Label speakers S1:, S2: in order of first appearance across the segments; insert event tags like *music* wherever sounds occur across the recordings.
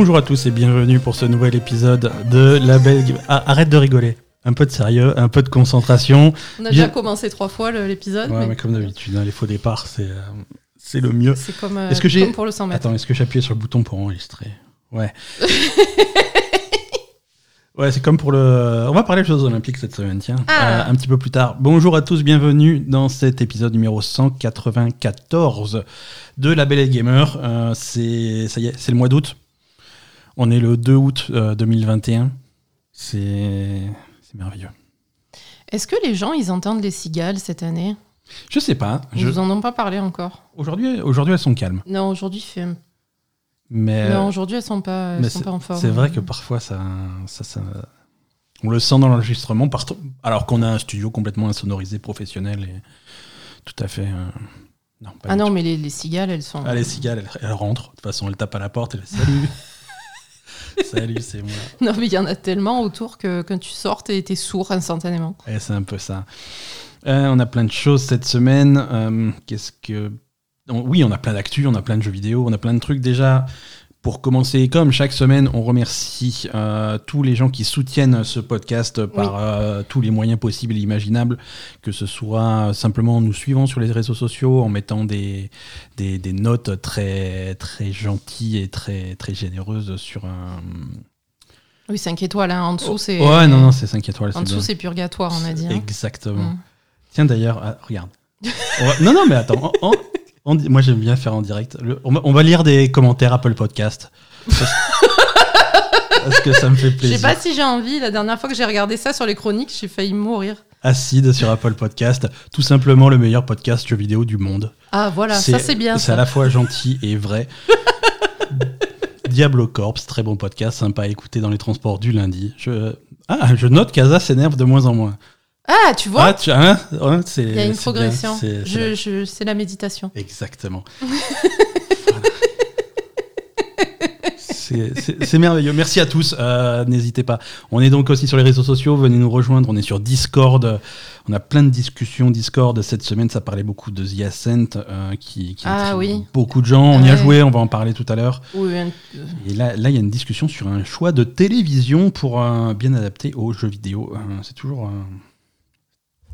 S1: Bonjour à tous et bienvenue pour ce nouvel épisode de La Belle. Ah, arrête de rigoler. Un peu de sérieux, un peu de concentration.
S2: On a
S1: Bien-
S2: déjà commencé trois fois le- l'épisode,
S1: Ouais,
S2: mais
S1: mais comme d'habitude, hein, les faux départs, c'est euh, c'est le mieux.
S2: c'est comme, euh,
S1: Est-ce que j'ai-
S2: comme pour le 100 mètres.
S1: Attends, est-ce que j'ai appuyé sur le bouton pour enregistrer? Ouais. *laughs* ouais, c'est comme pour le. On va parler des Jeux Olympiques cette semaine, tiens.
S2: Ah.
S1: Euh, un petit peu plus tard. Bonjour à tous, bienvenue dans cet épisode numéro 194 de La Belle et Gamer. Euh, c'est ça y est, c'est le mois d'août. On est le 2 août euh, 2021. C'est c'est merveilleux.
S2: Est-ce que les gens, ils entendent les cigales cette année?
S1: Je sais pas.
S2: Ils
S1: je-
S2: nous en ont pas parlé encore?
S1: Aujourd'hui, aujourd'hui, elles sont calmes.
S2: Non, aujourd'hui, fait...
S1: Mais
S2: non, aujourd'hui, elles sont pas, elles sont pas en forme.
S1: C'est vrai que parfois, ça, ça, ça- on le sent dans l'enregistrement, alors qu'on a un studio complètement insonorisé, professionnel et tout à fait. euh, non, pas
S2: Ah non,
S1: tout.
S2: mais les, les cigales, elles sont...
S1: Ah, les cigales, elles, elles rentrent. De toute façon, elles tapent à la porte et elles salut. *laughs* salut, c'est moi. *laughs*
S2: Non, mais il y en a tellement autour que quand tu sors, t'es t'es sourd instantanément.
S1: Et c'est un peu ça. Euh, on a plein de choses cette semaine. Euh, Qu'est-ce que. on- Oui, on a plein d'actu, on a plein de jeux vidéo, on a plein de trucs déjà. Pour commencer, comme chaque semaine, on remercie euh, tous les gens qui soutiennent ce podcast par euh, tous les moyens possibles et imaginables, que ce soit simplement en nous suivant sur les réseaux sociaux, en mettant des, des, des notes très, très gentilles et très, très généreuses sur un.
S2: Oui, 5 étoiles, hein. en dessous, c'est...
S1: Ouais, non, non, c'est 5 étoiles.
S2: En dessous, c'est purgatoire, on a dit. hein.
S1: Exactement.
S2: Mm.
S1: Tiens d'ailleurs, ah, regarde. Va- Non, non, mais attends. en- moi, j'aime bien faire en direct. Le- on, va, on va lire des commentaires Apple Podcast. Parce, *laughs* parce que ça me fait
S2: Je
S1: plaisir.
S2: sais pas si j'ai envie. La dernière fois que j'ai regardé ça sur les chroniques, j'ai failli mourir.
S1: Acide sur Apple Podcast. Tout simplement le meilleur podcast jeux vidéo du monde.
S2: Ah, voilà, ça, c'est bien,
S1: C'est à la fois gentil et vrai. *laughs* Diablo Corps, très bon podcast, sympa à écouter dans les transports du lundi. Je, ah, je note qu'Aza s'énerve de moins en moins.
S2: Ah, tu vois
S1: Ah, tu, hein, c'est-
S2: Il y a une progression.
S1: c'est-
S2: Je, je, la méditation.
S1: Exactement. *laughs* C'est- merveilleux. Merci à tous. Euh, N'hésitez pas. On est donc aussi sur les réseaux sociaux. Venez nous rejoindre. On est sur Discord. On a plein de discussions Discord. Cette semaine, ça parlait beaucoup de The Ascent euh, qui, qui
S2: Ah oui.
S1: beaucoup de gens. On y a joué. On va en parler tout à l'heure.
S2: Oui,
S1: Et là, là, il y a une discussion sur un choix de télévision pour euh, bien adapter aux jeux vidéo. Euh, C'est toujours.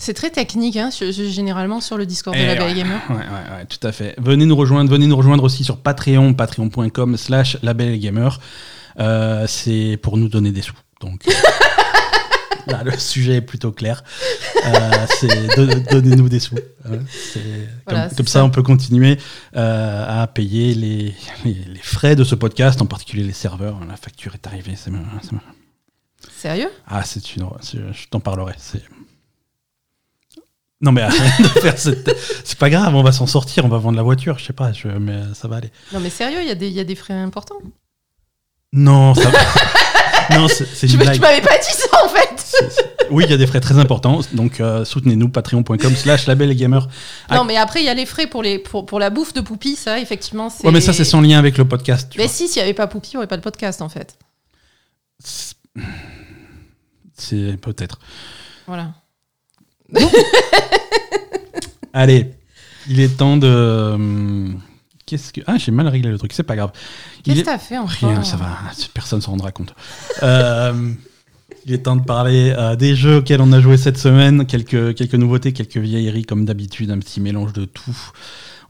S1: Euh,
S2: C'est très technique, hein, sur- généralement sur le Discord de
S1: Eh
S2: la Belle
S1: ouais.
S2: Gamer.
S1: Ouais, ouais, ouais, tout à fait. Venez nous rejoindre, venez nous rejoindre aussi sur Patreon, patreon.com slash labelgamer. Euh, c'est pour nous donner des sous. Donc *laughs* là, le sujet est plutôt clair. Euh, c'est don- donnez-nous des sous. Hein,
S2: Voilà,
S1: comme, ça,
S2: ça.
S1: on peut continuer euh, à payer les, les, les frais de ce podcast, en particulier les serveurs. La facture est arrivée. c'est-
S2: Sérieux?
S1: Ah, c'est une. Je t'en parlerai. C'est. Non mais arrête de *laughs* faire cette- C'est pas grave, on va s'en sortir, on va vendre la voiture, je sais pas, je- mais ça va aller.
S2: Non, mais sérieux, il y, a des- il y a des frais importants.
S1: Non, ça va. *laughs* non, c'est c'est
S2: Tu
S1: une
S2: m'as-
S1: blague.
S2: tu m'avais pas dit ça en fait
S1: C'est- c'est- Oui, il y a des frais très importants, donc euh, soutenez-nous, patreon.com slash labelgamer. Ah.
S2: Non, mais après, il y a les frais pour, les, pour, pour la bouffe de Poupie, ça, effectivement. c'est-
S1: Ouais, mais ça c'est sans lien avec le podcast. tu
S2: Mais
S1: vois.
S2: si, s'il n'y avait pas Poupie, il n'y aurait pas de podcast en fait.
S1: C'est- C'est peut-être.
S2: Voilà. *laughs*
S1: Allez, il est temps de. hum, Qu'est-ce que. Ah, j'ai mal réglé le truc, c'est pas grave.
S2: Qu'est-ce
S1: est-
S2: que t'as fait encore
S1: Rien, ça va, personne s'en rendra compte. Euh, *laughs* il est temps de parler euh, des jeux auxquels on a joué cette semaine, quelques, quelques nouveautés, quelques vieilleries comme d'habitude, un petit mélange de tout.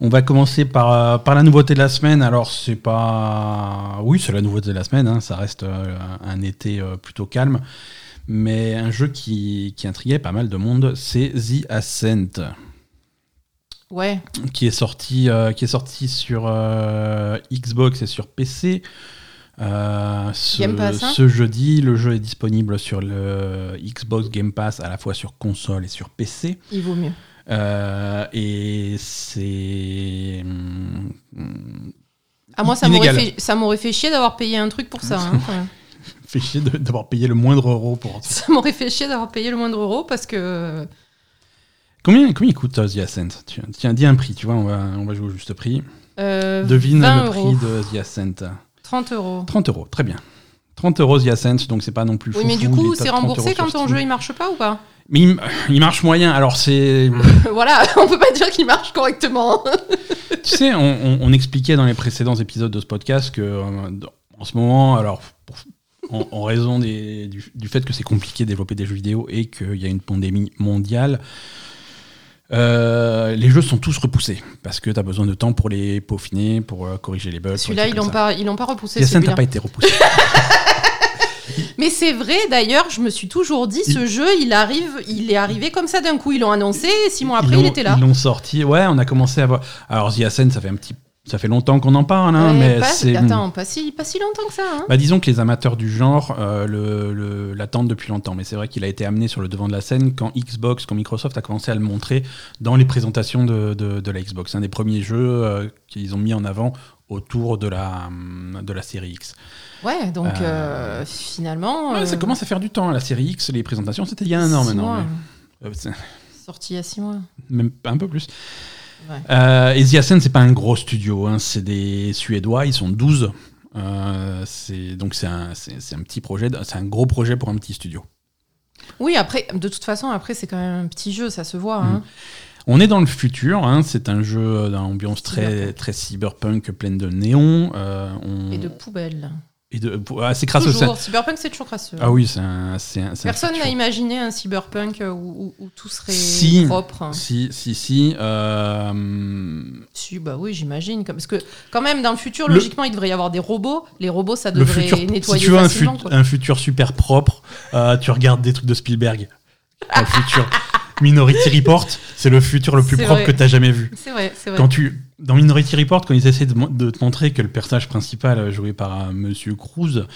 S1: On va commencer par, euh, par la nouveauté de la semaine. Alors, c'est pas. Oui, c'est la nouveauté de la semaine, hein, ça reste euh, un, été euh, plutôt calme. Mais un jeu qui, qui intriguait pas mal de monde, c'est The Ascent
S2: Ouais.
S1: qui est sorti, euh, qui est sorti sur euh, Xbox et sur PC. Euh, ce,
S2: Game Pass, hein
S1: ce jeudi, le jeu est disponible sur le Xbox Game Pass à la fois sur console et sur PC.
S2: Il vaut mieux.
S1: Et c'est. hum,
S2: Ah, moi, ça m'aurait fait, ça m'aurait fait chier d'avoir payé un truc pour ça. *laughs* hein.
S1: Fait chier d'avoir payé le moindre euro pour.
S2: Ça m'aurait fait chier d'avoir payé le moindre euro parce que.
S1: Combien, combien il coûte euh, The Ascent? Tiens, tiens, dis un prix, tu vois, on va, on va jouer au juste prix.
S2: euh,
S1: Devine
S2: 20
S1: le
S2: euros.
S1: prix de The Ascent.
S2: 30 euros.
S1: 30 euros, très bien. 30 euros The Ascent, donc c'est pas non plus
S2: Oui, mais du coup, c'est
S1: 30
S2: remboursé quand ton jeu il marche pas ou pas?
S1: Mais il, il marche moyen. Alors c'est, *laughs*
S2: Voilà, *laughs* on peut pas dire qu'il marche correctement. *laughs*
S1: tu sais, on, on- on expliquait dans les précédents épisodes de ce podcast que euh, en ce moment, alors, pour- en, en raison des- du, du fait que c'est compliqué de développer des jeux vidéo et qu'il y a une pandémie mondiale, euh, les jeux sont tous repoussés parce que tu as besoin de temps pour les peaufiner, pour euh, corriger les bugs.
S2: Celui-là, ils l'ont pas, ils l'ont pas repoussé.
S1: N'a pas été repoussé. *laughs*
S2: Mais c'est vrai, d'ailleurs, je me suis toujours dit, ce jeu, il arrive, il est arrivé comme ça d'un coup. Ils l'ont annoncé, et six mois après, il était là.
S1: Ils l'ont sorti. Ouais, on a commencé à voir. Alors, The Ascent, ça fait un petit, ça fait longtemps qu'on en parle, hein,
S2: Ouais,
S1: mais
S2: pas,
S1: c'est.
S2: Attends, pas si, pas si longtemps que ça. Hein.
S1: Bah, disons que les amateurs du genre euh, le- le- l'attendent depuis longtemps, mais c'est vrai qu'il a été amené sur le devant de la scène quand Xbox, quand Microsoft a commencé à le montrer dans les présentations de, de- de la Xbox. C'est un des premiers jeux euh, qu'ils ont mis en avant autour de la, de la série X.
S2: Ouais, donc
S1: Euh,
S2: euh, finalement.
S1: Ouais, ça commence à faire du temps, la série X, les présentations, c'était il y a un an maintenant. mais-
S2: Sorti il y a six mois.
S1: même un peu plus.
S2: Ouais.
S1: Euh, c'est pas un gros studio, hein, c'est des Suédois, ils sont 12. Euh, c'est- donc c'est un, c'est- un petit projet, c'est un gros projet pour un petit studio.
S2: Oui, après, de toute façon, après, c'est quand même un petit jeu, ça se voit. Hein.
S1: On est dans le futur, hein, c'est un jeu d'ambiance très,
S2: Cyberpunk.
S1: très cyberpunk, pleine de néons. euh, on-
S2: Et de poubelles.
S1: Et de- ah, c'est crasseux.
S2: Toujours, Cyberpunk, c'est toujours crasseux.
S1: Ah oui, c'est un, un- un
S2: Personne n'a imaginé un cyberpunk euh, où, où- où tout serait
S1: Si.
S2: propre.
S1: Si, si, si. euh,
S2: Si, bah oui, j'imagine. Parce que, quand même, dans le futur,
S1: Le-
S2: logiquement, il devrait y avoir des robots. Les robots, ça devrait
S1: futur,
S2: nettoyer
S1: si tu veux un, fut- un futur super propre, euh, tu regardes des trucs de Spielberg. Le futur. *laughs* Minority Report, c'est le futur le plus propre
S2: vrai.
S1: que tu as jamais vu.
S2: C'est vrai, c'est vrai.
S1: Quand tu, dans Minority Report, quand ils essaient de, te montrer que le personnage principal, euh, joué par un Monsieur Cruz,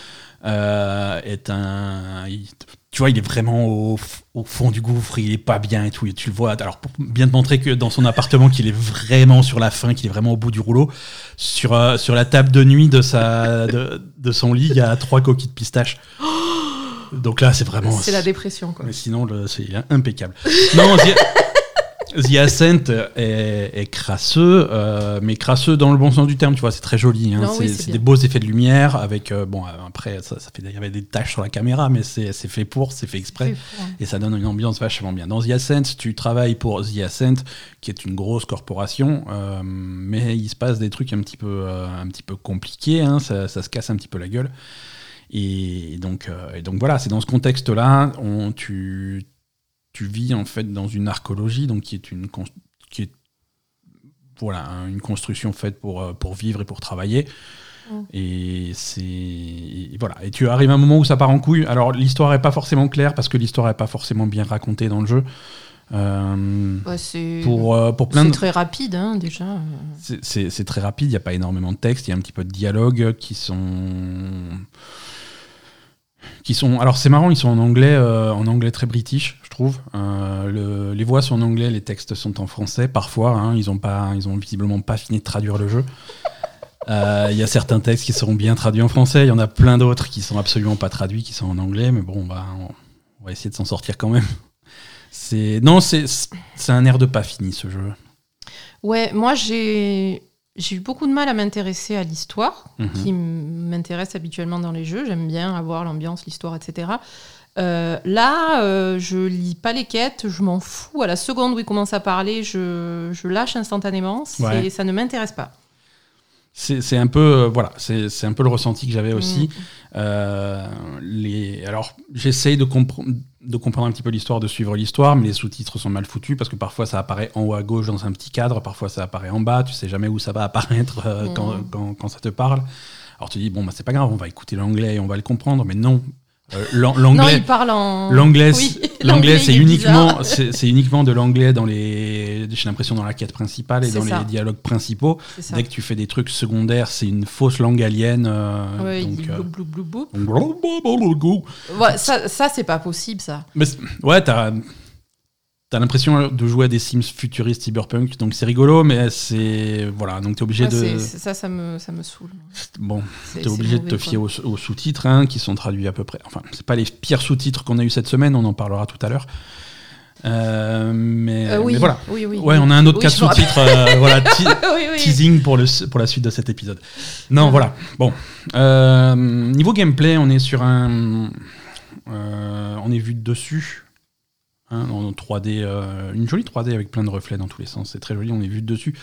S1: euh, est un. il- tu vois, il est vraiment au, fond du gouffre, il est pas bien et tout. Et tu le vois. Alors, pour bien te montrer que dans son appartement, qu'il est vraiment sur la fin, qu'il est vraiment au bout du rouleau, sur, euh, sur la table de nuit de, sa, de, de son lit, il y a trois coquilles de pistache. Donc là, c'est vraiment.
S2: C'est la dépression, quoi.
S1: Mais sinon, c'est impeccable. *laughs* Non, The, Ascent est, est crasseux, euh, mais crasseux dans le bon sens du terme, tu vois, c'est très joli. hein.
S2: Oui,
S1: c'est des beaux effets de lumière, avec, euh, bon, euh, après, ça, ça fait, il y avait des taches sur la caméra, mais c'est fait pour, c'est fait exprès.
S2: Hein.
S1: Et ça donne une ambiance vachement bien. Dans The Ascent, tu travailles pour The Ascent, qui est une grosse corporation, euh, mais il se passe des trucs un petit peu, un petit peu compliqués, hein, ça, ça se casse un petit peu la gueule. Et donc, euh, et donc voilà, c'est dans ce contexte-là, on- tu, tu vis en fait dans une archéologie, donc qui est une, qui est, voilà, une construction faite pour, euh, pour vivre et pour travailler.
S2: Mm.
S1: Et c'est voilà. Et tu arrives à un moment où ça part en couille. Alors l'histoire est pas forcément claire parce que l'histoire est pas forcément bien racontée dans le jeu. Euh,
S2: Ouais, c'est
S1: pour euh, pour plein de
S2: très rapide, hein, déjà.
S1: c'est- très rapide. Il y a pas énormément de texte. Il y a un petit peu de dialogue qui sont qui sont. Alors c'est marrant. Ils sont en anglais euh, en anglais très british, je trouve. Euh, le- les voix sont en anglais, les textes sont en français. Parfois, hein, ils ont pas ils ont visiblement pas fini de traduire le jeu. Euh, Il y a certains textes qui seront bien traduits en français, il y en a plein d'autres qui sont absolument pas traduits, qui sont en anglais, mais bon, bah, on, va essayer de s'en sortir quand même. C'est non, c'est un air de pas fini ce jeu.
S2: Ouais, moi, j'ai j'ai eu beaucoup de mal à m'intéresser à l'histoire,
S1: Mhm.
S2: qui m'intéresse habituellement dans les jeux. J'aime bien avoir l'ambiance, l'histoire, etc. Euh, là, euh, je lis pas les quêtes, je m'en fous. À la seconde où il commence à parler, je, je lâche instantanément.
S1: Ouais.
S2: Ça ne m'intéresse pas.
S1: C'est un peu euh, voilà, c'est un peu le ressenti que j'avais aussi.
S2: Mm.
S1: Euh, les alors j'essaye de comprendre de comprendre un petit peu l'histoire, de suivre l'histoire, mais les sous-titres sont mal foutus parce que parfois ça apparaît en haut à gauche dans un petit cadre, parfois ça apparaît en bas, tu sais jamais où ça va apparaître euh,
S2: Mm.
S1: quand, quand, quand ça te parle. Alors tu dis bon bah c'est pas grave, on va écouter l'anglais et on va le comprendre, mais non, Euh, l'anglais
S2: en. Oui,
S1: c'est *laughs* uniquement, c'est uniquement de l'anglais dans les, j'ai l'impression dans la quête principale et dans
S2: ça.
S1: les dialogues principaux. Dès que tu fais des trucs secondaires, c'est une fausse langue alien. euh,
S2: Ouais, il
S1: donc, euh,
S2: blou, blou, blou. Ouais, ça, ça c'est pas possible, ça.
S1: Mais ouais, t'as as, l'impression de jouer à des Sims futuristes cyberpunk, donc c'est rigolo, mais c'est voilà, donc t'es obligé
S2: Ouais,
S1: de
S2: ça, ça me, ça me saoule.
S1: bon, t'es obligé de te fier aux, aux sous-titres hein, qui sont traduits à peu près. Enfin, c'est pas les pires sous-titres qu'on a eu cette semaine, on en parlera tout à l'heure. Euh, mais,
S2: Euh, oui,
S1: mais voilà.
S2: oui, oui.
S1: Ouais, on a un autre cas sous-titres. euh, *laughs* voilà, ti-
S2: oui, oui.
S1: teasing pour, le, pour la suite de cet épisode. Non, voilà. Bon. Niveau gameplay, on est sur un. on est vu de dessus. Hein, en 3D, euh, une jolie 3D avec plein de reflets dans tous les sens. C'est très joli. On est vu de dessus.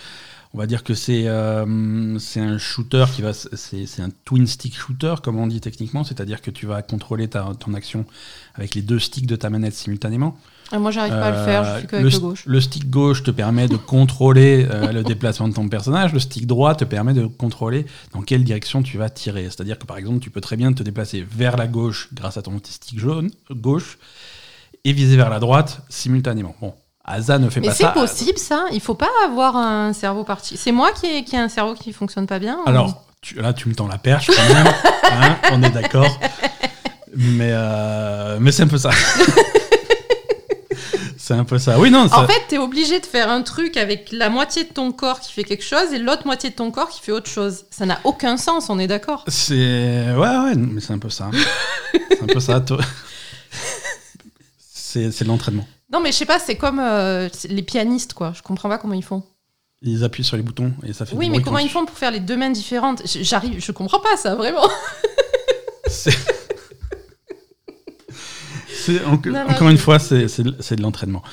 S1: On va dire que c'est euh, c'est un shooter qui va. C'est un twin stick shooter, comme on dit techniquement, c'est-à-dire que tu vas contrôler ta, ton action avec les deux sticks de ta manette simultanément.
S2: Ah, moi, j'arrive pas à le faire, je
S1: Euh,
S2: suis qu'avec le,
S1: st-
S2: gauche.
S1: le stick gauche te permet de contrôler euh, le déplacement de ton personnage. Le stick droit te permet de contrôler dans quelle direction tu vas tirer. C'est-à-dire que par exemple, tu peux très bien te déplacer vers la gauche grâce à ton stick jaune, gauche et viser vers la droite simultanément. Bon, Asa ne fait
S2: Mais
S1: pas
S2: c'est
S1: ça.
S2: possible, ça Il faut pas avoir un cerveau parti. C'est moi qui ai, qui ai un cerveau qui fonctionne pas bien
S1: Alors, tu- là, tu me tends la perche quand même. *laughs* hein, on est d'accord. Mais, euh, mais c'est un peu ça. *laughs* c'est un peu ça. Oui, non, ça,
S2: En fait, t'es obligé de faire un truc avec la moitié de ton corps qui fait quelque chose et l'autre moitié de ton corps qui fait autre chose. Ça n'a aucun sens, on est d'accord
S1: C'est ouais ouais mais c'est un peu ça. c'est un peu ça. *laughs* C'est de l'entraînement.
S2: Non, mais je sais pas, c'est comme euh, les pianistes, quoi. Je comprends pas comment ils font.
S1: Ils appuient sur les boutons et ça fait.
S2: Oui, mais comment ils font pour faire les deux mains différentes? J'arrive, je comprends pas ça, vraiment. *laughs*
S1: C'est- *laughs* C'est en-
S2: Non, non,
S1: encore une fois, c'est de l'entraînement.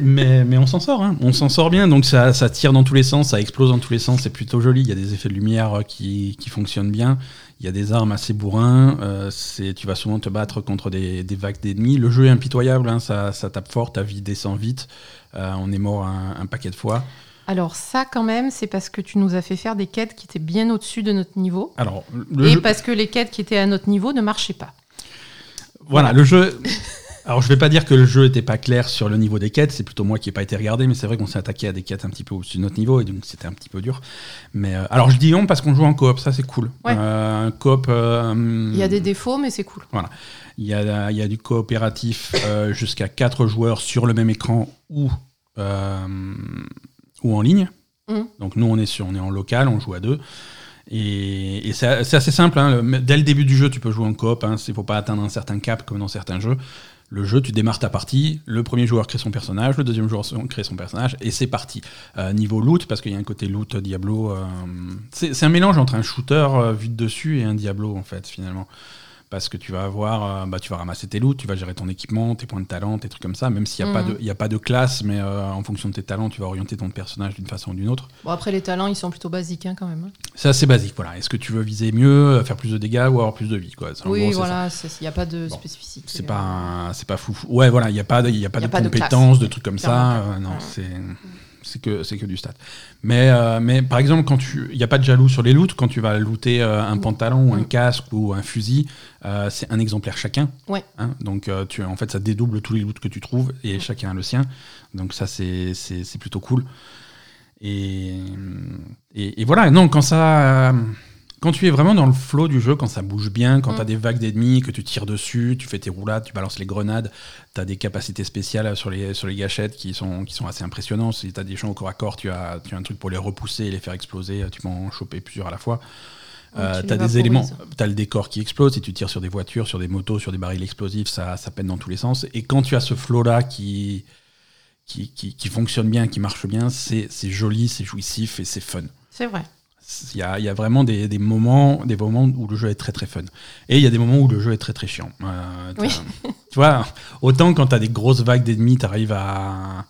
S1: mais, mais on s'en sort, hein. on s'en sort bien. Donc ça, ça tire dans tous les sens, ça explose dans tous les sens, c'est plutôt joli. Il y a des effets de lumière qui, qui fonctionnent bien. Il y a des armes assez bourrins. euh, c'est- tu vas souvent te battre contre des, des vagues d'ennemis. Le jeu est impitoyable, hein, ça, ça tape fort, ta vie descend vite. Euh, on est mort un, un paquet de fois.
S2: Alors ça, quand même, c'est parce que tu nous as fait faire des quêtes qui étaient bien au-dessus de notre niveau.
S1: Alors, le
S2: et
S1: jeu,
S2: parce que les quêtes qui étaient à notre niveau ne marchaient pas.
S1: voilà, le jeu. Alors, je vais pas dire que le jeu était pas clair sur le niveau des quêtes, c'est plutôt moi qui ai pas été regardé, mais c'est vrai qu'on s'est attaqué à des quêtes un petit peu au-dessus de notre niveau, et donc c'était un petit peu dur. Mais euh, alors, je dis on parce qu'on joue en coop, ça c'est cool.
S2: Ouais.
S1: Euh, un coop. euh,
S2: Il y a des défauts, mais c'est cool.
S1: Il y a, il y a du coopératif jusqu'à 4 joueurs sur le même écran ou, ou en ligne.
S2: Mhm.
S1: Donc nous, on est, sur, on est en local, on joue à deux. Et, et c'est assez simple. hein. Dès le début du jeu, tu peux jouer en coop. Il ne faut pas atteindre un certain cap comme dans certains jeux. Le jeu, tu démarres ta partie, le premier joueur crée son personnage, le deuxième joueur crée son personnage, et c'est parti. Euh, niveau loot, parce qu'il y a un côté loot Diablo, euh, c'est un mélange entre un shooter euh, vu de dessus et un Diablo, en fait, finalement parce que tu vas avoir, euh, bah, tu vas ramasser tes loots, tu vas gérer ton équipement, tes points de talent, tes trucs comme ça, même s'il n'y a, pas de- il y a pas de classe, mais euh, en fonction de tes talents, tu vas orienter ton personnage d'une façon ou d'une autre.
S2: Bon, après, les talents, ils sont plutôt basiques hein, quand même. hein.
S1: C'est assez basique, voilà. Est-ce que tu veux viser mieux, faire plus de dégâts ou avoir plus de vie quoi?
S2: Oui,
S1: gros,
S2: voilà, il n'y a pas de
S1: Bon,
S2: spécificité.
S1: C'est pas, c'est pas fou. Ouais, voilà, il n'y a pas de, il y a pas
S2: Il y a
S1: de
S2: pas de
S1: compétences, de, trucs comme ça. euh, non,
S2: Ouais.
S1: c'est, c'est que, c'est que du stat. Mais, euh, mais par exemple, quand tu, il n'y a pas de jaloux sur les loots. Quand tu vas looter euh, un pantalon ou un
S2: Mm.
S1: casque ou un fusil, euh, c'est un exemplaire chacun.
S2: Ouais.
S1: Hein, donc, euh, tu, en fait, ça dédouble tous les loots que tu trouves et chacun a le sien. Donc ça, c'est, c'est, c'est plutôt cool. Et, et, et voilà. Non, quand ça. euh, quand tu es vraiment dans le flow du jeu, quand ça bouge bien, quand
S2: Mm.
S1: tu as des vagues d'ennemis, que tu tires dessus, tu fais tes roulades, tu balances les grenades, tu as des capacités spéciales sur les, sur les gâchettes qui sont, qui sont assez impressionnantes. Si tu as des gens au corps à corps, tu as, tu as un truc pour les repousser et les faire exploser, tu peux en choper plusieurs à la fois. Euh,
S2: tu
S1: t'as
S2: les
S1: des éléments, t'as le décor qui explose, si tu tires sur des voitures, sur des motos, sur des barils explosifs, ça, ça pète dans tous les sens. Et quand tu as ce flow-là qui, qui, qui, qui fonctionne bien, qui marche bien, c'est c'est joli, c'est jouissif et c'est fun.
S2: C'est vrai.
S1: Il y a, y a vraiment des, des moments, des moments où le jeu est très très fun. Et il y a des moments où le jeu est très très chiant. Euh,
S2: Oui.
S1: Tu vois, autant quand tu as des grosses vagues d'ennemis, tu arrives à,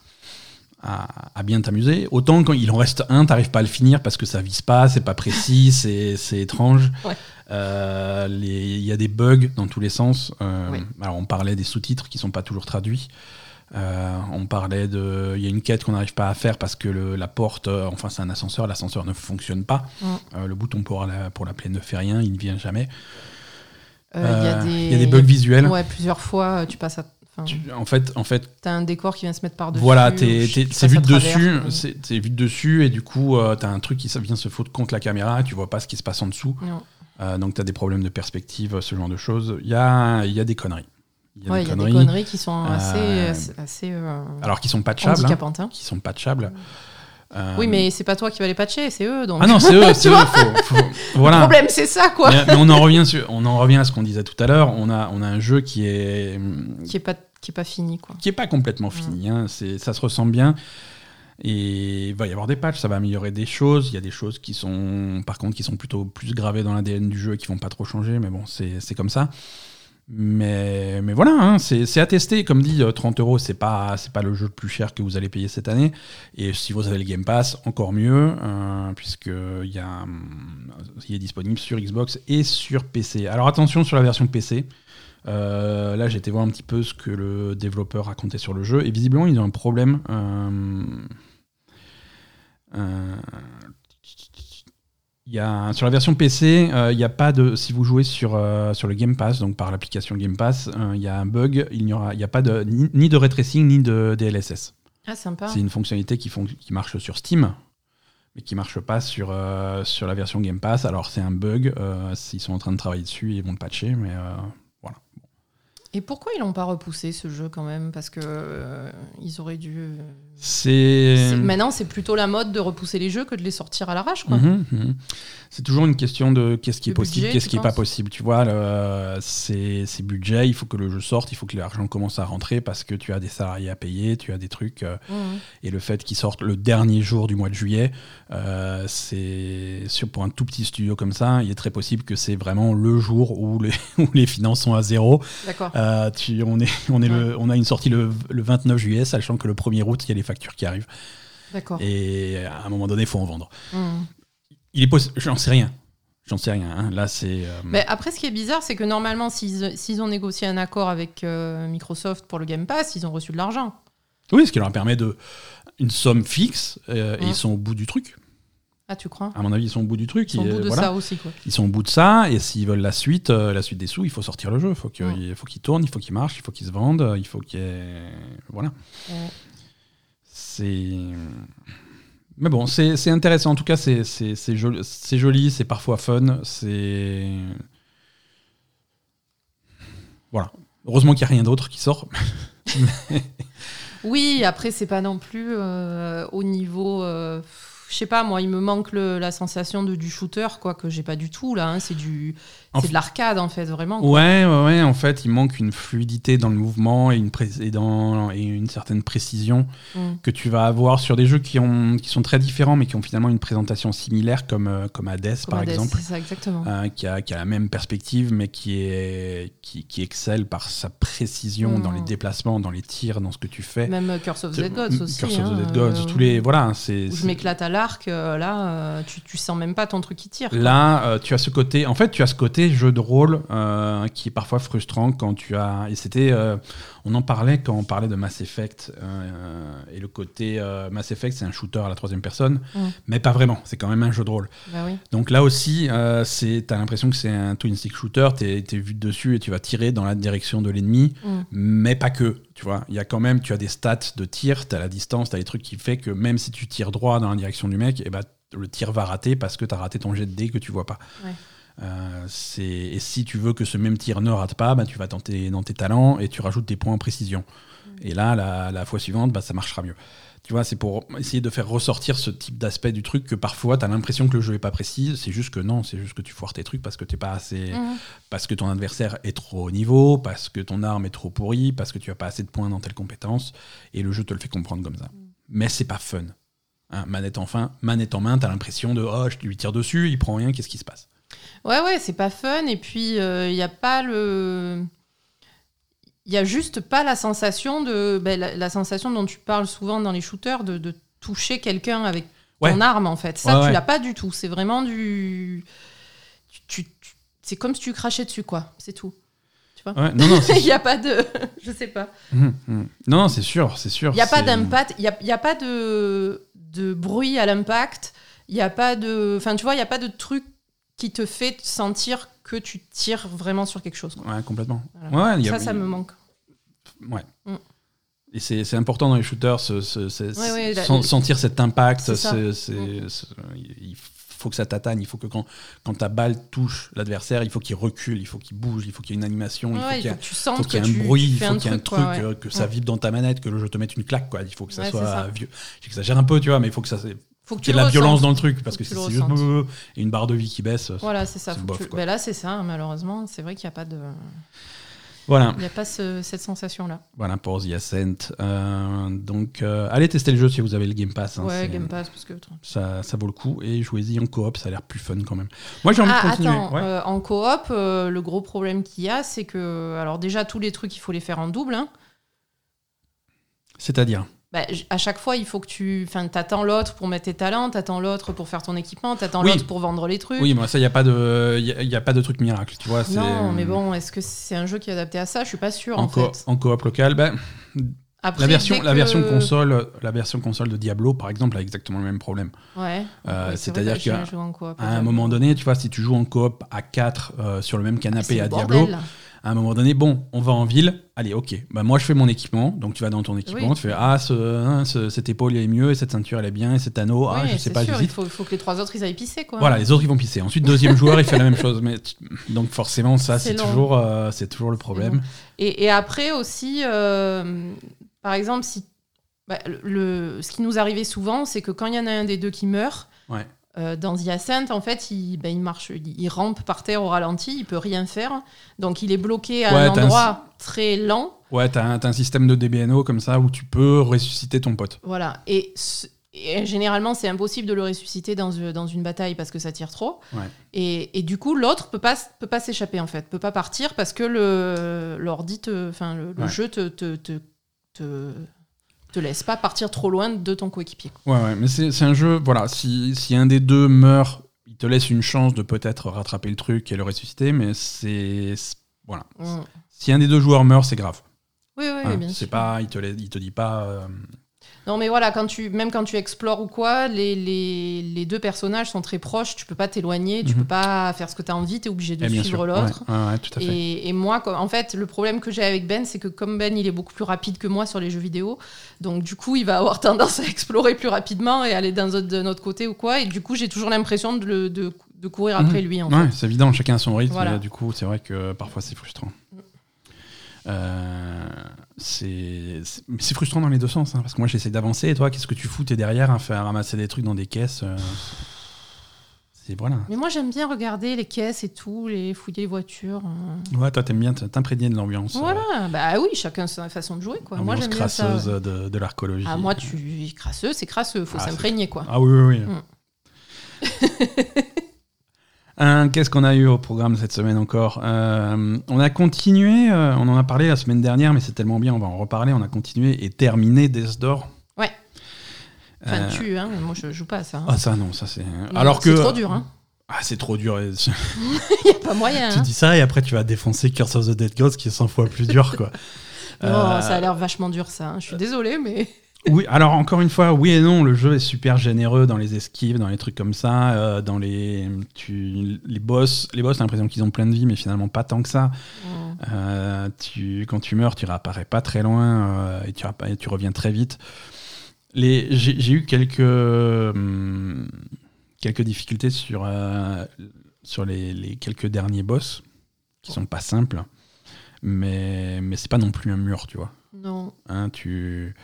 S1: à, à bien t'amuser. Autant quand il en reste un, tu pas à le finir parce que ça vise pas, c'est pas précis, *laughs* c'est étrange.
S2: Ouais.
S1: Euh, Il y a des bugs dans tous les sens. Euh,
S2: Oui.
S1: Alors on parlait des sous-titres qui sont pas toujours traduits. Euh, on parlait de. Il y a une quête qu'on n'arrive pas à faire parce que le- la porte, euh, enfin c'est un ascenseur, l'ascenseur ne fonctionne pas.
S2: Mm.
S1: Euh, le bouton pour la, pour l'appeler ne fait rien, il ne vient jamais.
S2: Il y a des,
S1: il y a des bugs visuels.
S2: Ouais, plusieurs fois, tu passes à. Enfin,
S1: Tu- en fait, en fait
S2: T'as un décor qui vient se mettre
S1: voilà, t'es-
S2: tu
S1: t'es-
S2: passes
S1: c'est vu de dessus, c'est vu de dessus, et du coup, euh, t'as un truc qui vient se foutre contre la caméra, tu vois pas ce qui se passe en dessous. Euh, donc t'as des problèmes de perspective, ce genre de choses. Il y a, il y a des conneries. Il y a
S2: Ouais,
S1: des
S2: il y a des
S1: conneries,
S2: qui sont assez,
S1: Euh,
S2: assez,
S1: alors qui sont patchables, hein,
S2: hein.
S1: qui sont patchables. Euh,
S2: Oui, mais c'est pas toi qui vas les patcher, c'est eux. Donc.
S1: ah non, c'est *laughs* eux, c'est eux. faut- faut- *laughs*
S2: Le
S1: voilà.
S2: problème, c'est ça, quoi.
S1: Mais, mais on en revient, sur- on en revient à ce qu'on disait tout à l'heure. On a, on a un jeu qui est,
S2: Qui est pas, qui est pas fini, quoi.
S1: qui est pas complètement fini. hein. C'est, ça se ressent bien. Et il va y avoir des patchs, ça va améliorer des choses. Il y a des choses qui sont, par contre, qui sont plutôt plus gravées dans l'ADN du jeu et qui vont pas trop changer. Mais bon, c'est, c'est comme ça. Mais, mais voilà, hein, c'est à tester. Comme dit, 30 euros, c'est pas, pas le jeu le plus cher que vous allez payer cette année. Et si vous avez le Game Pass, encore mieux, puisqu'il y, a, il est disponible sur Xbox et sur PC. Alors attention sur la version PC. Euh, là, j'ai été voir un petit peu ce que le développeur racontait sur le jeu. Et visiblement, ils ont un problème. Euh, euh, y a, sur la version PC, il n'y a pas de. Si vous jouez sur, sur le Game Pass, donc par l'application Game Pass, il y a un bug. Il n'y aura, a pas de, ni, de ray tracing ni de DLSS.
S2: Ah, sympa.
S1: C'est une fonctionnalité qui, qui marche sur Steam, mais qui marche pas sur, sur la version Game Pass. Alors c'est un bug, s'ils sont en train de travailler dessus, ils vont le patcher, mais
S2: et pourquoi ils l'ont pas repoussé ce jeu quand même? Parce que euh, ils auraient dû. Euh,
S1: c'est
S2: maintenant c'est plutôt la mode de repousser les jeux que de les sortir à l'arrache.
S1: Mhm. C'est toujours une question de qu'est-ce qui est possible, qu'est-ce qui est pas possible. Tu vois, c'est budget, il faut que le jeu sorte, il faut que l'argent commence à rentrer parce que tu as des salariés à payer, tu as des trucs. Euh. Et le fait qu'il sorte le dernier jour du mois de juillet, c'est pour un tout petit studio comme ça, il est très possible que c'est vraiment le jour où les, *laughs* où les finances sont à zéro.
S2: D'accord.
S1: Euh, on, est, on, est le, on a une sortie le, 29 juillet, sachant que le 1er août, il y a les factures qui arrivent.
S2: D'accord.
S1: Et à un moment donné, il faut en vendre. Hmm. Il est possible, j'en sais rien. J'en sais rien. Hein. Là, c'est. Euh,
S2: Mais après, ce qui est bizarre, c'est que normalement, s'ils ont négocié un accord avec euh, Microsoft pour le Game Pass, ils ont reçu de l'argent.
S1: Oui, ce qui leur permet de une somme fixe et hmm. ils sont au bout du truc.
S2: Ah, tu crois?
S1: À mon avis, ils sont au bout du truc.
S2: Ils sont au bout de ça aussi, quoi.
S1: Ils sont au bout de ça, et s'ils veulent la suite, euh, la suite des sous, il faut sortir le jeu. Il faut qu'il faut tourne, il faut qu'il marche, il faut qu'il se vende, il faut qu'il Voilà. C'est. Mais bon, c'est intéressant. En tout cas, c'est joli, c'est parfois fun. C'est. Voilà. Heureusement qu'il n'y a rien d'autre qui sort. *laughs*
S2: oui, après, c'est pas non plus euh, au niveau. Euh, je sais pas, moi, il me manque la sensation de, du shooter, quoi, que j'ai pas du tout, là. Hein. c'est du. C'est de l'arcade, en fait, vraiment.
S1: Ouais, ouais, ouais, en fait, il manque une fluidité dans le mouvement et une, et une certaine précision mm. que tu vas avoir sur des jeux qui, ont, qui sont très différents, mais qui ont finalement une présentation similaire, comme, euh, comme Hades, par exemple.
S2: Ça, exactement.
S1: Euh, qui, a, qui, a, la même perspective, mais qui, est, qui, qui excelle par sa précision dans les mm. déplacements, dans les tirs, dans ce que tu fais.
S2: Même Curse of the Gods aussi.
S1: Curse of the hein, Gods, euh, tous les. Voilà, c'est.
S2: Je m'éclate à l'arc, là, tu, tu sens même pas ton truc qui tire.
S1: Là, tu as ce côté. En fait, tu as ce côté jeu de rôle euh, qui est parfois frustrant quand tu as. Et c'était. Euh, on en parlait quand on parlait de Mass Effect. Euh, et le côté Mass Effect, c'est un shooter à la troisième personne, mm. mais pas vraiment. C'est quand même un jeu de rôle.
S2: Bah
S1: Donc là aussi, c'est as l'impression que c'est un twin stick shooter. Tu es, vu dessus et tu vas tirer dans la direction de l'ennemi, mm. mais pas que. Tu vois, il y a quand même, tu as des stats de tir, tu as la distance, tu as des trucs qui fait que même si tu tires droit dans la direction du mec, et eh ben, le tir va rater parce que tu as raté ton jet de dés que tu vois pas. Euh, et si tu veux que ce même tir ne rate pas, bah, tu vas tenter dans tes talents et tu rajoutes des points en précision. Mm. Et là, la, fois suivante, bah, ça marchera mieux. Tu vois, c'est pour essayer de faire ressortir ce type d'aspect du truc que parfois tu as l'impression que le jeu est pas précis. C'est juste que non, c'est juste que tu foires tes trucs parce que t'es pas assez. Mm. Parce que ton adversaire est trop haut niveau, parce que ton arme est trop pourrie, parce que tu as pas assez de points dans telle compétence. Et le jeu te le fait comprendre comme ça. Mm. Mais c'est pas fun. Hein, manette en fin, manette en main, tu as l'impression de oh, je lui tire dessus, il prend rien, qu'est-ce qui se passe?
S2: Ouais, ouais, c'est pas fun. Et puis, il euh, n'y a pas le. Il y a juste pas la sensation de. Ben, la, sensation dont tu parles souvent dans les shooters, de, toucher quelqu'un avec ton arme, en fait. Ça, tu l'as pas du tout. C'est vraiment du. Tu, c'est comme si tu crachais dessus, quoi. C'est tout. Tu vois? Il n'y *laughs* a pas de. Je sais pas.
S1: Hum, hum. Non, non, c'est sûr, c'est sûr.
S2: Il n'y a pas d'impact. Il n'y a, y a, pas de, de bruit à l'impact. Il n'y a pas de. Enfin, tu vois, il n'y a pas de truc qui te fait sentir que tu tires vraiment sur quelque chose.
S1: Ouais, complètement.
S2: ça, ça me manque.
S1: Ouais. Mm. Et c'est important dans les shooters, sentir cet impact. Mm. il faut que ça t'attagne, il faut que quand, quand ta balle touche l'adversaire, il faut qu'il recule, il faut qu'il bouge, il faut qu'il y ait une animation, il faut qu'il y, ait un bruit, il faut qu'il y ait un truc, euh, que ça vibre dans ta manette, que le jeu te mette une claque. Quoi. Il faut que ça soit vieux. J'exagère un peu, tu vois, mais il faut que ça faut qu'il y ait de la violence dans le truc parce que, c'est juste une barre de vie qui baisse.
S2: Voilà, c'est ça. Ben là, c'est ça, malheureusement. C'est vrai qu'il n'y a pas de.
S1: Voilà.
S2: Il n'y a pas ce- cette sensation-là.
S1: Voilà pour The Ascent. Euh, donc, euh, allez tester le jeu si vous avez le Game Pass. hein,
S2: ouais, Game Pass, parce que.
S1: Ça, ça vaut le coup. Et jouez-y en coop, ça a l'air plus fun quand même. Moi, j'ai envie
S2: Ah,
S1: de continuer.
S2: attends,
S1: Ouais.
S2: euh, en coop, le gros problème qu'il y a, c'est que. Alors, déjà, tous les trucs, il faut les faire en double. hein.
S1: C'est-à-dire
S2: Bah, à chaque fois, il faut que tu. Enfin, t'attends l'autre pour mettre tes talents, t'attends l'autre pour faire ton équipement, t'attends
S1: Oui.
S2: l'autre pour vendre les trucs.
S1: Oui, mais ça, il n'y a, pas de- y a, y a pas de truc miracle, tu vois.
S2: non, mais bon, est-ce que c'est un jeu qui est adapté à ça? Je suis pas sûre,
S1: En,
S2: en,
S1: co-
S2: fait.
S1: en coop local, ben,
S2: Après,
S1: la, version,
S2: dès
S1: la,
S2: que-
S1: version console, la version console de Diablo, par exemple, a exactement le même problème.
S2: Ouais.
S1: Euh, C'est-à-dire qu'à un moment donné, tu vois, si tu joues en coop à 4 sur le même canapé
S2: le
S1: à Diablo. À un moment donné, bon, on va en ville, allez, ok, bah, moi je fais mon équipement, donc tu vas dans ton équipement,
S2: Oui.
S1: tu fais ah, ce, hein, ce- cette épaule est mieux, et cette ceinture elle est bien, et cet anneau, ah, je sais pas,
S2: sûr, il faut, il faut que les trois autres ils aillent pisser quoi.
S1: Voilà, les autres ils vont pisser. Ensuite, deuxième joueur il fait la même chose, mais donc forcément ça
S2: C'est
S1: toujours, euh, c'est toujours le problème.
S2: Et, et après aussi, euh, par exemple, si bah, le, ce qui nous arrivait souvent, c'est que quand il y en a un des deux qui meurt,
S1: Ouais.
S2: Euh, dans The Ascent, en fait, il, il marche, il, il rampe par terre au ralenti, il peut rien faire, donc il est bloqué à
S1: Ouais,
S2: un endroit très lent.
S1: Ouais, t'as un, un système de DBNO comme ça où tu peux ressusciter ton pote.
S2: Voilà. Et, ce- et généralement, c'est impossible de le ressusciter dans, euh, dans une bataille parce que ça tire trop.
S1: Ouais.
S2: Et, et du coup, l'autre peut pas, peut pas s'échapper, en fait. Peut pas partir parce que le, l'ordi enfin, le, le
S1: Ouais.
S2: jeu te, te, te, te, te laisse pas partir trop loin de ton coéquipier.
S1: Ouais, ouais, mais c'est un jeu, voilà, si, si un des deux meurt, il te laisse une chance de peut-être rattraper le truc et le ressusciter, mais c'est. Voilà.
S2: Mm.
S1: Si un des deux joueurs meurt, c'est grave.
S2: Oui, oui,
S1: Hein,
S2: bien
S1: c'est
S2: sûr.
S1: pas, il te, il te dit pas. euh,
S2: Non, mais voilà, quand tu, même quand tu explores ou quoi, les, les, les deux personnages sont très proches. Tu peux pas t'éloigner, tu
S1: Mhm.
S2: peux pas faire ce que tu as envie, tu es obligé de
S1: eh,
S2: suivre l'autre.
S1: Ouais, ouais, ouais.
S2: Et, et moi, en fait, le problème que j'ai avec Ben, c'est que comme Ben, il est beaucoup plus rapide que moi sur les jeux vidéo, donc du coup, il va avoir *laughs* tendance à explorer plus rapidement et aller d'un autre- côté ou quoi. Et du coup, j'ai toujours l'impression de, le- de, de courir après lui. En fait.
S1: c'est évident, chacun a son rythme.
S2: Voilà.
S1: et du coup, c'est vrai que parfois c'est frustrant. Euh, c'est frustrant dans les deux sens, hein, parce que moi j'essaie d'avancer et toi, qu'est-ce que tu fous T'es derrière à faire ramasser des trucs dans des caisses. euh, c'est voilà.
S2: Mais moi, j'aime bien regarder les caisses et tout, les fouiller les voitures. euh.
S1: Ouais, toi t'aimes bien t'imprégner de l'ambiance. euh,
S2: Voilà, bah oui, chacun sa façon de jouer. Quoi. Moi, j'aime ça.
S1: crasseuse de, de l'archéologie.
S2: Ah, moi, tu crasseux, c'est crasseux, faut
S1: Ah,
S2: s'imprégner quoi.
S1: Ah oui, oui, oui.
S2: Mm. *laughs*
S1: Hein, Qu'est-ce qu'on a eu au programme cette semaine encore Euh, On a continué, euh, on en a parlé la semaine dernière, mais c'est tellement bien, on va en reparler. On a continué et terminé Death Door.
S2: Ouais. Enfin,
S1: Euh,
S2: tu, hein, moi je joue pas à ça. hein.
S1: Ah ça non, ça c'est. Alors que
S2: C'est trop dur, hein.
S1: Ah c'est trop dur. et- *laughs*
S2: Y a pas moyen.
S1: tu dis ça et après tu vas défoncer Curse of the Dead Gods qui est 100 fois plus dur quoi.
S2: Non, *laughs*
S1: Euh,
S2: ça a l'air vachement dur ça. Je suis désolée, mais.
S1: Oui, alors encore une fois, oui et non, le jeu est super généreux dans les esquives, dans les trucs comme ça, euh, dans les tu, les boss, les boss, t'as l'impression qu'ils ont plein de vie, mais finalement pas tant que ça. Euh, tu, quand tu meurs, tu réapparais pas très loin euh, et, tu, réappa- et tu reviens très vite. Les- J'ai j'ai eu quelques, hum, quelques difficultés sur, sur les, les quelques derniers boss qui sont pas simples, mais, mais c'est pas non plus un mur, tu vois.
S2: Non.
S1: Hein, tu,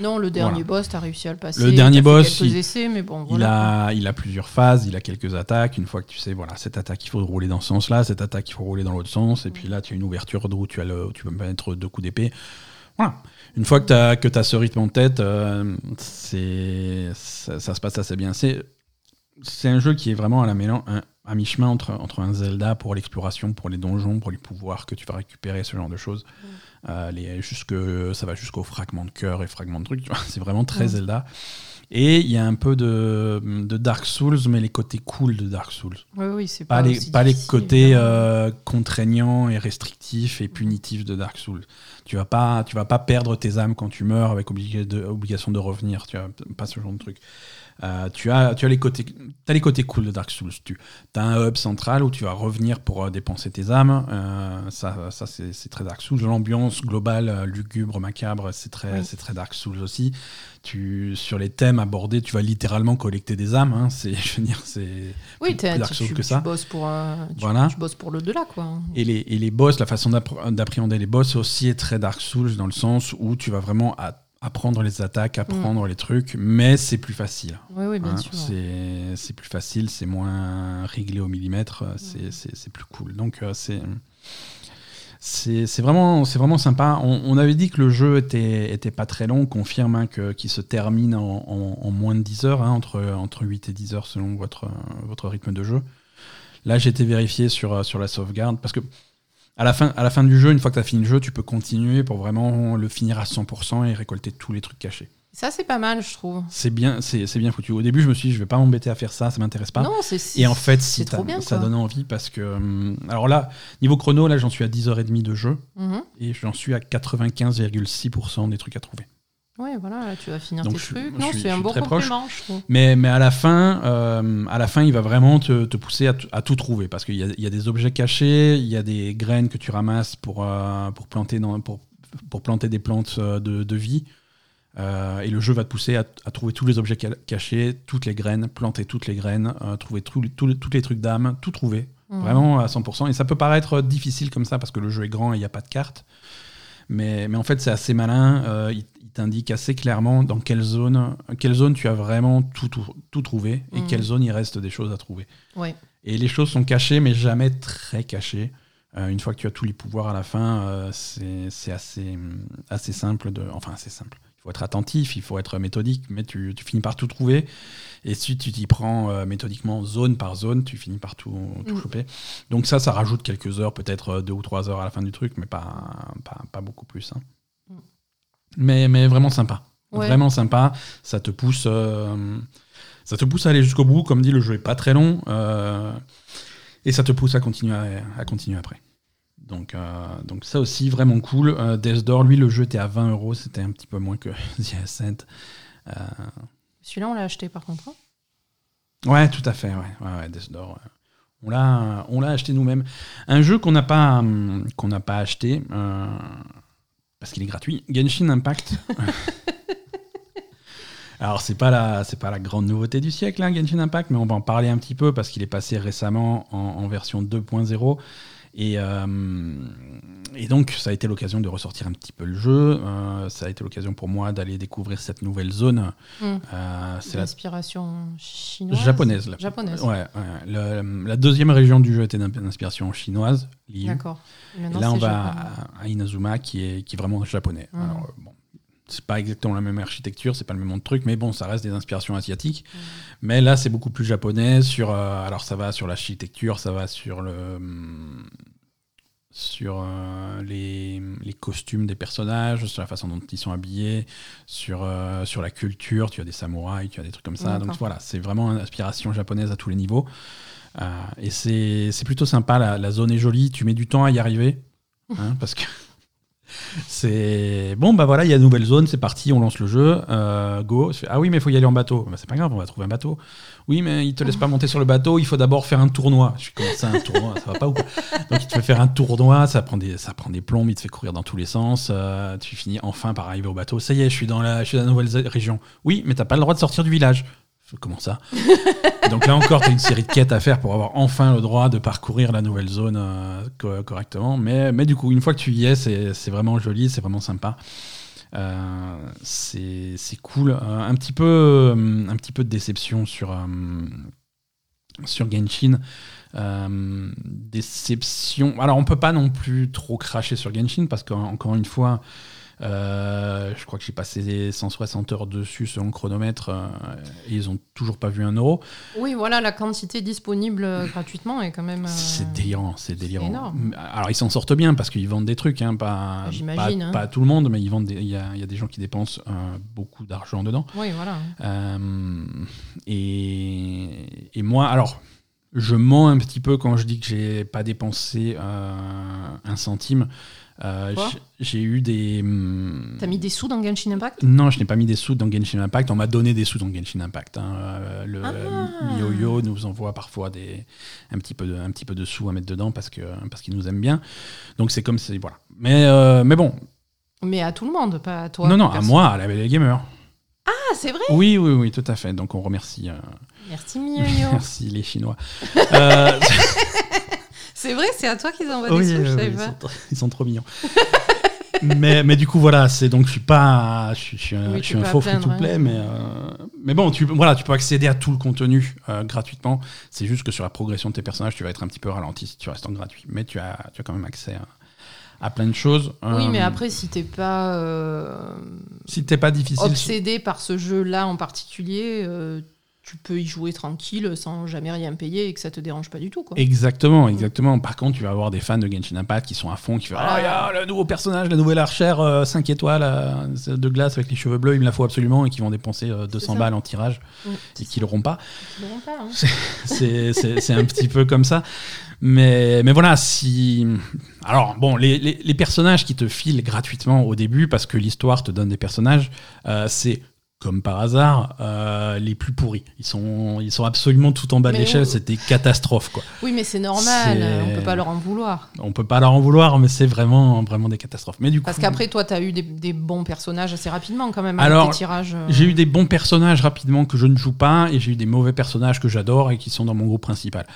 S2: Non, le dernier
S1: Voilà.
S2: boss, t'as réussi à le passer.
S1: Le dernier boss,
S2: quelques
S1: il-
S2: essais, mais bon,
S1: il, a, il a plusieurs phases, il a quelques attaques. Une fois que tu sais, voilà, cette attaque, il faut rouler dans ce sens-là, cette attaque, il faut rouler dans l'autre sens. Et puis là, tu as une ouverture d'où tu, as le, où tu peux mettre deux coups d'épée. Voilà. Une fois que tu as, que as ce rythme en tête, euh, c'est ça, ça se passe assez bien. C'est un jeu qui est vraiment à, la mélan- un- à mi-chemin entre, entre un Zelda pour l'exploration, pour les donjons, pour les pouvoirs que tu vas récupérer, ce genre de choses. Euh, les, jusque, ça va jusqu'au fragment de cœur et fragment de trucs. vois. *laughs* C'est vraiment très. Zelda. Et il y a un peu de, de Dark Souls, mais les côtés cool de Dark Souls.
S2: Oui, oui, c'est
S1: Pas,
S2: pas,
S1: les, pas les côtés euh, contraignants et restrictifs et punitifs de Dark Souls. Tu vas pas, tu vas pas perdre tes âmes quand tu meurs avec obligé de, obligation de revenir. Tu as pas ce genre de truc. Euh, tu as, tu as les côtés, as les côtés cool de Dark Souls. Tu as un hub central où tu vas revenir pour euh, dépenser tes âmes. Euh, ça, ça c'est très Dark Souls. L'ambiance globale, lugubre, macabre, c'est très,
S2: Oui.
S1: c'est très Dark Souls aussi. Tu, sur les thèmes abordés, tu vas littéralement collecter des âmes. hein. C'est, *laughs* je veux dire, c'est
S2: Oui,
S1: plus Dark
S2: tu,
S1: Souls
S2: tu-
S1: que
S2: tu
S1: ça.
S2: bosses pour, tu,
S1: Voilà.
S2: tu bosses pour l'au-delà, quoi.
S1: Et les, et les boss, la façon d'appréhender les boss aussi est très Dark Souls dans le sens où tu vas vraiment a- apprendre les attaques, apprendre les trucs, mais c'est plus facile.
S2: Oui, oui, bien
S1: hein.
S2: sûr.
S1: C'est c'est plus facile, c'est moins réglé au millimètre, euh, c'est c'est- c'est plus cool. Donc euh, c'est C'est c'est vraiment, c'est vraiment sympa. On, on avait dit que le jeu était, était pas très long, confirme hein, que- qu'il se termine en, en- en moins de 10 heures, hein, entre, entre 8 et 10 heures selon votre, votre rythme de jeu. Là, j'ai été vérifié sur, euh, sur la sauvegarde parce que à la, fin, à la fin du jeu, une fois que tu as fini le jeu, tu peux continuer pour vraiment le finir à 100% et récolter tous les trucs cachés.
S2: Ça, c'est pas mal, je trouve.
S1: C'est bien, c'est bien foutu. Au début, je me suis dit, je vais pas m'embêter à faire ça, ça m'intéresse pas.
S2: Non, c'est
S1: Et en fait, si
S2: trop bien,
S1: ça
S2: quoi.
S1: donne envie parce que. hum, Alors là, niveau chrono, là, j'en suis à 10h30 de jeu
S2: Mhm.
S1: et j'en suis à 95,6% des trucs à trouver.
S2: Ouais, voilà, là, tu vas finir
S1: Donc,
S2: tes
S1: je
S2: trucs.
S1: je
S2: Non, c'est un bon
S1: proche.
S2: complément, je trouve.
S1: Mais, mais à, la fin, euh, à la fin, il va vraiment te, te pousser à, tout trouver parce qu'il y y a des objets cachés, il y a des graines que tu ramasses pour, euh, pour, planter, dans, pour, pour planter des plantes euh, de, de vie. Euh, et le jeu va te pousser à, à trouver tous les objets ca- cachés, toutes les graines, planter toutes les graines, trouver tous les- trucs d'âme, tout trouver.
S2: Mhm.
S1: Vraiment à 100%. Et ça peut paraître difficile comme ça parce que le jeu est grand et il n'y a pas de carte. Mais, mais en fait, c'est assez malin. Euh, il il t'indique assez clairement dans quelle zone, quelle zone tu as vraiment tout, tout, tout trouvé et
S2: Mhm.
S1: quelle zone il reste des choses à trouver.
S2: Ouais.
S1: Et les choses sont cachées, mais jamais très cachées. Euh, une fois que tu as tous les pouvoirs à la fin, euh, c'est assez, hum, assez simple. De, enfin, assez simple. Il faut être attentif, il faut être méthodique, mais tu, tu finis par tout trouver. Et si tu t'y prends euh, méthodiquement zone par zone, tu finis par tout, tout choper. Donc ça, ça rajoute quelques heures, peut-être euh, deux ou trois heures à la fin du truc, mais pas, pas, pas beaucoup plus. hein.
S2: Mm.
S1: Mais, mais vraiment sympa.
S2: Ouais.
S1: Vraiment sympa. Ça te pousse, euh, ça te pousse à aller jusqu'au bout. Comme dit, le jeu est pas très long. euh, et ça te pousse à continuer, à, à continuer après. Donc, euh, donc ça aussi, vraiment cool. Euh, Death Door, lui, le jeu était à 20 euros. C'était un petit peu moins que *laughs* The Ascent.
S2: Celui-là, on l'a acheté par contre. hein.
S1: Ouais, tout à fait. Ouais, ouais, ouais, Death Door. ouais. On l'a, on l'a acheté nous-mêmes. Un jeu qu'on n'a pas, hum, qu'on n'a pas acheté euh, parce qu'il est gratuit. Genshin Impact. *laughs* Alors c'est pas la, c'est pas la grande nouveauté du siècle, hein, Genshin Impact, mais on va en parler un petit peu parce qu'il est passé récemment en, en version 2.0. Et, euh, et donc, ça a été l'occasion de ressortir un petit peu le jeu. Euh, ça a été l'occasion pour moi d'aller découvrir cette nouvelle zone.
S2: Mm.
S1: Euh, c'est la
S2: L'inspiration chinoise.
S1: japonaise. là.
S2: Japonaise.
S1: Ouais, ouais. Le- la deuxième région du jeu était d'inspiration chinoise.
S2: D'accord.
S1: Là, on va
S2: japonais.
S1: à, Inazuma, qui est, qui est vraiment japonais.
S2: Mhm.
S1: Alors, bon, c'est pas exactement la même architecture, c'est pas le même monde de truc, mais bon, ça reste des inspirations asiatiques.
S2: Mhm.
S1: Mais là, c'est beaucoup plus japonais. Sur, euh, alors, ça va sur l'architecture, ça va sur le. hum, sur euh, les, les costumes des personnages, sur la façon dont ils sont habillés, sur, euh, sur la culture. Tu as des samouraïs, tu as des trucs comme ça. Donc voilà, c'est vraiment une inspiration japonaise à tous les niveaux. Et c'est c'est plutôt sympa, la, la zone est jolie, tu mets du temps à y arriver, hein, parce que c'est... Bon, bah voilà, il y a une nouvelle zone, c'est parti, on lance le jeu, euh, go. Ah oui, mais il faut y aller en bateau. Bah, c'est pas grave, on va trouver un bateau. Oui, mais il te laisse pas monter sur le bateau, il faut d'abord faire un tournoi. Je suis comment ça, un tournoi? Ça va pas ou quoi? Donc il te fait faire un tournoi, ça prend des, ça prend des plombes, il te fait courir dans tous les sens, euh, tu finis enfin par arriver au bateau. Ça y est, je suis dans la, je suis dans la nouvelle région. Oui, mais t'as pas le droit de sortir du village. Comment ça *laughs* Donc là encore, tu as une série de quêtes à faire pour avoir enfin le droit de parcourir la nouvelle zone euh, co- correctement. Mais, du coup, une fois que tu y es, c'est vraiment joli, c'est vraiment sympa. Euh, c'est cool. Euh, un, petit peu, de déception sur, Genshin. Déception. Alors, on peut pas non plus trop cracher sur Genshin parce qu'encore une fois, je crois que j'ai passé 160 heures dessus selon le chronomètre euh, et ils ont toujours pas vu un euro.
S2: Oui, voilà, la quantité disponible euh, gratuitement est quand même. euh,
S1: C'est délirant, c'est délirant.
S2: énorme.
S1: Alors ils s'en sortent bien parce qu'ils vendent des trucs, hein, pas, pas,
S2: J'imagine, hein.
S1: pas à tout le monde, mais ils vendent. Il y, a, il y a des gens qui dépensent euh, beaucoup d'argent dedans.
S2: Oui, voilà.
S1: Euh, et, et moi, alors, je mens un petit peu quand je dis que j'ai pas dépensé euh, un centime. Euh, j'ai- eu des. hum,
S2: T'as mis des sous dans Genshin Impact?
S1: Non, je n'ai pas mis des sous dans Genshin Impact. On m'a donné des sous dans Genshin Impact. hein. Euh, Le
S2: Ah.
S1: MiYoYo nous envoie parfois des, un, petit peu de, un petit peu de sous à mettre dedans parce que parce qu'il nous aime bien. Donc c'est comme c'est voilà. Mais euh, mais bon,
S2: Mais à tout le monde, pas à toi.
S1: non non, à moi, à la Belle Gamer.
S2: Ah, c'est vrai?
S1: Oui oui oui, tout à fait. Donc on remercie euh,
S2: Merci, Mioyo. *laughs*
S1: merci les Chinois. Euh, *laughs*
S2: c'est vrai, c'est à toi qu'ils envoient
S1: oui,
S2: des sous, je savais
S1: ils,
S2: pas.
S1: sont, ils sont trop mignons. *laughs* mais, mais du coup, voilà, c'est donc je suis pas, je suis, un,
S2: Oui,
S1: je
S2: tu
S1: suis un
S2: peux
S1: faux free-to-play, mais, euh, mais bon, tu, voilà, tu peux accéder à tout le contenu euh, gratuitement. C'est juste que sur la progression de tes personnages, tu vas être un petit peu ralenti si tu restes en gratuit. Mais tu as, tu as quand même accès à plein de choses.
S2: Oui,
S1: Euh,
S2: mais après, si t'es pas euh,
S1: si t'es pas difficile,
S2: obsédé par ce jeu-là en particulier, euh, tu peux y jouer tranquille sans jamais rien payer et que ça te dérange pas du tout. Quoi.
S1: Exactement, exactement. Par contre, tu vas avoir des fans de Genshin Impact qui sont à fond, qui font. Ah, y a le nouveau personnage, la nouvelle archère 5 étoiles euh, de glace avec les cheveux bleus, il me la faut absolument, et qui vont dépenser euh, 200
S2: ça.
S1: balles en tirage
S2: Mm.
S1: et qui l'auront pas.
S2: Pas, hein. *laughs*
S1: C'est un petit peu comme ça. Mais, mais voilà, si. Alors, bon, les, les- les personnages qui te filent gratuitement au début, parce que l'histoire te donne des personnages, euh, c'est. Comme par hasard, euh, les plus pourris. Ils sont, ils sont absolument tout en bas de l'échelle. C'était catastrophe, quoi.
S2: Oui, mais c'est normal, on peut pas leur en vouloir.
S1: On peut pas leur en vouloir, mais c'est vraiment, vraiment des catastrophes. Mais du
S2: Parce
S1: coup,
S2: qu'après, toi, tu as eu des, des bons personnages assez rapidement quand même avec
S1: Alors,
S2: tirages. euh.
S1: j'ai eu des bons personnages rapidement que je ne joue pas, et j'ai eu des mauvais personnages que j'adore et qui sont dans mon groupe principal.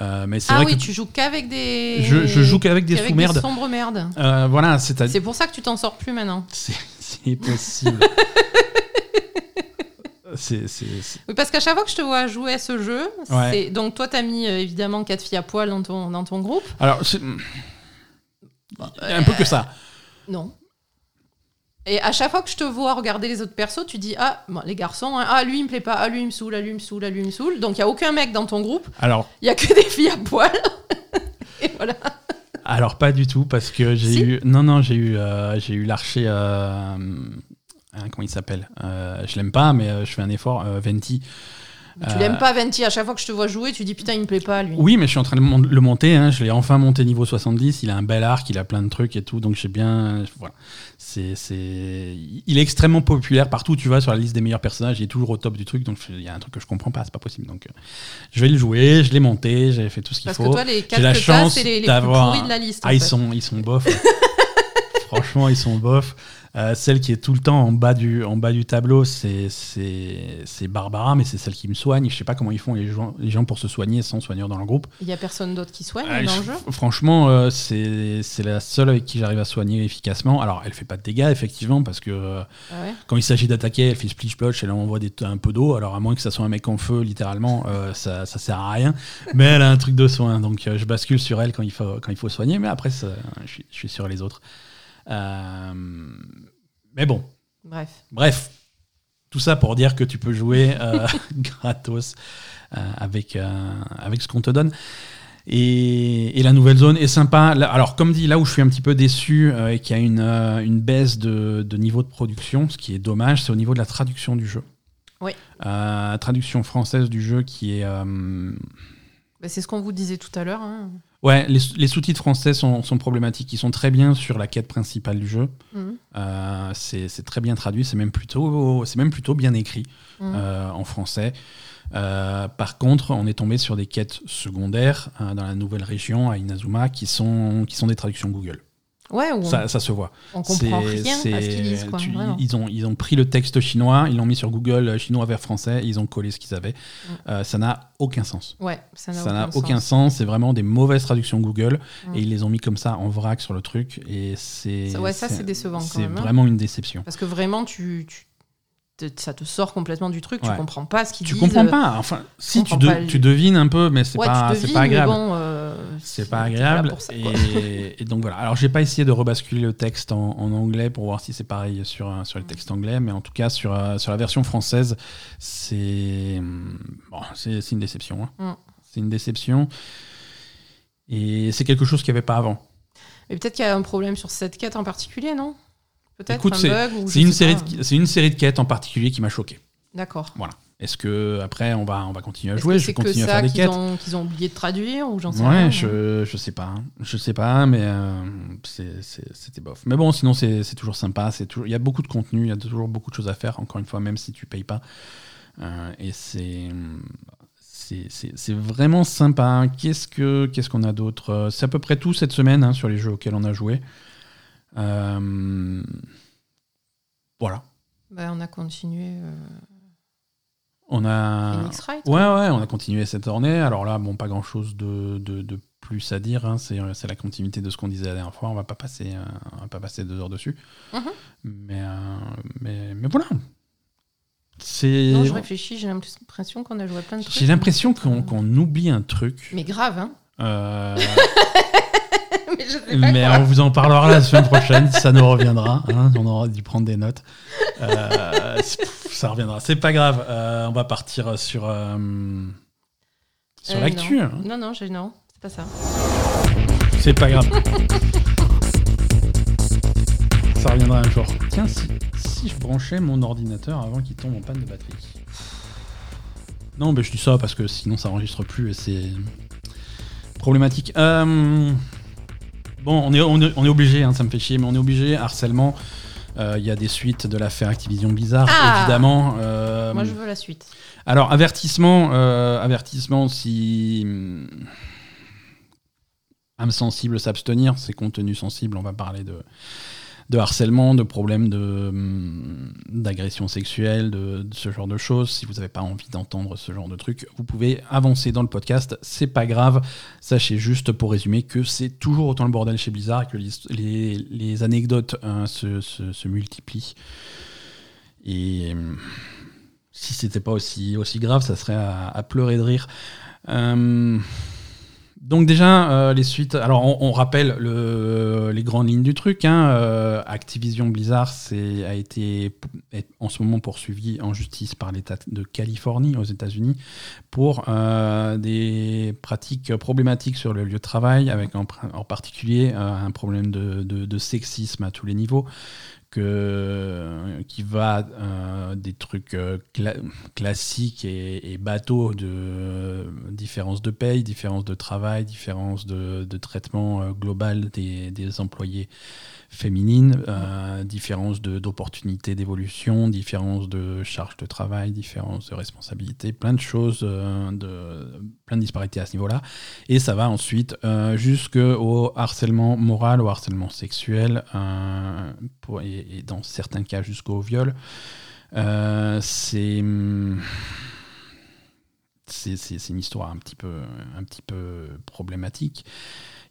S1: Euh, mais c'est
S2: Ah
S1: vrai
S2: oui,
S1: que
S2: tu joues qu'avec des.
S1: je, je joue qu'avec des
S2: qu'avec
S1: sous-merdes.
S2: sombres merdes.
S1: Euh, voilà, c'est
S2: C'est pour ça que tu t'en sors plus maintenant.
S1: c'est *laughs*
S2: Oui, parce qu'à chaque fois que je te vois jouer à ce jeu,
S1: Ouais.
S2: donc toi, t'as mis euh, évidemment quatre filles à poil dans ton, dans ton groupe.
S1: Alors, a un peu que ça.
S2: Non. Et à chaque fois que je te vois regarder les autres persos, tu dis Ah, bon, les garçons, hein, ah, lui il me plaît pas, ah, lui il me saoule, ah, lui il me saoule, ah, lui il me saoule. Donc il y a aucun mec dans ton groupe,
S1: Alors,
S2: il y a que *laughs* des filles à poil. *laughs* Et voilà.
S1: alors pas du tout parce que j'ai
S2: Si.
S1: eu non non j'ai eu euh, j'ai eu l'archer euh, hein, comment il s'appelle Euh, je l'aime pas mais euh, je fais un effort euh, Venti.
S2: Tu
S1: Euh,
S2: l'aimes pas, Venti. À chaque fois que je te vois jouer, tu dis Putain, il me plaît pas, lui.
S1: Oui, mais je suis en train de le monter. hein. Je l'ai enfin monté niveau 70. Il a un bel arc, il a plein de trucs et tout. Donc j'ai bien. Voilà. C'est. Il est extrêmement populaire partout. Tu vas sur la liste des meilleurs personnages. Il est toujours au top du truc. Donc il y a un truc que je comprends pas. C'est pas possible. Donc euh, je vais le jouer. Je l'ai monté. J'ai fait tout ce qu'il
S2: Parce
S1: faut.
S2: que toi, les quatre
S1: la
S2: que t'as,
S1: chance
S2: c'est les, les plus
S1: d'avoir-
S2: pourris de la liste. en
S1: ah, ils sont, ils sont bof. *laughs* Franchement, ils sont bof. Euh, celle qui est tout le temps en bas du, en bas du tableau, c'est, Barbara, mais c'est celle qui me soigne. Je sais pas comment ils font les gens, les gens pour se soigner sans soigneur dans leur groupe.
S2: Il y a personne d'autre qui soigne
S1: Ah,
S2: dans le jeu
S1: Franchement, euh, c'est la seule avec qui j'arrive à soigner efficacement. Alors, elle fait pas de dégâts, effectivement, parce que euh,
S2: Ah ouais
S1: quand il s'agit d'attaquer, elle fait splish splash, elle envoie des, un peu d'eau. Alors, à moins que ça soit un mec en feu, littéralement, euh, ça, ça sert à rien. Mais elle a un truc de soin, donc je bascule sur elle quand il faut, quand il faut soigner. Mais après, ça, je, suis, je suis sur les autres. Euh, mais bon,
S2: Bref.
S1: Bref, tout ça pour dire que tu peux jouer euh, *laughs* gratos euh, avec, avec ce qu'on te donne. Et, et la nouvelle zone est sympa. Alors, comme dit, là où je suis un petit peu déçu et qu'il y a une, une baisse de, de niveau de production, ce qui est dommage, c'est au niveau de la traduction du jeu.
S2: Oui.
S1: Traduction française du jeu qui est.
S2: Bah, c'est ce qu'on vous disait tout à l'heure. hein.
S1: Ouais, les, les sous-titres français sont, sont problématiques. Ils sont très bien sur la quête principale du jeu.
S2: Mhm.
S1: Euh, c'est très bien traduit, c'est même plutôt, même plutôt bien écrit
S2: Mhm.
S1: euh, en français. Euh, par contre, on est tombé sur des quêtes secondaires dans la nouvelle région à Inazuma qui sont, qui sont des traductions Google.
S2: Ouais, on,
S1: Ça, ça se voit.
S2: on comprend rien à ce qu'ils disent. Quoi,
S1: tu- ils, ont, ils ont pris le texte chinois, ils l'ont mis sur Google euh, chinois vers français, ils ont collé ce qu'ils avaient.
S2: Mm.
S1: Euh, ça n'a aucun sens.
S2: Ouais, ça n'a aucun,
S1: aucun
S2: sens.
S1: c'est vraiment des mauvaises traductions Google
S2: Mm.
S1: et ils les ont mis comme ça en vrac sur le truc et c'est
S2: Ça- ouais, ça, c'est décevant
S1: C'est
S2: hein.
S1: vraiment une déception.
S2: Parce que vraiment, tu, tu- ça te sort complètement du truc. Tu
S1: Ouais.
S2: comprends pas ce qu'ils
S1: Tu
S2: disent.
S1: comprends
S2: euh,
S1: pas. Enfin, si tu,
S2: comprends
S1: de-
S2: pas le-
S1: tu devines un peu, mais c'est
S2: Ouais,
S1: pas,
S2: tu devines,
S1: pas agréable.
S2: bon, euh,
S1: c'est pas agréable.
S2: ça,
S1: et, et donc voilà. Alors j'ai pas essayé de rebasculer le texte en, en anglais pour voir si c'est pareil sur, sur le texte anglais, mais en tout cas sur, euh, sur la version française, c'est hum, bon, c'est une déception. hein.
S2: Mm.
S1: C'est une déception. Et c'est quelque chose qu'il n'y avait pas avant.
S2: Mais peut-être qu'il y a un problème sur cette quête en particulier, non? Peut-être un bug ou
S1: C'est une, série de, c'est une série de quêtes en particulier qui m'a choqué.
S2: D'accord.
S1: Voilà. Est-ce que après on va, on va continuer à jouer? Je vais
S2: c'est que
S1: continuer à
S2: ça
S1: faire des
S2: qu'ils
S1: quêtes.
S2: ont, qu'ils ont oublié de traduire ou j'en sais rien
S1: Ouais, je, je sais pas. hein. Je sais pas, mais euh, c'était bof. Mais bon, sinon, c'est toujours sympa. c'est toujours- Il y a beaucoup de contenu, il y a toujours beaucoup de choses à faire, encore une fois, même si tu payes pas. Euh, et c'est. c'est- vraiment sympa. Qu'est-ce que- qu'est-ce qu'on a d'autre? C'est à peu près tout cette semaine hein, sur les jeux auxquels on a joué. Euh, Voilà.
S2: Bah, on a continué
S1: On a.
S2: Wright.
S1: Ouais, ouais, on a continué cette tournée. Alors là, bon, pas grand chose de, de, de plus à dire. hein. C'est c'est la continuité de ce qu'on disait la dernière fois. On va pas passer, euh, on va pas passer deux heures dessus.
S2: Mhm.
S1: mais, euh, mais, mais voilà. C'est.
S2: Non, je réfléchis, j'ai l'impression qu'on a joué plein de trucs.
S1: J'ai l'impression qu'on oublie un truc.
S2: Mais grave, hein
S1: Euh, *laughs*
S2: Mais
S1: mais on vous en parlera la semaine prochaine, ça nous reviendra. Hein, on aura dû prendre des notes. Euh, ça reviendra. C'est pas grave. Euh, on va partir sur, sur l'actu.
S2: Hein. Non, non, non, non c'est pas ça.
S1: C'est pas grave. ça reviendra un jour. Tiens, si, si je branchais mon ordinateur avant qu'il tombe en panne de batterie. Non, mais je dis ça parce que sinon ça enregistre plus et c'est problématique. Euh, bon, on est, on est, obligé, hein, ça me fait chier, mais on est obligé. Harcèlement, euh, il y a des suites de l'affaire Activision Blizzard, ah évidemment.
S2: Euh, Moi, je veux la suite.
S1: Alors, avertissement, avertissement si. âme sensible s'abstenir, c'est contenu sensible, on va parler de de harcèlement, de problèmes hum, d'agression sexuelle, de, ce genre de choses. Si vous n'avez pas envie d'entendre ce genre de trucs, vous pouvez avancer dans le podcast. C'est pas grave. Sachez juste, pour résumer, que c'est toujours autant le bordel chez Blizzard que les, anecdotes hein, se, multiplient. Et hum, si c'était pas aussi, aussi grave, ça serait à, pleurer de rire. Hum, donc déjà, euh, les suites. Alors, on, rappelle les grandes lignes du truc. Hein. Euh, Activision Blizzard a été en ce moment poursuivi en justice par l'État de Californie aux États-Unis pour euh, des pratiques problématiques sur le lieu de travail, avec en, particulier un problème de, sexisme à tous les niveaux, que, qui va euh, des trucs euh, classiques et, bateaux de différence de paye, différence de travail, différence de, traitement euh, global des employés féminine, euh, différence d'opportunités d'évolution, différence de charge de travail, différence de responsabilité, plein de choses, euh, de, plein de disparités à ce niveau-là. Et ça va ensuite euh, jusqu'au harcèlement moral, au harcèlement sexuel, pour, et, dans certains cas jusqu'au viol. c'est c'est une histoire un petit peu, un petit peu problématique.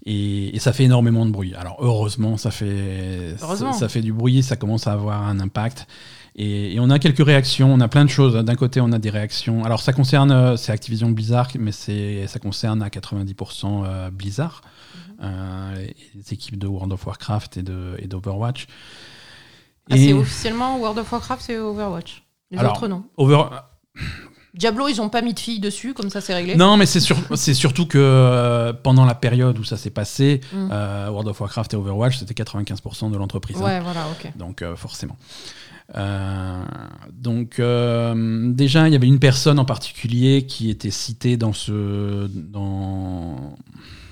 S1: Et, ça fait énormément de bruit. Alors heureusement, ça fait, Ça, fait du bruit, ça commence à avoir un impact. Et, on a quelques réactions, on a plein de choses. D'un côté, on a des réactions. Alors ça concerne, euh, c'est Activision Blizzard, mais ça concerne à 90% euh, Blizzard, mhm. euh, les équipes de World of Warcraft et d'Overwatch.
S2: Ah, c'est officiellement World of Warcraft et Overwatch. Les autres, non.
S1: Over...
S2: Diablo, ils ont pas mis de filles dessus, comme ça c'est réglé?
S1: Non, mais c'est surtout que euh, pendant la période où ça s'est passé, mm. euh, World of Warcraft et Overwatch, c'était 95% de l'entreprise.
S2: Hein. Ouais, voilà, ok.
S1: Donc euh, forcément. donc déjà, il y avait une personne en particulier qui était citée dans ce dans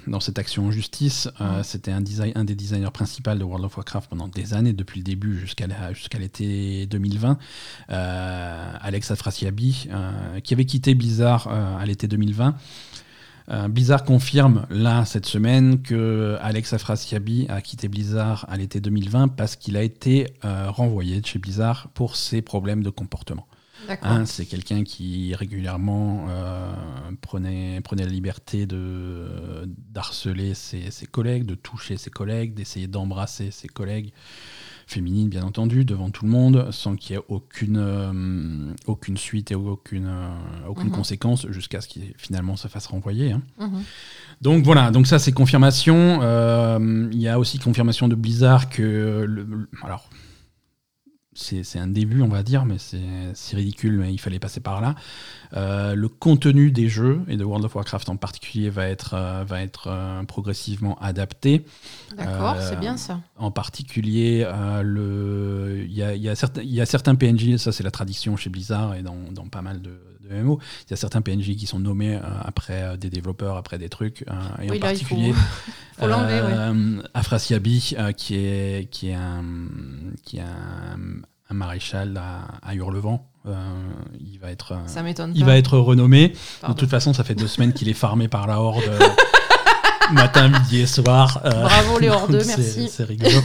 S1: dans cette action en justice. Euh, c'était un, un des designers principaux de World of Warcraft pendant des années, depuis le début jusqu'à jusqu'à l'été 2020. Euh, Alex Afrasiabi, euh, qui avait quitté Blizzard à l'été 2020. Blizzard confirme là cette semaine que Alex Afrasiabi a quitté Blizzard à l'été 2020 parce qu'il a été renvoyé de chez Blizzard pour ses problèmes de comportement. Hein, c'est quelqu'un qui régulièrement euh, prenait, prenait la liberté de d'harceler ses, collègues, de toucher ses collègues, d'essayer d'embrasser ses collègues féminines, bien entendu, devant tout le monde, sans qu'il y ait aucune, euh, aucune suite et aucune, euh, aucune mhm. conséquence, jusqu'à ce qu'il finalement se fasse renvoyer. Hein. Mhm. Donc voilà, donc ça c'est confirmation. Il y a aussi confirmation de Blizzard que... Le, alors, c'est un début, on va dire, mais c'est ridicule, mais il fallait passer par là. Euh, le contenu des jeux, et de World of Warcraft en particulier, va être, euh, va être euh, progressivement adapté.
S2: D'accord, c'est bien ça.
S1: En particulier, il y a, y, a y a certains PNJ, ça c'est la tradition chez Blizzard et dans, dans pas mal de, de MMO, il y a certains PNJ qui sont nommés après des développeurs, après des trucs, et en particulier... *laughs*
S2: Faut,
S1: Afrasiabi, qui est, qui est un... Qui est un un maréchal à, Hurlevent. Euh, il va être,
S2: ça
S1: il va être renommé. De toute façon, ça fait deux semaines qu'il est farmé par la horde. Euh, *laughs* matin, midi et soir.
S2: Euh, Bravo les *laughs* hordeux, merci.
S1: C'est rigolo.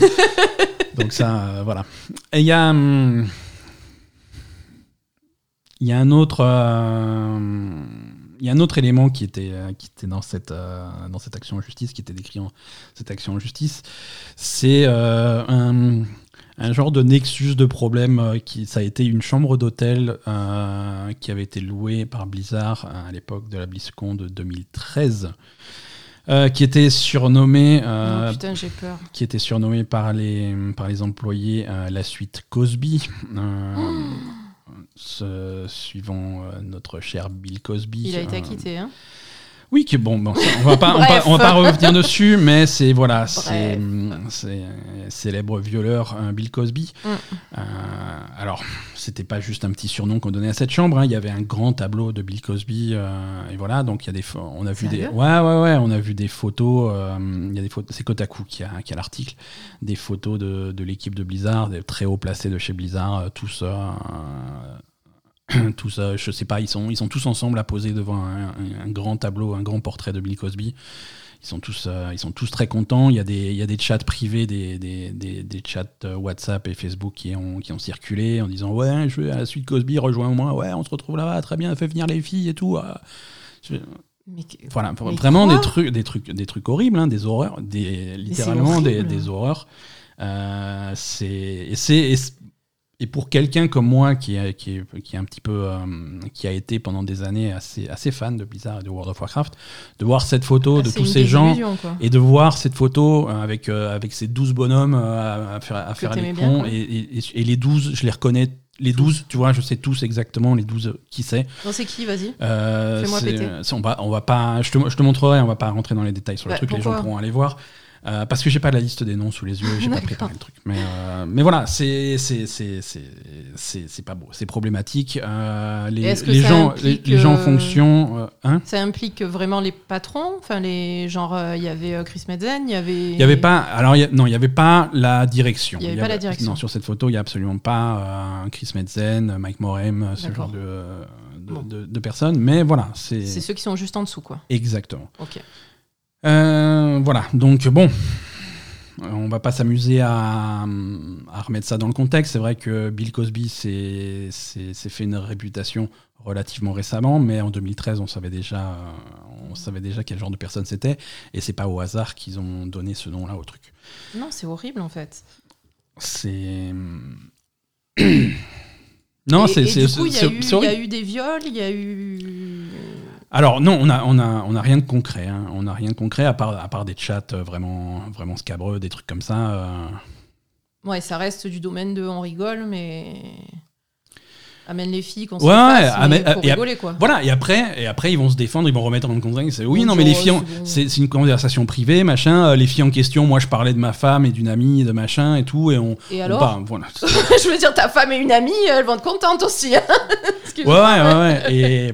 S1: Donc ça, voilà. Et il y a, hum, il y a un autre, il y a un autre élément qui était, qui était dans cette, dans cette action en justice, qui était décrit dans cette action en justice, c'est un un genre de nexus de problème. Euh, qui, ça a été une chambre d'hôtel euh, qui avait été louée par Blizzard euh, à l'époque de la BlizzCon de 2013. euh, qui était surnommé,
S2: Oh,
S1: euh,
S2: putain, j'ai peur.
S1: qui était surnommé par les par les employés euh, la suite Cosby, euh, *gasps* ce- suivant euh, notre cher Bill Cosby.
S2: Il a été acquitté, hein
S1: Oui, que bon, bon, ça, on va pas, on, va, on va pas revenir dessus, mais c'est voilà, c'est euh, célèbre violeur euh, Bill Cosby.
S2: Mm.
S1: Euh, alors, c'était pas juste un petit surnom qu'on donnait à cette chambre. hein, Il y avait un grand tableau de Bill Cosby, euh, et voilà. Donc il y a des, on a vu des, ouais, ouais, ouais, on a vu des photos. euh, Il y a des photos, c'est Kotaku qui a, qui a l'article, des photos de, de l'équipe de Blizzard, des très haut placés de chez Blizzard, euh, *clears throat* tout ça. je sais pas, ils sont, ils sont tous ensemble à poser devant un, un- un grand tableau, un grand portrait de Bill Cosby. Ils sont tous, euh, ils sont tous très contents. Il y a des, il y a des chats privés, des, des, des, des chats euh, WhatsApp et Facebook qui ont, qui ont circulé en disant ouais, je vais à la suite Cosby, rejoins-moi. Ouais, on se retrouve là-bas, très bien, fais venir les filles et tout. Je-
S2: Mais que-
S1: voilà,
S2: Mais
S1: vraiment des trucs, des trucs, des trucs horribles, hein, des horreurs, des littéralement des horreurs. Euh, c'est et pour quelqu'un comme moi qui est qui est, qui est un petit peu euh, qui a été pendant des années assez assez fan de Blizzard et de World of Warcraft, de voir cette photo
S2: Ah,
S1: de tous ces gens
S2: quoi.
S1: et de voir cette photo euh, avec, euh, avec ces 12 bonhommes à, faire, à faire les
S2: bien,
S1: et, et- et- et les 12, je les reconnais. Les 12, tu vois, je sais tous exactement les 12 qui c'est.
S2: Non, c'est qui, vas-y
S1: Euh,
S2: Fais-moi péter.
S1: on va, on va pas, je te, je te montrerai, on va pas rentrer dans les détails sur le
S2: Bah,
S1: truc, les gens pourront aller voir. Euh, parce que j'ai pas la liste des noms sous les yeux, j'ai pas préparé le truc. Mais, euh, mais voilà, c'est pas beau, c'est problématique. Euh, les, gens, les, gens en fonction. hein
S2: Ça implique vraiment les patrons? Enfin, les... genre, il y avait Chris Metzen, il y avait...
S1: Il y avait pas, alors il y a- non, il y avait pas la direction.
S2: Il y avait pas la direction.
S1: Non, sur cette photo, il y a absolument pas Chris Metzen, Mike Morem, ce genre de, de,
S2: Bon.
S1: de- de personnes. Mais voilà, c'est
S2: C'est ceux qui sont juste en dessous, quoi.
S1: exactement.
S2: Ok.
S1: Euh, voilà, donc bon, euh, on va pas s'amuser à, à remettre ça dans le contexte. C'est vrai que Bill Cosby s'est fait une réputation relativement récemment, mais en 2013, on savait déjà, euh, on savait déjà quel genre de personne c'était, et c'est pas au hasard qu'ils ont donné ce nom-là au truc.
S2: Non, c'est horrible, en fait.
S1: C'est *coughs* non,
S2: et,
S1: c'est
S2: du coup, il y, a y eu des viols, il y a eu...
S1: Alors non, on a on a on a rien de concret. hein. On a rien de concret à part à part des chats euh, vraiment vraiment scabreux, des trucs comme ça. euh.
S2: Ouais, ça reste du domaine de on rigole, mais... Amène les filles qu'on
S1: Ouais, ouais, amène-
S2: pour
S1: et
S2: rigoler, quoi.
S1: Voilà, et après, et après ils vont se défendre, ils vont remettre en contexte. c'est, Oui, non, mais les filles,
S2: c'est
S1: une conversation privée, machin. euh, Les filles en question, moi, je parlais de ma femme et d'une amie, de machin et tout, et on.
S2: Et
S1: on
S2: alors
S1: part, voilà. *laughs*
S2: Je veux dire, ta femme et une amie, elles vont être contentes aussi. hein. *laughs*
S1: Ouais, ouais, ouais, ouais. Et,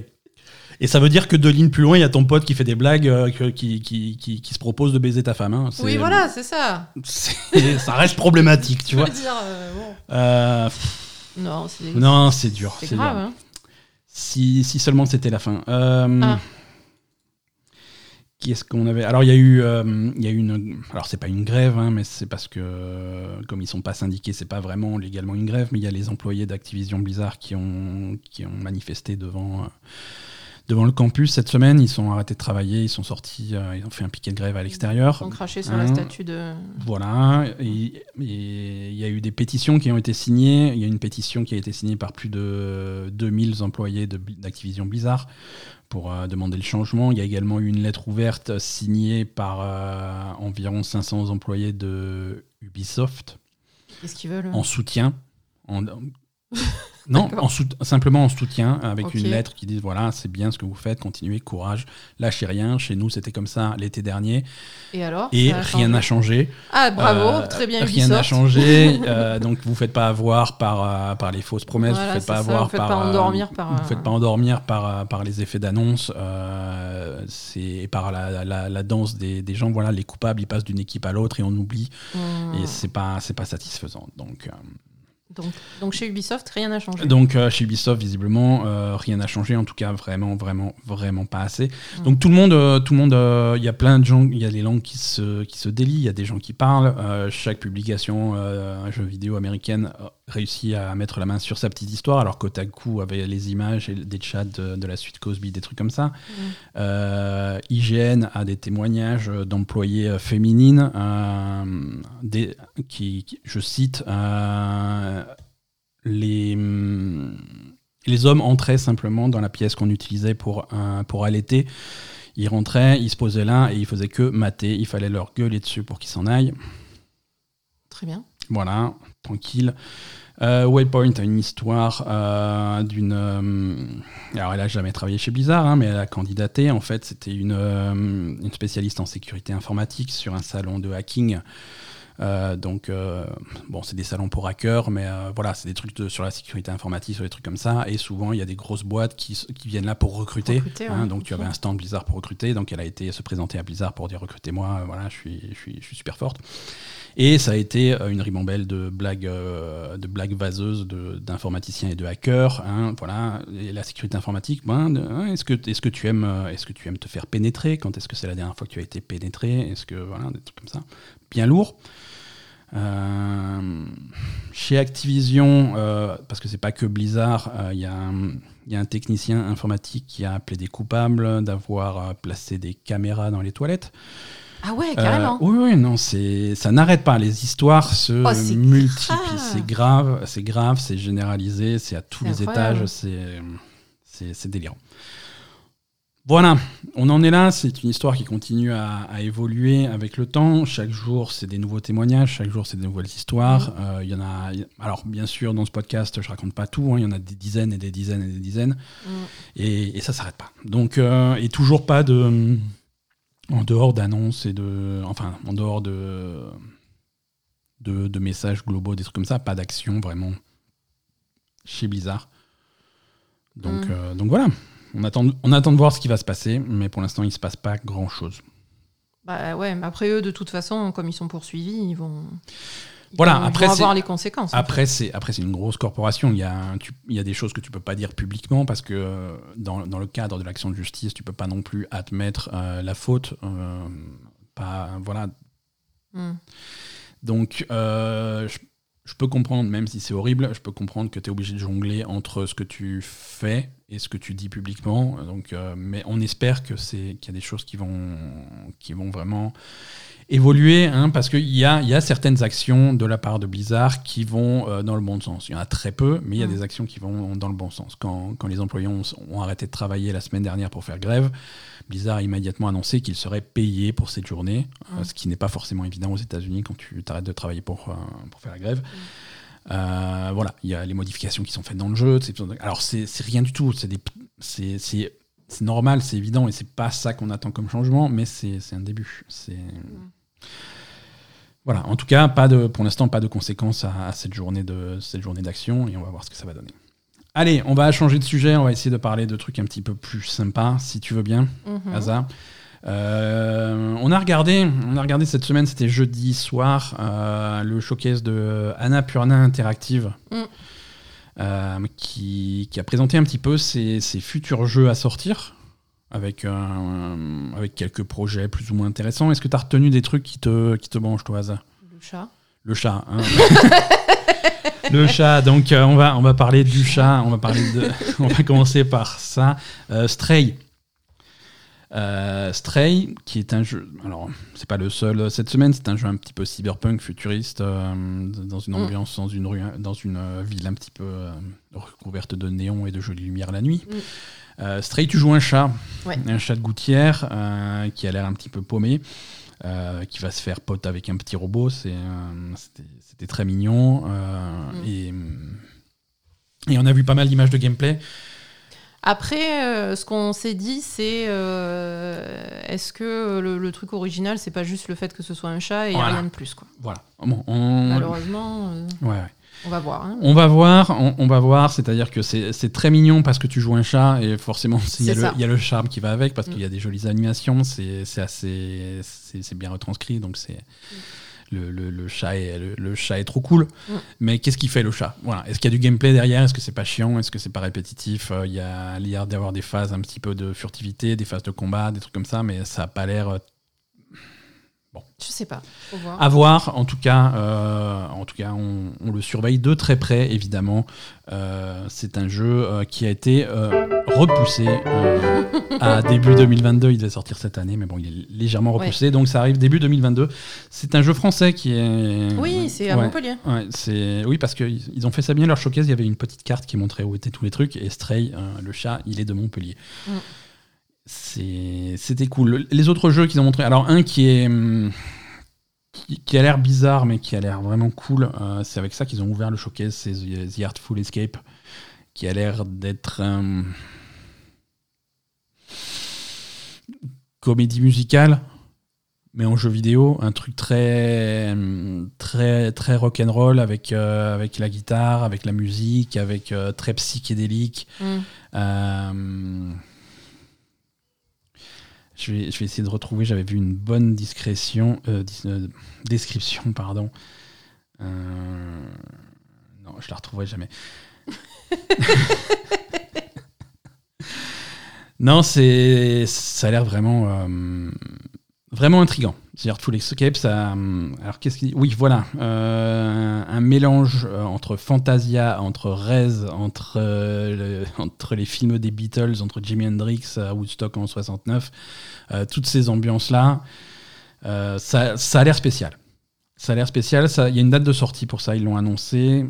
S1: et ça veut dire que deux lignes plus loin, il y a ton pote qui fait des blagues, euh, qui, qui, qui, qui se propose de baiser ta femme. hein.
S2: Oui, voilà, c'est ça.
S1: ça reste problématique, tu vois.
S2: dire, euh, bon.
S1: Euh,
S2: Non, c'est
S1: non, c'est dur.
S2: c'est grave.
S1: dur.
S2: Hein.
S1: Si, si seulement c'était la fin.
S2: Ah.
S1: Qui est-ce qu'on avait? Alors il y a eu, euh, il y a eu une. Alors c'est pas une grève, hein, mais c'est parce que euh, comme ils sont pas syndiqués, c'est pas vraiment légalement une grève, mais il y a les employés d'Activision Blizzard qui ont qui ont manifesté devant euh, devant le campus cette semaine. Ils sont arrêtés de travailler, ils sont sortis, euh, ils ont fait un piquet de grève à l'extérieur.
S2: Ils ont craché sur
S1: Hein.
S2: la statue de.
S1: Voilà, et il y a eu des pétitions qui ont été signées. Il y a une pétition qui a été signée par plus de 2000 employés d'Activision Blizzard pour euh, demander le changement. Il y a également eu une lettre ouverte signée par euh, environ 500 employés de Ubisoft
S2: Qu'est-ce qu'ils veulent
S1: en soutien. En- non, en simplement en soutien, avec une lettre qui dit voilà, c'est bien ce que vous faites, continuez, courage, lâchez rien. Chez nous, c'était comme ça l'été dernier,
S2: Et alors
S1: et rien n'a
S2: changé. Ah, bravo,
S1: Euh,
S2: très bien
S1: Rien n'a changé. *laughs* euh, donc vous faites pas avoir par, euh, par les fausses promesses,
S2: Voilà,
S1: vous faites pas
S2: ça,
S1: avoir
S2: vous faites
S1: par,
S2: pas endormir par,
S1: vous faites pas endormir par, par les effets d'annonce, euh, c'est et par la, la, la danse des, des gens. Voilà, les coupables, ils passent d'une équipe à l'autre et on oublie
S2: Hmm.
S1: et c'est pas c'est pas satisfaisant. Donc
S2: Donc, donc chez Ubisoft, rien n'a changé.
S1: donc euh, chez Ubisoft, visiblement, euh, rien n'a changé. En tout cas, vraiment, vraiment, vraiment pas assez.
S2: Mm.
S1: Donc tout le monde, euh, tout le monde, il y a plein de gens, il y a des langues qui se qui se délient. Il y a des gens qui parlent. Chaque publication, un jeu vidéo américaine réussit à mettre la main sur sa petite histoire. Alors qu'Otaku avait les images et des chats de, de la suite Cosby, des trucs comme ça.
S2: Mm.
S1: Euh, IGN a des témoignages d'employés euh, féminines euh, des, qui, qui- je cite, euh, les, hum, les hommes entraient simplement dans la pièce qu'on utilisait pour, pour allaiter. Ils rentraient, ils se posaient là et ils faisaient que mater. Il fallait leur gueuler dessus pour qu'ils s'en aillent.
S2: Très bien.
S1: Voilà, tranquille. Euh, Waypoint a une histoire euh, d'une. euh, alors, elle a jamais travaillé chez Blizzard, hein, mais elle a candidaté. En fait, c'était une, une spécialiste en sécurité informatique sur un salon de hacking. Euh, donc, euh, bon, c'est des salons pour hackers, mais euh, voilà, c'est des trucs de- sur la sécurité informatique, sur des trucs comme ça. Et souvent, il y a des grosses boîtes qui, viennent là pour recruter.
S2: Recruter,
S1: hein.
S2: ouais.
S1: donc, tu avais un stand Blizzard pour recruter. Donc, elle a été se présenter à Blizzard pour dire recrutez-moi, voilà, je suis, je, suis, je suis super forte. Et ça a été euh, une ribambelle de blagues, euh, de blagues vaseuses d'informaticiens et de hackers. hein, voilà. La sécurité informatique, ben, hein, est-ce que, est que, tu aimes, euh, est-ce que tu aimes te faire pénétrer? Quand est-ce que c'est la dernière fois que tu as été pénétré? Est-ce que, voilà, des trucs comme ça. Bien lourd. Chez Activision, parce que c'est pas que Blizzard, il y, a un- il y a un technicien informatique qui a plaidé coupable d'avoir euh, placé des caméras dans les toilettes.
S2: Ah ouais,
S1: Euh,
S2: carrément.
S1: oui, oui, non, c'est ça n'arrête pas. Les histoires se
S2: Oh,
S1: multiplient.
S2: grave.
S1: C'est grave, c'est grave, c'est généralisé, c'est à tous les
S2: incroyable.
S1: étages, c'est délirant. Voilà, on en est là. C'est une histoire qui continue à, à évoluer avec le temps. Chaque jour, c'est des nouveaux témoignages. Chaque jour, c'est des nouvelles histoires. Euh, Il y en a. Alors, bien sûr, dans ce podcast, je raconte pas tout. hein. Il y en a des dizaines et des dizaines et des dizaines.
S2: Mm.
S1: Et, et ça s'arrête pas. Donc, euh, et toujours pas de. En dehors d'annonces et de. Enfin, en dehors de, de. de messages globaux, des trucs comme ça, pas d'action vraiment chez Blizzard. Donc,
S2: Mm.
S1: euh, donc voilà. On attend, on attend de voir ce qui va se passer, mais pour l'instant, il se passe pas grand chose.
S2: Bah ouais, mais après eux, de toute façon, comme ils sont poursuivis, ils vont.
S1: Voilà, après,
S2: vont avoir
S1: c'est-
S2: les conséquences. en
S1: Après, c'est après c'est une grosse corporation. Il y, a tu- il y a des choses que tu peux pas dire publiquement parce que euh, dans, dans le cadre de l'action de justice, tu peux pas non plus admettre euh, la faute. euh, pas voilà.
S2: fait. Mm.
S1: Donc, euh, je, je peux comprendre, même si c'est horrible, je peux comprendre que tu es obligé de jongler entre ce que tu fais et ce que tu dis publiquement. Donc, mais on espère que c'est qu'il y a des choses qui vont qui vont vraiment évoluer, hein, parce qu'il y a, y a certaines actions de la part de Blizzard qui vont euh, dans le bon sens. Il y en a très peu, mais il y a
S2: Mm.
S1: des actions qui vont dans le bon sens. Quand, quand les employés ont, ont arrêté de travailler la semaine dernière pour faire grève, Blizzard a immédiatement annoncé qu'ils seraient payés pour cette journée, euh,
S2: Mm.
S1: ce qui n'est pas forcément évident aux États-Unis quand tu t'arrêtes de travailler pour, euh, pour faire la grève. Euh, voilà, il y a les modifications qui sont faites dans le jeu. Alors, c'est rien du tout. C'est des- c'est- c'est c'est normal, c'est évident, et c'est pas ça qu'on attend comme changement, mais c'est c'est un début. C'est voilà. En tout cas, pas de, pour l'instant, pas de conséquences à, à cette journée de cette journée d'action, et on va voir ce que ça va donner. Allez, on va changer de sujet. On va essayer de parler de trucs un petit peu plus sympas, si tu veux bien. Euh, on a regardé, on a regardé cette semaine, c'était jeudi soir, euh, le showcase de Anna Purna Interactive,
S2: Mm.
S1: euh, qui, qui a présenté un petit peu ses, ses futurs jeux à sortir, avec, avec quelques projets plus ou moins intéressants. Est-ce que tu as retenu des trucs qui te, qui te branchent, toi, Asa
S2: Le chat.
S1: le chat. hein. *laughs* le chat. Donc euh, on va on va parler du chat. On va parler de. *laughs* on va commencer par ça. Euh, Stray. Euh, Stray, qui est un jeu. Alors c'est pas le seul cette semaine. C'est un jeu un petit peu cyberpunk, futuriste, dans une
S2: Mm.
S1: ambiance, dans une rue, dans une ville un petit peu recouverte de néons et de jolies lumières la nuit.
S2: Mm.
S1: Euh, Stray, tu joues un chat,
S2: Ouais.
S1: un chat de gouttière euh, qui a l'air un petit peu paumé. euh, qui va se faire pote avec un petit robot. Euh, c'était, très mignon.
S2: Mm.
S1: et, et on a vu pas mal d'images de gameplay.
S2: Après, ce qu'on s'est dit, c'est est-ce que le, le truc original, c'est pas juste le fait que ce soit un chat et
S1: Voilà.
S2: rien de plus, quoi?
S1: Voilà. Bon, on,
S2: Malheureusement,
S1: ouais, ouais.
S2: On va voir. hein.
S1: On va voir, on, on va voir, c'est-à-dire que c'est, très mignon parce que tu joues un chat et forcément *laughs* il y, a le- il y a le charme qui va avec parce
S2: Mm.
S1: qu'il y a des jolies animations, c'est, assez c'est, bien retranscrit donc c'est le, le- le chat est, le, le chat est trop cool.
S2: Mm.
S1: Mais qu'est-ce qui fait le chat? Voilà. Est-ce qu'il y a du gameplay derrière? Est-ce que c'est pas chiant? Est-ce que c'est pas répétitif? Euh, Il y a l'air d'avoir des phases un petit peu de furtivité, des phases de combat, des trucs comme ça, mais ça a pas l'air
S2: Je sais pas. Voir.
S1: à voir, en tout cas, euh, en tout cas on, on le surveille de très près, évidemment. Euh, c'est un jeu euh, qui a été repoussé à *laughs* début 2022. Il devait sortir cette année, mais bon, il est légèrement repoussé, donc ça arrive début 2022. C'est un jeu français qui est.
S2: Oui, c'est à
S1: Ouais.
S2: Montpellier.
S1: Ouais, c'est oui parce qu'ils ils ont fait ça bien leur showcase. Il y avait une petite carte qui montrait où étaient tous les trucs et Stray, le chat, il est de Montpellier.
S2: Mm.
S1: C'était cool. Les autres jeux qu'ils ont montré. Alors, un qui est. hum, qui, qui a l'air bizarre, mais qui a l'air vraiment cool. euh, c'est avec ça qu'ils ont ouvert le showcase. C'est The, The Artful Escape. Qui a l'air d'être. un comédie musicale. Mais en jeu vidéo, un truc très, hum, très, très rock'n'roll avec, euh, avec la guitare, avec la musique, avec euh, très psychédélique.
S2: Mm.
S1: Je, vais, je vais essayer de retrouver. J'avais vu une bonne discrétion, euh, dis- euh, description, pardon. Euh, non, je la retrouverai jamais. *laughs* non, c'est, ça a l'air vraiment, vraiment intrigant. C'est-à-dire Full Escape, ça. Alors qu'est-ce qu'il dit? Oui, voilà, euh, un mélange euh, entre Fantasia, entre Rez, entre euh, *laughs* entre les films des Beatles, entre Jimi Hendrix à Woodstock en 69, euh, toutes ces ambiances là, ça, ça a l'air spécial. Ça a l'air spécial. Il y a une date de sortie pour ça, ils l'ont annoncé.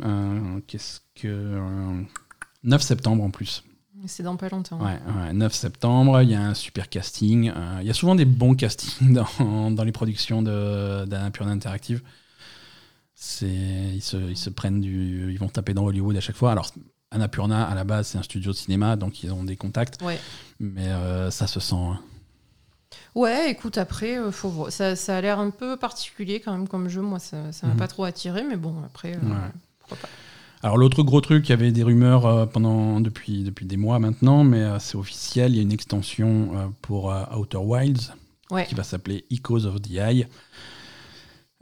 S1: Qu'est-ce que euh, 9 septembre en plus.
S2: C'est dans pas longtemps.
S1: Ouais, ouais, 9 septembre, il y a un super casting. Euh, Il y a souvent des bons castings *laughs* dans, dans les productions d'Annapurna Interactive. Ils, se, ils se prennent du. Ils vont taper dans Hollywood à chaque fois. Alors, Annapurna, à la base, c'est un studio de cinéma, donc ils ont des contacts.
S2: Ouais.
S1: Mais euh, ça se sent. hein.
S2: Ouais, écoute, après, euh, faut voir. Ça, ça a l'air un peu particulier quand même comme jeu. Moi, ça ça m'a
S1: Mhm.
S2: pas trop attiré, mais bon, après, pourquoi pas.
S1: Alors, l'autre gros truc, il y avait des rumeurs euh, pendant, depuis, depuis des mois maintenant, mais euh, c'est officiel. Il y a une extension euh, pour Outer Wilds.
S2: Ouais.
S1: qui va s'appeler Echoes of the Eye.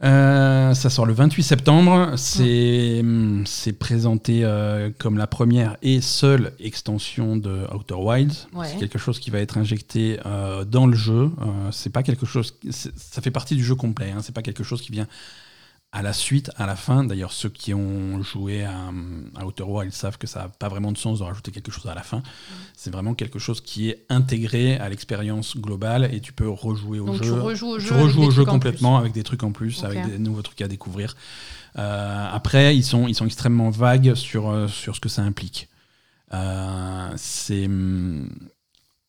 S1: Euh, ça sort le 28 septembre. C'est hum, présenté euh, comme la première et seule extension de Outer Wilds.
S2: Ouais.
S1: C'est quelque chose qui va être injecté euh, dans le jeu. C'est pas quelque chose. Ça fait partie du jeu complet. Hein. C'est pas quelque chose qui vient à la suite, à la fin. D'ailleurs, ceux qui ont joué à, à Outer Wilds savent que ça n'a pas vraiment de sens de rajouter quelque chose à la fin. C'est vraiment quelque chose qui est intégré à l'expérience globale et tu peux rejouer au
S2: Donc
S1: jeu.
S2: tu rejoues au jeu.
S1: Tu rejoues au complètement avec des trucs en plus, avec des nouveaux trucs à découvrir. Euh, après, ils sont, ils sont extrêmement vagues sur, euh, sur ce que ça implique. Euh, c'est.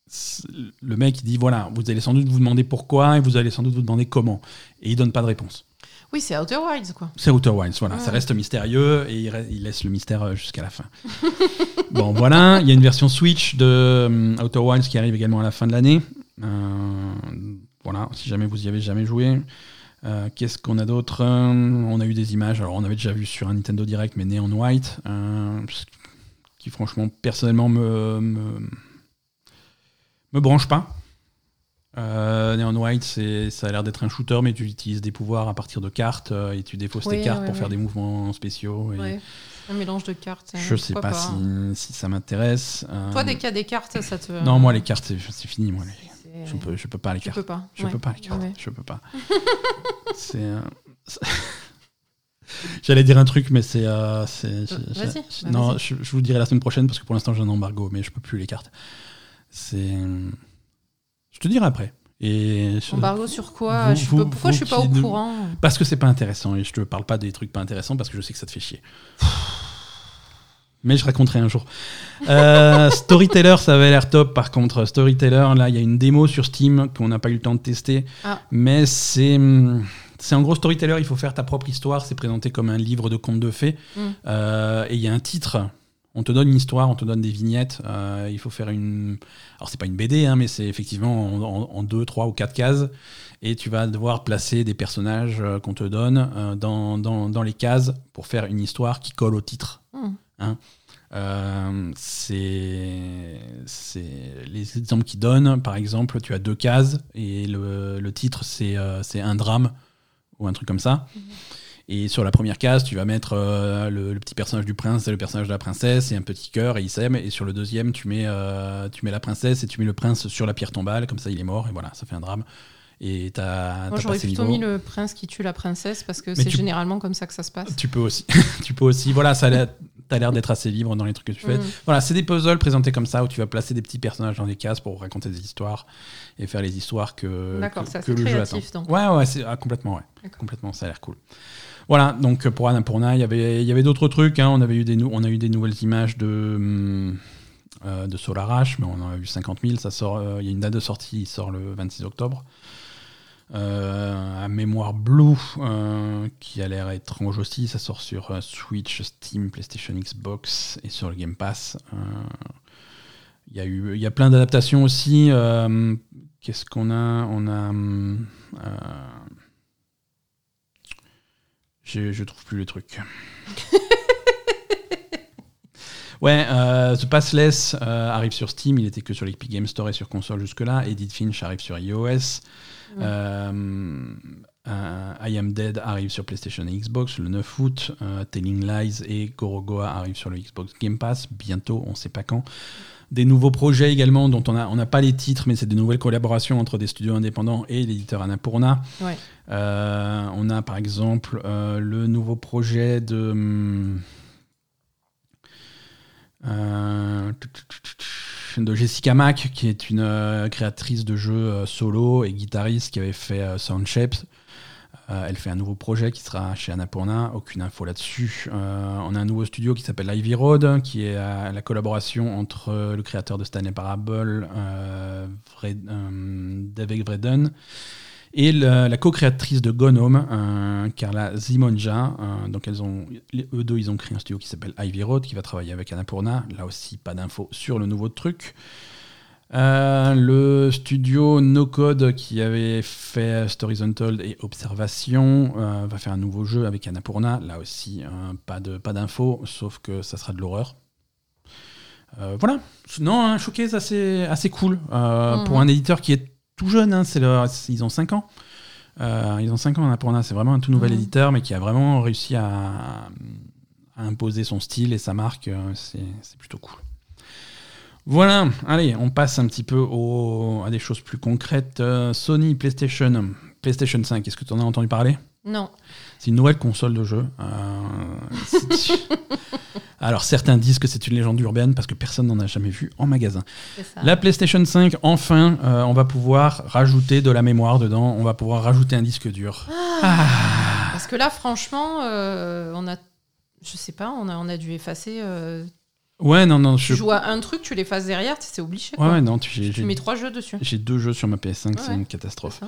S1: c'est- Le mec, il dit voilà, vous allez sans doute vous demander pourquoi et vous allez sans doute vous demander comment. Et il donne pas de réponse.
S2: Oui, c'est Outer Wilds, quoi.
S1: C'est Outer Wilds, voilà.
S2: Ouais.
S1: Ça reste mystérieux et il, re- il laisse le mystère euh, jusqu'à la fin. *laughs* bon, voilà. Il y a une version Switch de hum, Outer Wilds qui arrive également à la fin de l'année. Euh, voilà, si jamais vous y avez jamais joué. Euh, Qu'est-ce qu'on a d'autre? Euh, On a eu des images. Alors, on avait déjà vu sur un Nintendo Direct, mais Neon White, euh, qui franchement, personnellement, me, me, me branche pas. Euh, Neon White, ça a l'air d'être un shooter, mais tu utilises des pouvoirs à partir de cartes euh, et tu défausses tes cartes pour faire des mouvements spéciaux. et
S2: Ouais. Un mélange de cartes. euh,
S1: Je sais pas, si, si ça m'intéresse. Euh,
S2: Toi, dès qu'il y a des cartes, ça te.
S1: Non, moi, les cartes, c'est fini. Moi, les- je, peux, je peux pas les
S2: Tu
S1: cartes.
S2: peux pas.
S1: Je
S2: ouais.
S1: peux pas les cartes.
S2: Ouais.
S1: Je peux pas. *laughs* c'est. euh, *laughs* J'allais dire un truc, mais c'est. euh,
S2: bah,
S1: non, je, je vous le dirai la semaine prochaine parce que pour l'instant j'ai un embargo, mais je peux plus les cartes. C'est. Je te dirai après. Et je-
S2: Embargo sur quoi
S1: Vous-
S2: Je
S1: vous-
S2: Pourquoi je suis pas au courant
S1: Parce que c'est pas intéressant et je te parle pas des trucs pas intéressants parce que je sais que ça te fait chier. Mais je raconterai un jour. Euh, *laughs* Storyteller, ça avait l'air top par contre. Storyteller, là, il y a une démo sur Steam qu'on n'a pas eu le temps de tester.
S2: Ah.
S1: Mais c'est. hum, C'est en gros Storyteller, il faut faire ta propre histoire. C'est présenté comme un livre de contes de fées.
S2: Mm.
S1: Euh, et il y a un titre. On te donne une histoire, on te donne des vignettes. euh, il faut faire une. Alors, c'est pas une BD, hein, mais c'est effectivement en, deux, trois ou quatre cases. Et tu vas devoir placer des personnages euh, qu'on te donne euh, dans, dans- dans les cases pour faire une histoire qui colle au titre.
S2: Hmm.
S1: Hein. C'est les exemples qu'ils donnent. Par exemple, tu as deux cases et le, le titre c'est c'est un drame ou un truc comme ça. Et sur la première case, tu vas mettre euh, le, le petit personnage du prince et le personnage de la princesse et un petit cœur et ils s'aiment. Et sur le deuxième, tu mets, euh, tu mets la princesse et tu mets le prince sur la pierre tombale. Comme ça, il est mort et voilà, ça fait un drame. Et t'as
S2: Moi,
S1: t'as
S2: j'aurais plutôt
S1: niveau.
S2: mis le prince qui tue la princesse parce que c'est généralement comme ça que ça se passe.
S1: Tu peux aussi, *laughs* tu peux aussi. Voilà, ça a l'air- t'as l'air d'être assez libre dans les trucs que tu fais.
S2: Mm.
S1: Voilà, c'est des puzzles présentés comme ça où tu vas placer des petits personnages dans des cases pour raconter des histoires et faire les histoires que, que,
S2: c'est
S1: que le jeu
S2: créatif,
S1: attend.
S2: donc.
S1: Ouais, ouais, c'est ah, complètement, ouais. Complètement, ça a l'air cool. Voilà, donc pour Annapurna, il y avait, y avait d'autres trucs. hein. On eu a eu des nouvelles images de hum, euh, de Solar mais on en a vu 50 000. Ça sort, il y a une date de sortie, il sort le 26 octobre. un mémoire Blue qui a l'air étrange aussi. Ça sort sur Switch, Steam, PlayStation, Xbox et sur le Game Pass. Il y, a eu, il y a plein d'adaptations aussi. Qu'est-ce qu'on a? On a. Je, je trouve plus le truc. *laughs* ouais, euh, The Passless euh, arrive sur Steam, il était que sur l'Epic Game Store et sur console jusque-là. Edith Finch arrive sur iOS. Euh, I Am Dead arrive sur PlayStation et Xbox le 9 août. Telling Lies et Gorogoa arrivent sur le Xbox Game Pass bientôt, on sait pas quand des nouveaux projets également dont on n'a on pas les titres, mais c'est des nouvelles collaborations entre des studios indépendants et l'éditeur Annapurna. Euh, on a par exemple euh, le nouveau projet de. Hum, euh, de Jessica Mack, qui est une créatrice de jeux solo et guitariste qui avait fait Sound Shapes. Euh, elle fait un nouveau projet qui sera chez Annapurna, aucune info là-dessus. On a un nouveau studio qui s'appelle Ivy Road, qui est la collaboration entre le créateur de Stanley Parable, David Vreden, et la, co-créatrice de Gnome, Carla Zimonja. donc elles ont, eux deux, ils ont créé un studio qui s'appelle Ivy Road, qui va travailler avec Annapurna. Là aussi, pas d'infos sur le nouveau truc. Euh, le studio No Code qui avait fait Stories Untold et Observation euh, va faire un nouveau jeu avec Annapurna. Là aussi, euh, pas de pas d'infos, sauf que ça sera de l'horreur. voilà. Non, un showcase assez, assez cool mhm. pour un éditeur qui est tout jeune. Hein, c'est ils ont 5 ans. ils ont 5 ans Annapurna. C'est vraiment un tout nouvel mhm. éditeur, mais qui a vraiment réussi à, à imposer son style et sa marque. c'est plutôt cool. Voilà, allez, on passe un petit peu à des choses plus concrètes. Euh, Sony PlayStation, PlayStation 5, est-ce que tu en as entendu parler?
S2: Non.
S1: C'est une nouvelle console de jeu. Euh, *laughs* Alors certains disent que c'est une légende urbaine parce que personne n'en a jamais vu en magasin. La PlayStation 5, enfin, euh, on va pouvoir rajouter de la mémoire dedans, on va pouvoir rajouter un disque dur.
S2: Ah. Ah. Parce que là, franchement, on a, je sais pas, on a, on a dû effacer
S1: Ouais, non, non.
S2: Tu joues à un truc, tu l'effaces derrière, c'est obligé.
S1: Ouais, non, tu,
S2: tu mets trois jeux dessus.
S1: J'ai deux jeux sur ma PS5, c'est une catastrophe.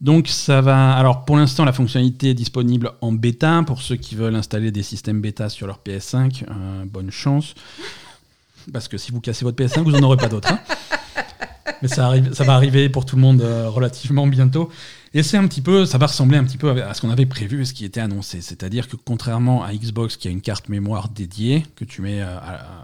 S1: Donc ça va. Alors pour l'instant, la fonctionnalité est disponible en bêta pour ceux qui veulent installer des systèmes bêta sur leur PS5. Euh, bonne chance, parce que si vous cassez votre PS5, vous n'en aurez pas d'autres. Hein. Mais ça, va arriver pour tout le monde euh, relativement bientôt. Et c'est un petit peu, ça va ressembler un petit peu à ce qu'on avait prévu, ce qui était annoncé. C'est-à-dire que contrairement à Xbox qui a une carte mémoire dédiée que tu mets euh,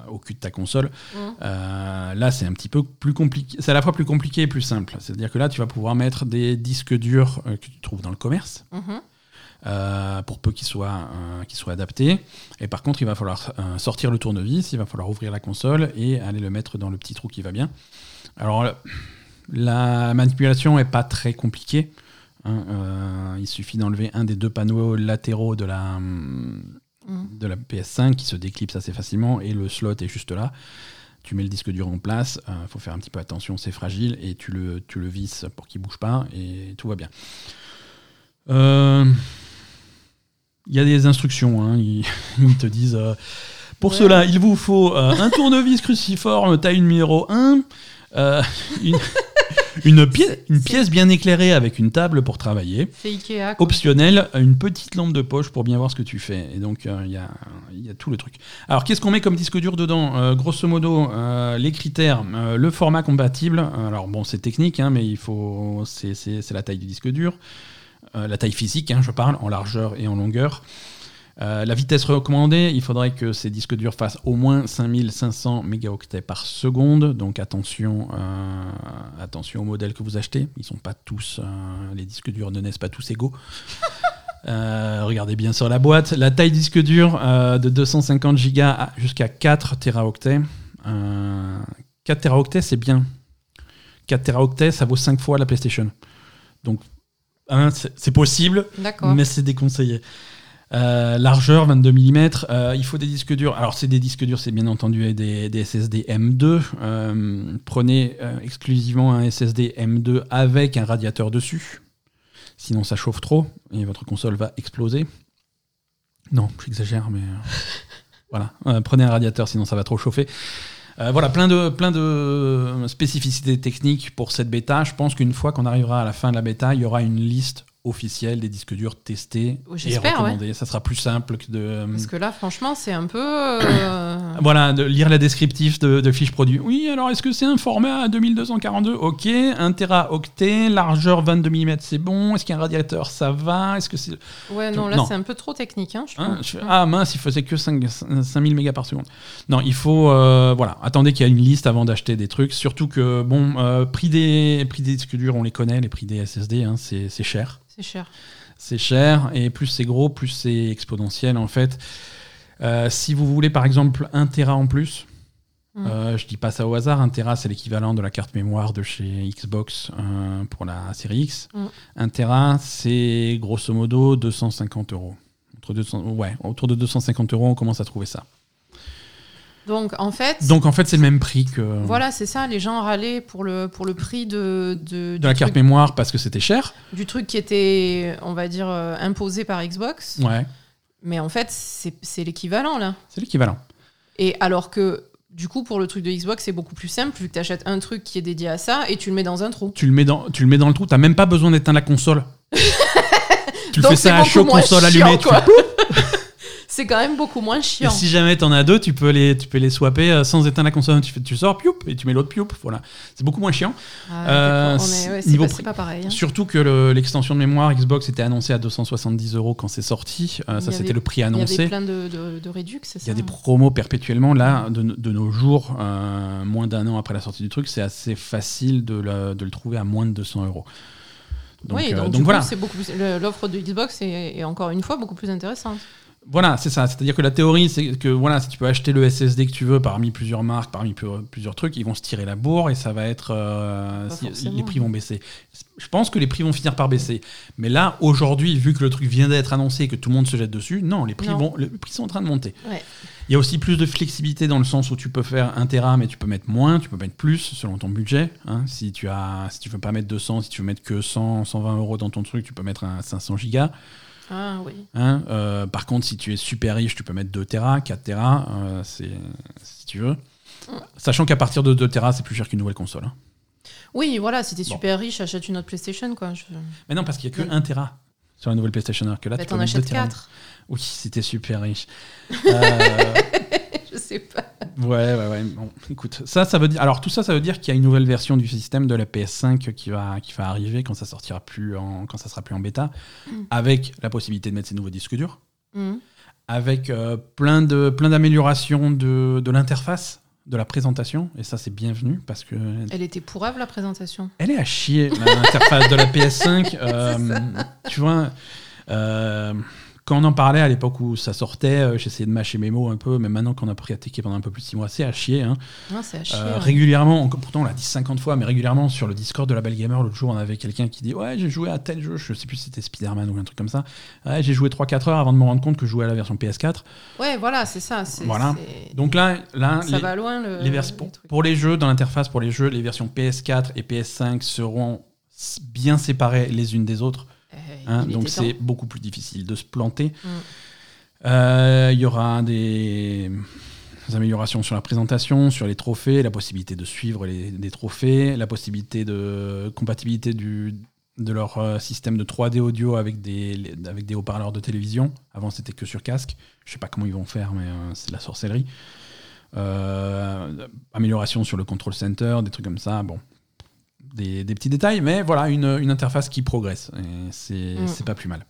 S1: au cul de ta console, mmh. euh, là c'est un petit peu plus compliqué. C'est à la fois plus compliqué et plus simple. C'est-à-dire que là tu vas pouvoir mettre des disques durs euh, que tu trouves dans le commerce. Mmh. pour peu qu'ils soient, soient adaptés. Et par contre, il va falloir sortir le tournevis, il va falloir ouvrir la console et aller le mettre dans le petit trou qui va bien. Alors, la manipulation n'est pas très compliquée. Hein, euh, il suffit d'enlever un des deux panneaux latéraux de la, mm. de la PS5 qui se déclipse assez facilement et le slot est juste là. Tu mets le disque dur en place, il euh, faut faire un petit peu attention, c'est fragile, et tu le, tu le visses pour qu'il bouge pas, et tout va bien. Euh, il y a des instructions, hein, ils, *laughs* te disent pour cela, il vous faut un tournevis cruciforme taille numéro 1, une, *laughs* une, pièce, une pièce bien éclairée avec une table pour travailler.
S2: C'est Ikea.
S1: Optionnel, une petite lampe de poche pour bien voir ce que tu fais. Et donc, euh, il y, a, y, a, tout le truc. Alors, qu'est-ce qu'on met comme disque dur dedans? Euh, Grosso modo, euh, les critères, le format compatible. Alors, bon, c'est technique, hein, mais il faut, c'est la taille du disque dur. la taille physique, hein, je parle, en largeur et en longueur. Euh, la vitesse recommandée, il faudrait que ces disques durs fassent au moins 5500 mégaoctets par seconde. Donc attention, euh, attention aux modèles que vous achetez. Ils sont pas tous, euh, les disques durs ne naissent pas tous égaux. *laughs* regardez bien sur la boîte. La taille disque dur de 250 Go jusqu'à 4 teraoctets. 4 teraoctets, c'est bien. 4 teraoctets, ça vaut 5 fois la PlayStation. Donc, hein, c'est possible, mais c'est déconseillé. Euh, largeur 22 mm. Euh, il faut des disques durs. Alors, c'est des disques durs, c'est bien entendu des, des SSD M2. Euh, prenez exclusivement un SSD M2 avec un radiateur dessus. Sinon, ça chauffe trop et votre console va exploser. Non, j'exagère, mais *laughs* voilà. prenez un radiateur, sinon ça va trop chauffer. Voilà, plein de, plein de spécificités techniques pour cette bêta. Je pense qu'une fois qu'on arrivera à la fin de la bêta, il y aura une liste officielle des disques durs testés et recommandés. Ça sera plus simple que de.
S2: Parce que là, franchement, c'est un peu. euh, *coughs*
S1: Voilà, de lire la descriptif de, de fiches produits. Oui, alors est-ce que c'est un format 2242 Ok. 1 teraoctet, largeur 22 mm, c'est bon. Est-ce qu'il y a un radiateur? Ça va. Est-ce que c'est.
S2: Ouais, non, là, c'est un peu trop technique. Hein, je
S1: Hein, je ah mince, il faisait que 5, 5000 mégas par seconde. Non, il faut. euh, voilà, attendez qu'il y ait une liste avant d'acheter des trucs. Surtout que, bon, euh, prix, des, prix des disques durs, on les connaît, les prix des SSD, hein, c'est cher.
S2: C'est cher.
S1: C'est cher, et plus c'est gros, plus c'est exponentiel en fait. Euh, si vous voulez par exemple 1 Tera en plus,
S2: Mm.
S1: euh, je dis pas ça au hasard, 1 Tera c'est l'équivalent de la carte mémoire de chez Xbox euh, pour la série X.
S2: Mm.
S1: 1 Tera c'est grosso modo 250 euros. Entre 200, ouais, autour de 250 euros, on commence à trouver ça.
S2: Donc, en fait.
S1: Donc en fait, c'est le même prix que
S2: Voilà, c'est ça. Les gens râlaient pour le, pour le prix de, de,
S1: de la carte
S2: truc,
S1: mémoire parce que c'était cher.
S2: du truc qui était, on va dire, euh, imposé par Xbox.
S1: Ouais,
S2: Mais en fait, c'est l'équivalent, là.
S1: c'est l'équivalent.
S2: Et alors que, du coup, pour le truc de Xbox, c'est beaucoup plus simple, vu que tu achètes un truc qui est dédié à ça et tu le mets dans un trou.
S1: Tu le mets dans, tu le mets dans le trou, t'as même pas besoin d'éteindre la console. *laughs* tu le fais ça à chaud, console allumée. tu fais *laughs*
S2: C'est quand même beaucoup moins
S1: Et
S2: chiant.
S1: si jamais t'en as deux, tu peux les, tu peux les swapper euh, sans éteindre la console. Tu, fais, tu sors, pioup, et tu mets l'autre, pioup. Voilà. C'est beaucoup moins chiant.
S2: Ah,
S1: Euh,
S2: ouais, c'est pas, pareil. hein.
S1: Surtout que le- l'extension de mémoire Xbox était annoncée à 270 euros quand c'est sorti. Euh, ça, c'était le prix
S2: Il y avait
S1: annoncé.
S2: plein de, de, de réducs, c'est ça
S1: Il y a des
S2: hein.
S1: promos perpétuellement. Là, de, de nos jours, euh, moins d'un an après la sortie du truc, c'est assez facile de, le- de le trouver à moins de 200 euros. Donc,
S2: oui,
S1: euh,
S2: donc, coup,
S1: voilà.
S2: L'offre de Xbox est, est encore une fois beaucoup plus intéressante.
S1: Voilà, c'est ça. C'est-à-dire que la théorie, c'est que voilà, si tu peux acheter le SSD que tu veux parmi plusieurs marques, parmi plusieurs trucs, ils vont se tirer la bourre et ça va être. euh, si- les prix vont baisser. Je pense que les prix vont finir par baisser. Mais là, aujourd'hui, vu que le truc vient d'être annoncé et que tout le monde se jette dessus, non, les prix,
S2: Non.
S1: vont, les prix sont en train de monter.
S2: Ouais.
S1: Il y a aussi plus de flexibilité dans le sens où tu peux faire 1 Tera, mais tu peux mettre moins, tu peux mettre plus selon ton budget. hein. Si tu as, si tu veux pas mettre 200, si tu veux mettre que 100, 120 euros dans ton truc, tu peux mettre un 500 gigas.
S2: Ah oui.
S1: Hein, euh, par contre, si tu es super riche, tu peux mettre 2 Tera, 4 Tera, euh, c'est, si tu veux. Sachant qu'à partir de 2 Tera, c'est plus cher qu'une nouvelle console. hein.
S2: Oui, voilà, si t'es
S1: Bon.
S2: super riche, achète une autre PlayStation, quoi. Je...
S1: Mais non, parce qu'il n'y a que
S2: Mm.
S1: 1 Tera sur la nouvelle PlayStation. Alors que là,
S2: Bah,
S1: tu peux
S2: t'en
S1: mettre 2
S2: achètes
S1: Tera.
S2: 4.
S1: Oui, si t'es super riche. *laughs* Euh,
S2: je sais pas.
S1: Ouais, ouais, ouais. Bon, écoute, ça, ça veut dire. Alors, tout ça, ça veut dire qu'il y a une nouvelle version du système de la PS5 qui va, qui va arriver quand ça sortira plus en, quand ça sera plus en bêta, avec la possibilité de mettre ces nouveaux disques durs.
S2: Mhm.
S1: avec euh, plein de plein d'améliorations de, de l'interface, de la présentation, et ça c'est bienvenu parce que
S2: Elle était pourrave, la présentation.
S1: elle est à chier l'interface de la PS5. *laughs* euh, tu vois, euh, quand on en parlait à l'époque où ça sortait, euh, j'essayais de mâcher mes mots un peu, mais maintenant qu'on a pratiqué pendant un peu plus de 6 mois, c'est à chier. hein.
S2: Non, c'est à chier.
S1: Euh,
S2: ouais.
S1: régulièrement, on- pourtant on l'a dit 50 fois, mais régulièrement sur le Discord de la Belle Gamer, l'autre jour on avait quelqu'un qui dit Ouais, j'ai joué à tel jeu, je sais plus si c'était Spider-Man ou un truc comme ça. Ouais, j'ai joué 3-4 heures avant de me rendre compte que je jouais à la version PS4.
S2: Ouais, voilà, c'est ça.
S1: Voilà. Donc là, là
S2: ça
S1: les,
S2: va loin, le.
S1: les vers-
S2: les
S1: pour, les jeux, dans l'interface pour les jeux, les versions PS4 et PS5 seront bien séparées les unes des autres. Hein, donc c'est beaucoup plus difficile de se planter.
S2: Mm.
S1: Euh, Il y aura des améliorations sur la présentation, sur les trophées, la possibilité de suivre les, des trophées, la possibilité de compatibilité du, de leur euh, système de 3D audio avec des, les- avec des haut-parleurs de télévision. Avant, c'était que sur casque. Je sais pas comment ils vont faire, mais euh, c'est de la sorcellerie. Amélioration sur le control center, des trucs comme ça. Bon, des, des petits détails, mais voilà, une, une interface qui progresse. Et c'est
S2: Mm.
S1: c'est pas plus mal.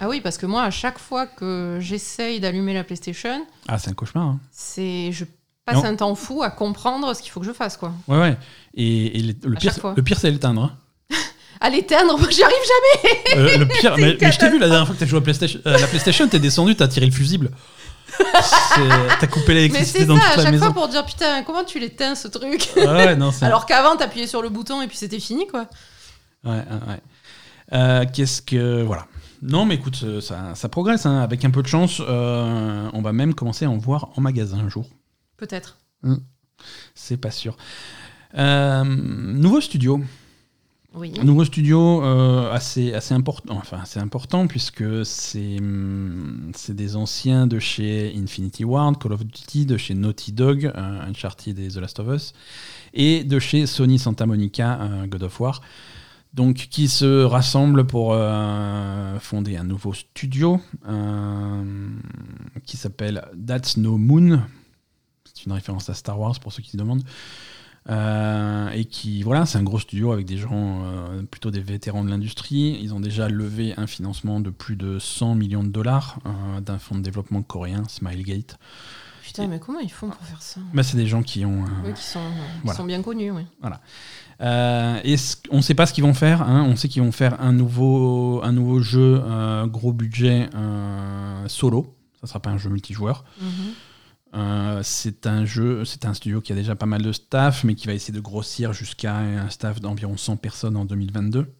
S2: Ah oui, parce que moi, à chaque fois que j'essaye d'allumer la PlayStation,
S1: Ah, c'est un cauchemar. hein.
S2: c'est je passe un temps fou à comprendre ce qu'il faut que je fasse, quoi.
S1: Ouais, ouais. Et, et le, pire, le pire, c'est l'éteindre. hein. *laughs*
S2: À l'éteindre, moi, j'y arrive jamais.
S1: Euh, le pire, *laughs* mais, mais je t'ai vu la dernière fois que t'as joué à PlayStation, euh, la PlayStation, t'es descendu, t'as tiré le fusible. C'est- T'as coupé
S2: Mais
S1: l'électricité
S2: c'est
S1: dans
S2: ça, à
S1: toute la
S2: chaque
S1: maison.
S2: fois pour dire putain, comment tu l'éteins ce truc
S1: Ouais, non, c'est-
S2: Alors qu'avant, t'appuyais sur le bouton et puis c'était fini, quoi.
S1: Ouais, ouais. Euh, Qu'est-ce que. Voilà. Non, mais écoute, euh, ça, ça progresse. hein. Avec un peu de chance, euh, on va même commencer à en voir en magasin un jour.
S2: Peut-être.
S1: C'est pas sûr. Euh, nouveau studio. Un nouveau studio euh, assez, assez important, enfin assez important puisque c'est hum, c'est des anciens de chez Infinity Ward, Call of Duty, de chez Naughty Dog, euh, Uncharted et The Last of Us, et de chez Sony Santa Monica, euh, God of War. Donc, qui se rassemblent pour fonder un nouveau studio qui s'appelle That's No Moon. C'est une référence à Star Wars pour ceux qui se demandent. Euh, et qui, voilà, c'est un gros studio avec des gens, euh, plutôt des vétérans de l'industrie. Ils ont déjà levé un financement de plus de 100 millions de dollars euh, d'un fonds de développement coréen, Smilegate.
S2: Putain, mais comment ils font pour faire ça
S1: Bah, c'est des gens qui ont.
S2: Oui, qui sont, qui
S1: Voilà.
S2: sont bien connus, oui.
S1: Euh, et on ne sait pas ce qu'ils vont faire. hein. On sait qu'ils vont faire un nouveau, un nouveau jeu, euh, gros budget, euh, solo. Ça sera pas un jeu multijoueur.
S2: Mhm.
S1: Euh, c'est un jeu, c'est un studio qui a déjà pas mal de staff, mais qui va essayer de grossir jusqu'à un staff d'environ 100 personnes en 2022.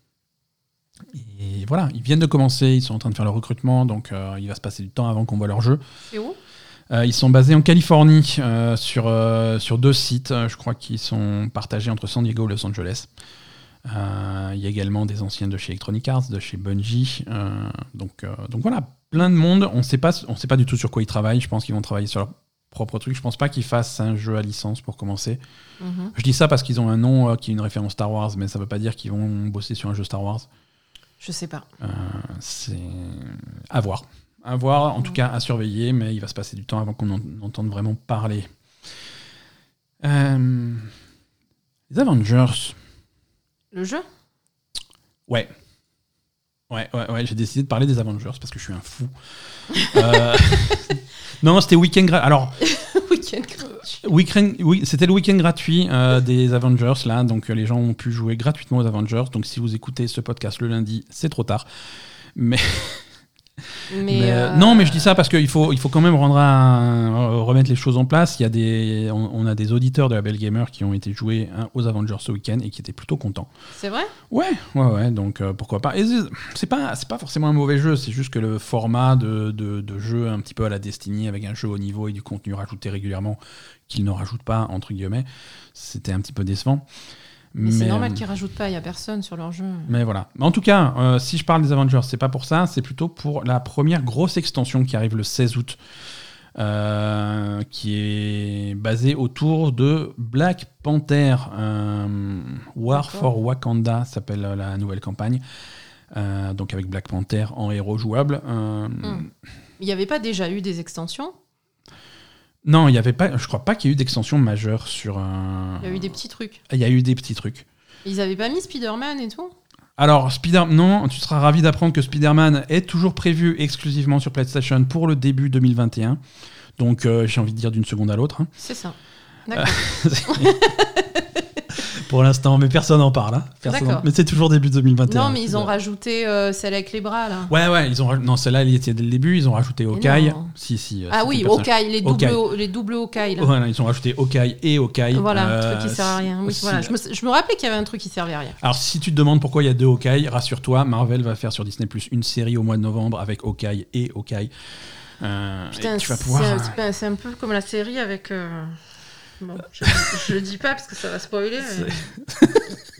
S1: Et voilà, ils viennent de commencer, ils sont en train de faire le recrutement, donc euh, il va se passer du temps avant qu'on voit leur jeu.
S2: C'est où?
S1: Euh, ils sont basés en Californie sur, sur deux sites. Je crois qu'ils sont partagés entre San Diego et Los Angeles. Il y a également des anciens de chez Electronic Arts, de chez Bungie. donc, donc voilà, plein de monde. On ne sait pas du tout sur quoi ils travaillent. Je pense qu'ils vont travailler sur leur propre truc. Je pense pas qu'ils fassent un jeu à licence pour commencer.
S2: Mhm.
S1: Je dis ça parce qu'ils ont un nom euh, qui est une référence Star Wars, mais ça veut pas dire qu'ils vont bosser sur un jeu Star Wars.
S2: Je sais pas.
S1: Euh, c'est à voir. À voir, en tout cas à surveiller, mais il va se passer du temps avant qu'on en entende vraiment parler. Euh, les Avengers.
S2: Le jeu?
S1: Ouais. Ouais, ouais, ouais, j'ai décidé de parler des Avengers parce que je suis un fou. Euh, *laughs* non, c'était week-end. gra- Alors, *laughs*
S2: Week-end gratuit.
S1: Oui, c'était le week-end gratuit euh, *laughs* des Avengers là, donc euh, les gens ont pu jouer gratuitement aux Avengers. Donc si vous écoutez ce podcast le lundi, c'est trop tard. Mais, *laughs*
S2: Mais,
S1: mais, euh,
S2: euh,
S1: non, mais je dis ça parce qu'il faut, il faut quand même rendre un- remettre les choses en place. Il y a des, on, on a des auditeurs de la Belle Gamer qui ont été joués hein, aux Avengers ce week-end et qui étaient plutôt contents.
S2: C'est vrai?
S1: Ouais, ouais, ouais. Donc euh, pourquoi pas. C'est- pas, c'est pas forcément un mauvais jeu. C'est juste que le format de, de, de jeu un petit peu à la Destiny avec un jeu au niveau et du contenu rajouté régulièrement qu'il ne rajoute pas entre guillemets, c'était un petit peu décevant.
S2: Mais, c'est
S1: euh,
S2: normal qu'ils rajoutent pas, il y a personne sur leur jeu.
S1: mais voilà. Mais en tout cas, euh, si je parle des Avengers, c'est pas pour ça, c'est plutôt pour la première grosse extension qui arrive le 16 août, euh, qui est basée autour de Black Panther. euh, War for Wakanda s'appelle la nouvelle campagne. Euh, donc avec Black Panther en héros jouable. Euh,
S2: Hmm. Il n'y avait pas déjà eu des extensions?
S1: Non, il y avait pas. Je crois pas qu'il y ait eu d'extension majeure sur. un-
S2: Il y a eu des petits trucs.
S1: Il y a eu des petits trucs.
S2: Ils avaient pas mis Spider-Man et tout?
S1: Alors, Spider non, tu seras ravi d'apprendre que Spider-Man est toujours prévu exclusivement sur PlayStation pour le début 2021. Donc, euh, j'ai envie de dire d'une seconde à l'autre. hein.
S2: C'est ça. D'accord. *laughs*
S1: pour l'instant, mais personne n'en parle. hein. Personne
S2: D'accord.
S1: en- Mais c'est toujours début 2021.
S2: non, mais ils ont rajouté euh, celle avec les bras, là.
S1: Ouais, ouais, ils ont raj- non, celle-là, elle y était dès le début. Ils ont rajouté
S2: non.
S1: Si, si. euh,
S2: Ah oui. Hawkeye, les doubles,
S1: Hawkeye.
S2: les doubles Hawkeye, là.
S1: Voilà, ils ont rajouté Hawkeye et Hawkeye.
S2: Voilà,
S1: Euh,
S2: un truc qui sert à rien. Oui,
S1: si-
S2: voilà. je, me, je me rappelais qu'il y avait un truc qui servait à rien.
S1: Alors, si tu te demandes pourquoi il y a deux Hawkeye, rassure-toi, Marvel va faire sur Disney Plus une série au mois de novembre avec Hawkeye et. Euh,
S2: Putain, c'est
S1: pouvoir.
S2: un, peu comme la série avec. euh, Bon, je, je le dis pas parce que ça va spoiler. mais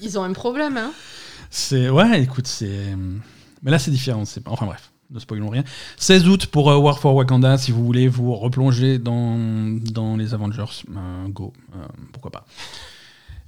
S2: Ils ont un problème, hein.
S1: C'est ouais, écoute, c'est mais là c'est différent, c'est enfin bref, ne spoilons rien. 16 août pour euh, War for Wakanda si vous voulez vous replonger dans dans les Avengers, euh, go, euh, pourquoi pas.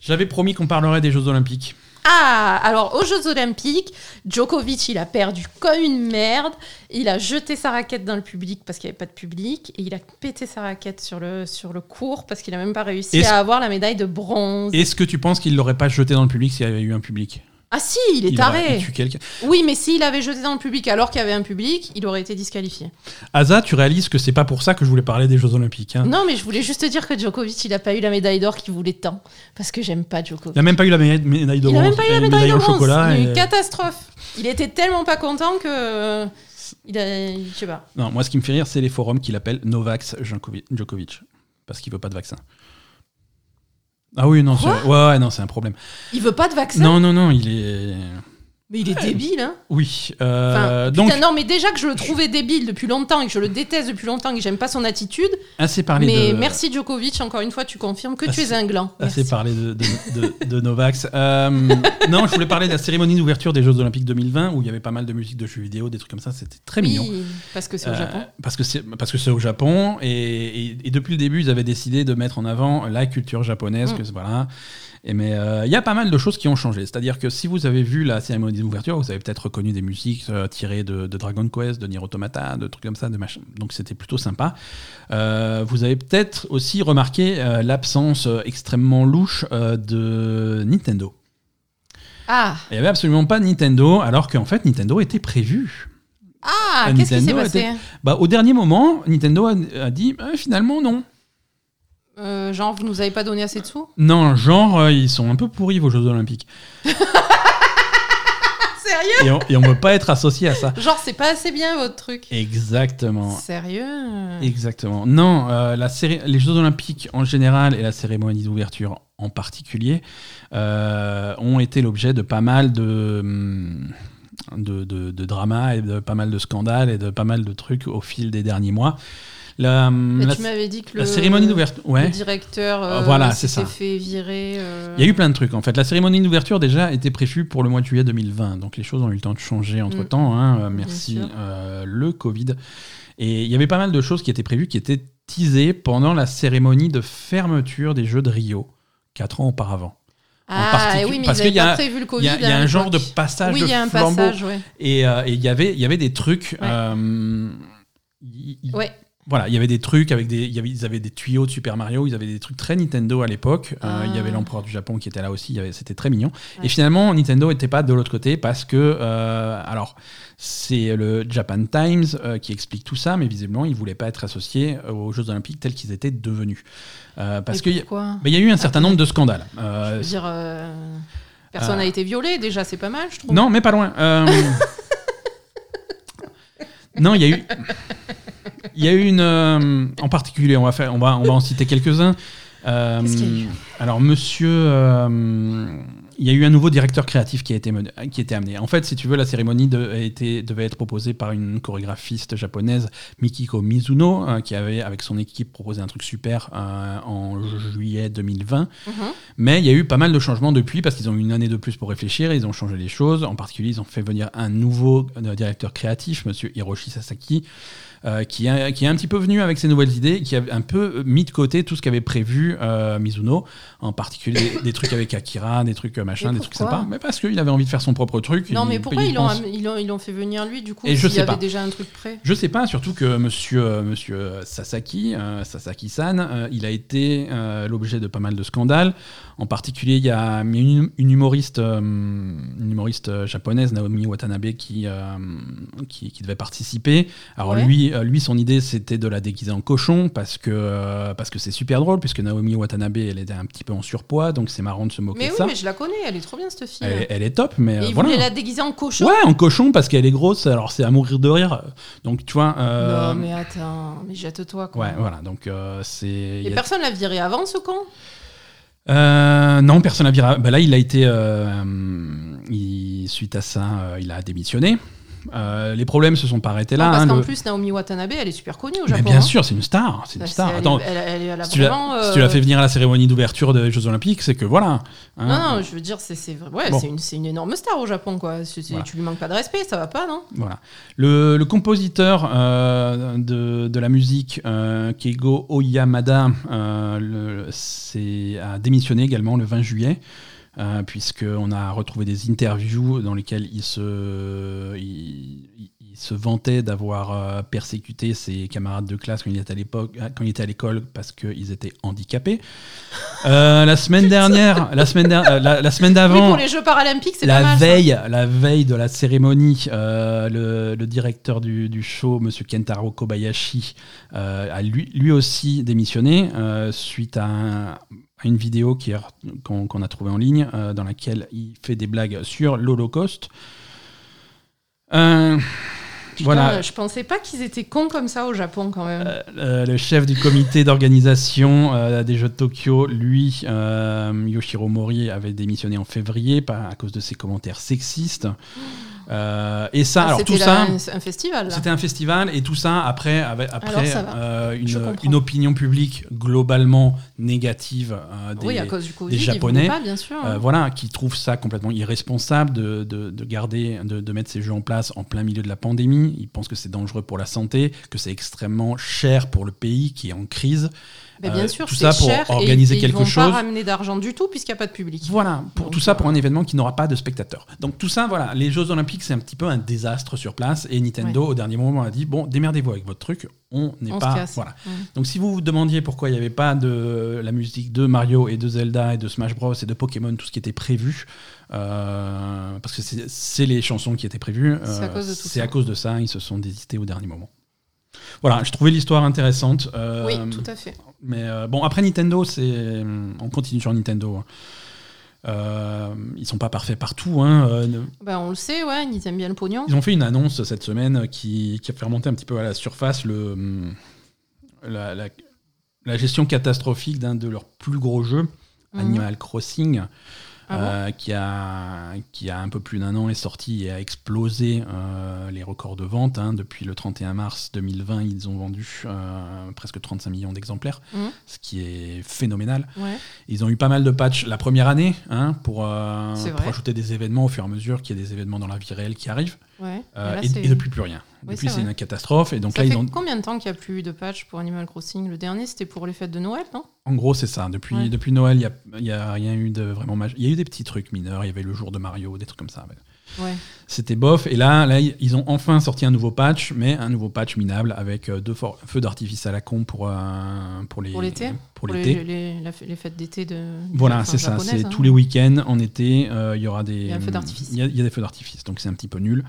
S1: J'avais promis qu'on parlerait des Jeux Olympiques.
S2: Ah, alors aux Jeux Olympiques, Djokovic, il a perdu comme une merde. Il a jeté sa raquette dans le public parce qu'il n'y avait pas de public. Et il a pété sa raquette sur le, sur le court parce qu'il n'a même pas réussi
S1: Est-ce-
S2: à avoir la médaille de bronze.
S1: Est-ce que tu penses qu'il l'aurait pas jeté dans le public s'il y avait eu un public?
S2: Ah si, il est
S1: Il
S2: taré.
S1: quelqu'un.
S2: Oui, mais s'il avait jeté dans le public alors qu'il y avait un public, il aurait été disqualifié.
S1: Asa, tu réalises que c'est pas pour ça que je voulais parler des Jeux Olympiques. hein.
S2: Non, mais je voulais juste te dire que Djokovic, il n'a pas eu la médaille d'or qu'il voulait tant. Parce que j'aime pas
S1: Il
S2: Djokovic.
S1: a même pas eu la médaille de
S2: Il a même pas eu la médaille bronze.
S1: chocolat.
S2: Il a
S1: et-
S2: une catastrophe. Il était tellement pas content que. Il a. Je sais pas.
S1: Non, moi ce qui me fait rire, c'est les forums qui l'appellent Novax Djokovic, Djokovic, parce qu'il veut pas de vaccin. Ah oui, non, c'est
S2: Quoi
S1: ouais, ouais, non, c'est un problème.
S2: Il veut pas de vaccin?
S1: Non, non, non, il est.
S2: Mais il est débile, hein
S1: Oui.
S2: Enfin,
S1: euh,
S2: putain,
S1: donc,
S2: non, mais déjà que je le trouvais débile depuis longtemps et que je le déteste depuis longtemps et que j'aime pas son attitude.
S1: assez parlé
S2: mais
S1: de.
S2: merci Djokovic, encore une fois, tu confirmes que tu es un gland.
S1: Assez
S2: Merci.
S1: parlé de, de, de- Novax. Euh, *laughs* non, je voulais parler de la cérémonie d'ouverture des Jeux Olympiques 2020 où il y avait pas mal de musique de jeux vidéo, des trucs comme ça. C'était très mignon.
S2: Oui, parce que c'est au
S1: Euh,
S2: Japon.
S1: parce que c'est parce que c'est au Japon et, et- et depuis le début ils avaient décidé de mettre en avant la culture japonaise
S2: Mm.
S1: que voilà et mais euh, il y a pas mal de choses qui ont changé. C'est-à-dire que si vous avez vu la cérémonie d'ouverture vous avez peut-être reconnu des musiques euh, tirées de, de Dragon Quest de Nier Automata de trucs comme ça de machin donc c'était plutôt sympa. Euh, vous avez peut-être aussi remarqué euh, l'absence euh, extrêmement louche euh, de Nintendo.
S2: Ah,
S1: il y avait absolument pas de Nintendo alors qu'en fait Nintendo était prévu.
S2: Ah
S1: Euh,
S2: qu'est-ce qui s'est passé
S1: était- bah, au dernier moment, Nintendo a, a dit euh, finalement non.
S2: Euh, Genre, vous nous avez pas donné assez de sous?
S1: Non, genre, euh, ils sont un peu pourris vos Jeux Olympiques. *laughs*
S2: Sérieux?
S1: Et on, et on veut pas être associé à ça.
S2: Genre, c'est pas assez bien votre truc
S1: Exactement.
S2: Sérieux?
S1: Exactement. Non, euh, la céré- les Jeux Olympiques en général et la cérémonie d'ouverture en particulier euh, ont été l'objet de pas mal de, hum, de, de, de dramas et de pas mal de scandales et de pas mal de trucs au fil des derniers mois. La,
S2: Mais
S1: la-
S2: tu m'avais dit que le,
S1: cérémonie d'ouverture.
S2: le directeur euh,
S1: Euh, voilà, c'est ça.
S2: fait virer. euh,
S1: Il y a eu plein de trucs en fait. La cérémonie d'ouverture déjà était prévue pour le mois de juillet 2020, donc les choses ont eu le temps de changer entre temps. merci
S2: sûr.
S1: euh, le Covid. Et il y avait pas mal de choses qui étaient prévues, qui étaient teasées pendant la cérémonie de fermeture des Jeux de Rio, quatre ans auparavant.
S2: Ah, oui, mais
S1: parce qu'il y a
S2: prévu le Covid.
S1: y a, y un genre de passage
S2: Oui,
S1: de
S2: il y a un
S1: flambeau.
S2: passage, ouais.
S1: Et euh, il y avait, il y avait des trucs. Euh,
S2: Ouais.
S1: Voilà, il y avait des trucs avec des, il y avait, ils avaient des tuyaux de Super Mario, ils avaient des trucs très Nintendo à l'époque. Euh,
S2: Ah.
S1: il y avait l'empereur du Japon qui était là aussi, c'était très mignon.
S2: Ouais.
S1: Et finalement, Nintendo n'était pas de l'autre côté parce que, euh, alors, c'est le Japan Times euh, qui explique tout ça, mais visiblement, ils voulaient pas être associés aux Jeux Olympiques tels qu'ils étaient devenus. Parce qu'il il y a eu un certain nombre de scandales.
S2: Je veux dire, personne n'a
S1: Ah.
S2: été violé, déjà, c'est pas mal, je trouve.
S1: Non, mais pas loin. *laughs* Non, il y a eu. *laughs* Il y a eu une. euh, en particulier, on va, faire, on, va, on va en citer quelques-uns. Euh,
S2: Qu'est-ce qu'il y a eu
S1: alors, monsieur. euh, il y a eu un nouveau directeur créatif qui a été, qui a été amené. En fait, si tu veux, la cérémonie de- a été- devait être proposée par une chorégraphiste japonaise, Mikiko Mizuno, euh, qui avait, avec son équipe, proposé un truc super euh, en juillet 2020.
S2: Mhm.
S1: Mais il y a eu pas mal de changements depuis parce qu'ils ont eu une année de plus pour réfléchir, ils ont changé les choses. En particulier, ils ont fait venir un nouveau euh, directeur créatif, monsieur Hiroshi Sasaki, euh, qui, est, qui est un petit peu venu avec ses nouvelles idées, qui a un peu mis de côté tout ce qu'avait prévu euh, Mizuno, en particulier des, des trucs avec Akira, des trucs euh, machin, des trucs sympas. Mais parce qu'il avait envie de faire son propre truc.
S2: Non,
S1: il
S2: mais pourquoi ils l'ont,
S1: dépenses.
S2: ils, l'ont, ils l'ont fait venir lui, du coup,
S1: Et je sais
S2: y avait
S1: pas.
S2: déjà un truc prêt?
S1: Je sais pas, surtout que monsieur, monsieur Sasaki, Sasaki-san, il a été l'objet de pas mal de scandales. En particulier, il y a une, une humoriste, euh, une humoriste euh, japonaise, Naomi Watanabe, qui, euh, qui, qui devait participer. Alors
S2: Ouais.
S1: lui, lui, son idée, c'était de la déguiser en cochon parce que euh, parce que c'est super drôle, puisque Naomi Watanabe, elle était un petit peu en surpoids, donc c'est marrant de se moquer
S2: Mais
S1: de
S2: oui,
S1: ça.
S2: mais je la connais, elle est trop bien, cette fille.
S1: Elle, elle est top, mais
S2: Et
S1: voilà.
S2: voulaient la déguiser en cochon?
S1: Ouais, en cochon parce qu'elle est grosse. Alors c'est à mourir de rire. Donc tu vois.
S2: Non, mais attends, mais jette-toi, quoi.
S1: Ouais, voilà. Donc c'est. il
S2: Et
S1: a-
S2: personne l'a viré avant, ce con?
S1: Euh, non, personne n'a viré. Bah là, il a été. euh, suite à ça, euh, il a démissionné. Euh, les problèmes se sont pas arrêtés là.
S2: Non, Parce
S1: hein,
S2: qu'en
S1: le-
S2: plus, Naomi Watanabe, elle est super connue au
S1: Mais
S2: Japon.
S1: bien
S2: hein.
S1: sûr, c'est une star. C'est une star. Attends,
S2: est- elle, elle, elle a
S1: si tu, l'as,
S2: vraiment.
S1: si tu l'as
S2: euh,
S1: fait venir à la cérémonie d'ouverture des Jeux Olympiques, c'est que voilà. hein.
S2: Non, non, je veux dire, c'est, ouais,
S1: Bon.
S2: une, énorme star au Japon, quoi.
S1: Voilà.
S2: Tu lui manques pas de respect, ça va pas, non?
S1: Voilà. Le, le compositeur euh, de, de la musique, Keigo Oyamada, le- a démissionné également le 20 juillet, euh, puisqu'on a retrouvé des interviews dans lesquelles il se, il, se vantait d'avoir euh, persécuté ses camarades de classe quand il était à, l'époque, quand il était à l'école parce qu'ils étaient handicapés. Euh, la semaine *laughs* dernière, la semaine, der- la, la semaine
S2: Oui,
S1: d'avant,
S2: pour les Jeux Paralympiques, c'est pas
S1: la
S2: ça.
S1: veille, la veille de la cérémonie, euh, le, le directeur du, du show, Monsieur Kentaro Kobayashi, a lui, lui aussi démissionné suite à, un- à une vidéo qu'on a trouvée en ligne euh, dans laquelle il fait des blagues sur l'Holocauste. Euh, Voilà.
S2: je pensais pas qu'ils étaient cons comme ça au Japon quand même.
S1: Euh, euh, le chef du comité d'organisation euh, des Jeux de Tokyo, lui, euh, Yoshiro Mori, avait démissionné en février à cause de ses commentaires sexistes. Euh, et ça,
S2: Ah,
S1: alors tout ça,
S2: un, festival
S1: c'était un festival et tout ça après, avec- après
S2: ça
S1: euh, une, opinion publique globalement négative euh, des,
S2: oui, à cause du Covid,
S1: des Japonais,
S2: pas, bien sûr.
S1: euh, voilà, qui trouvent ça complètement irresponsable de, de- de garder, de, de mettre ces jeux en place en plein milieu de la pandémie. Ils pensent que c'est dangereux pour la santé, que c'est extrêmement cher pour le pays qui est en crise.
S2: Bien
S1: euh,
S2: sûr,
S1: tout
S2: c'est
S1: ça pour
S2: cher et-
S1: organiser
S2: et,
S1: quelque
S2: ils vont
S1: chose.
S2: pas ramener d'argent du tout puisqu'il n'y a pas de public.
S1: Voilà, pour
S2: Donc,
S1: tout ça pour
S2: euh,
S1: un événement qui n'aura pas de spectateurs. Donc tout ça, voilà, les Jeux Olympiques, c'est un petit peu un désastre sur place. Et Nintendo, au dernier moment, a dit bon, démerdez-vous avec votre truc, on n'est pas. Voilà. Donc si vous vous demandiez pourquoi il n'y avait pas de la musique de Mario et de Zelda et de Smash Bros et de Pokémon, tout ce qui était prévu, euh, parce que c'est les chansons qui étaient prévues,
S2: C'est à
S1: euh,
S2: cause de tout
S1: c'est
S2: ça.
S1: à cause de ça, ils se sont désistés au dernier moment. Voilà, je trouvais l'histoire intéressante. euh,
S2: Oui, tout à fait.
S1: mais euh, bon, après Nintendo, c'est on continue sur Nintendo. hein. Euh, ils sont pas parfaits partout. Hein. euh,
S2: Ben, on le sait, ouais, ils aiment bien le pognon.
S1: ils ont fait une annonce cette semaine qui, qui a fait remonter un petit peu à la surface le, hum, la, la- la gestion catastrophique d'un de leurs plus gros jeux,
S2: Mhm.
S1: Animal Crossing,
S2: Ah bon
S1: euh, qui, a, qui a un peu plus d'un an est sorti et a explosé euh, les records de vente. hein. Depuis le 31 mars 2020, ils ont vendu euh, presque 35 millions d'exemplaires,
S2: Mhm.
S1: ce qui est phénoménal.
S2: Ouais.
S1: Ils ont eu pas mal de patchs la première année hein, pour, pour ajouter des événements au fur et à mesure qu'il y a des événements dans la vie réelle qui arrivent.
S2: Ouais.
S1: Euh,
S2: Et là,
S1: et,
S2: c'est-
S1: et depuis plus rien.
S2: Oui,
S1: depuis
S2: c'est
S1: une catastrophe. Et donc
S2: Ça
S1: là,
S2: fait
S1: ils ont...
S2: combien de temps qu'il n'y a plus eu de patch pour Animal Crossing? Le dernier, c'était pour les fêtes de Noël, non?
S1: En gros, c'est ça. Depuis,
S2: Ouais.
S1: depuis Noël, il n'y a, rien eu de vraiment majeur. Il y a eu des petits trucs mineurs. Il y avait le jour de Mario, des trucs comme ça.
S2: Ouais.
S1: C'était bof. Et là, là, ils ont enfin sorti un nouveau patch, mais un nouveau patch minable avec euh, deux feux d'artifice à la con pour, euh, pour les
S2: Pour l'été?
S1: Pour
S2: Pour
S1: l'été.
S2: les, les- la- les fêtes d'été de.
S1: Voilà, c'est ça. C'est
S2: hein.
S1: tous les week-ends en été, euh, il y aura des.
S2: Il y a un feu d'artifice.
S1: Il y, a- il y a des feux d'artifice, donc c'est un petit peu nul.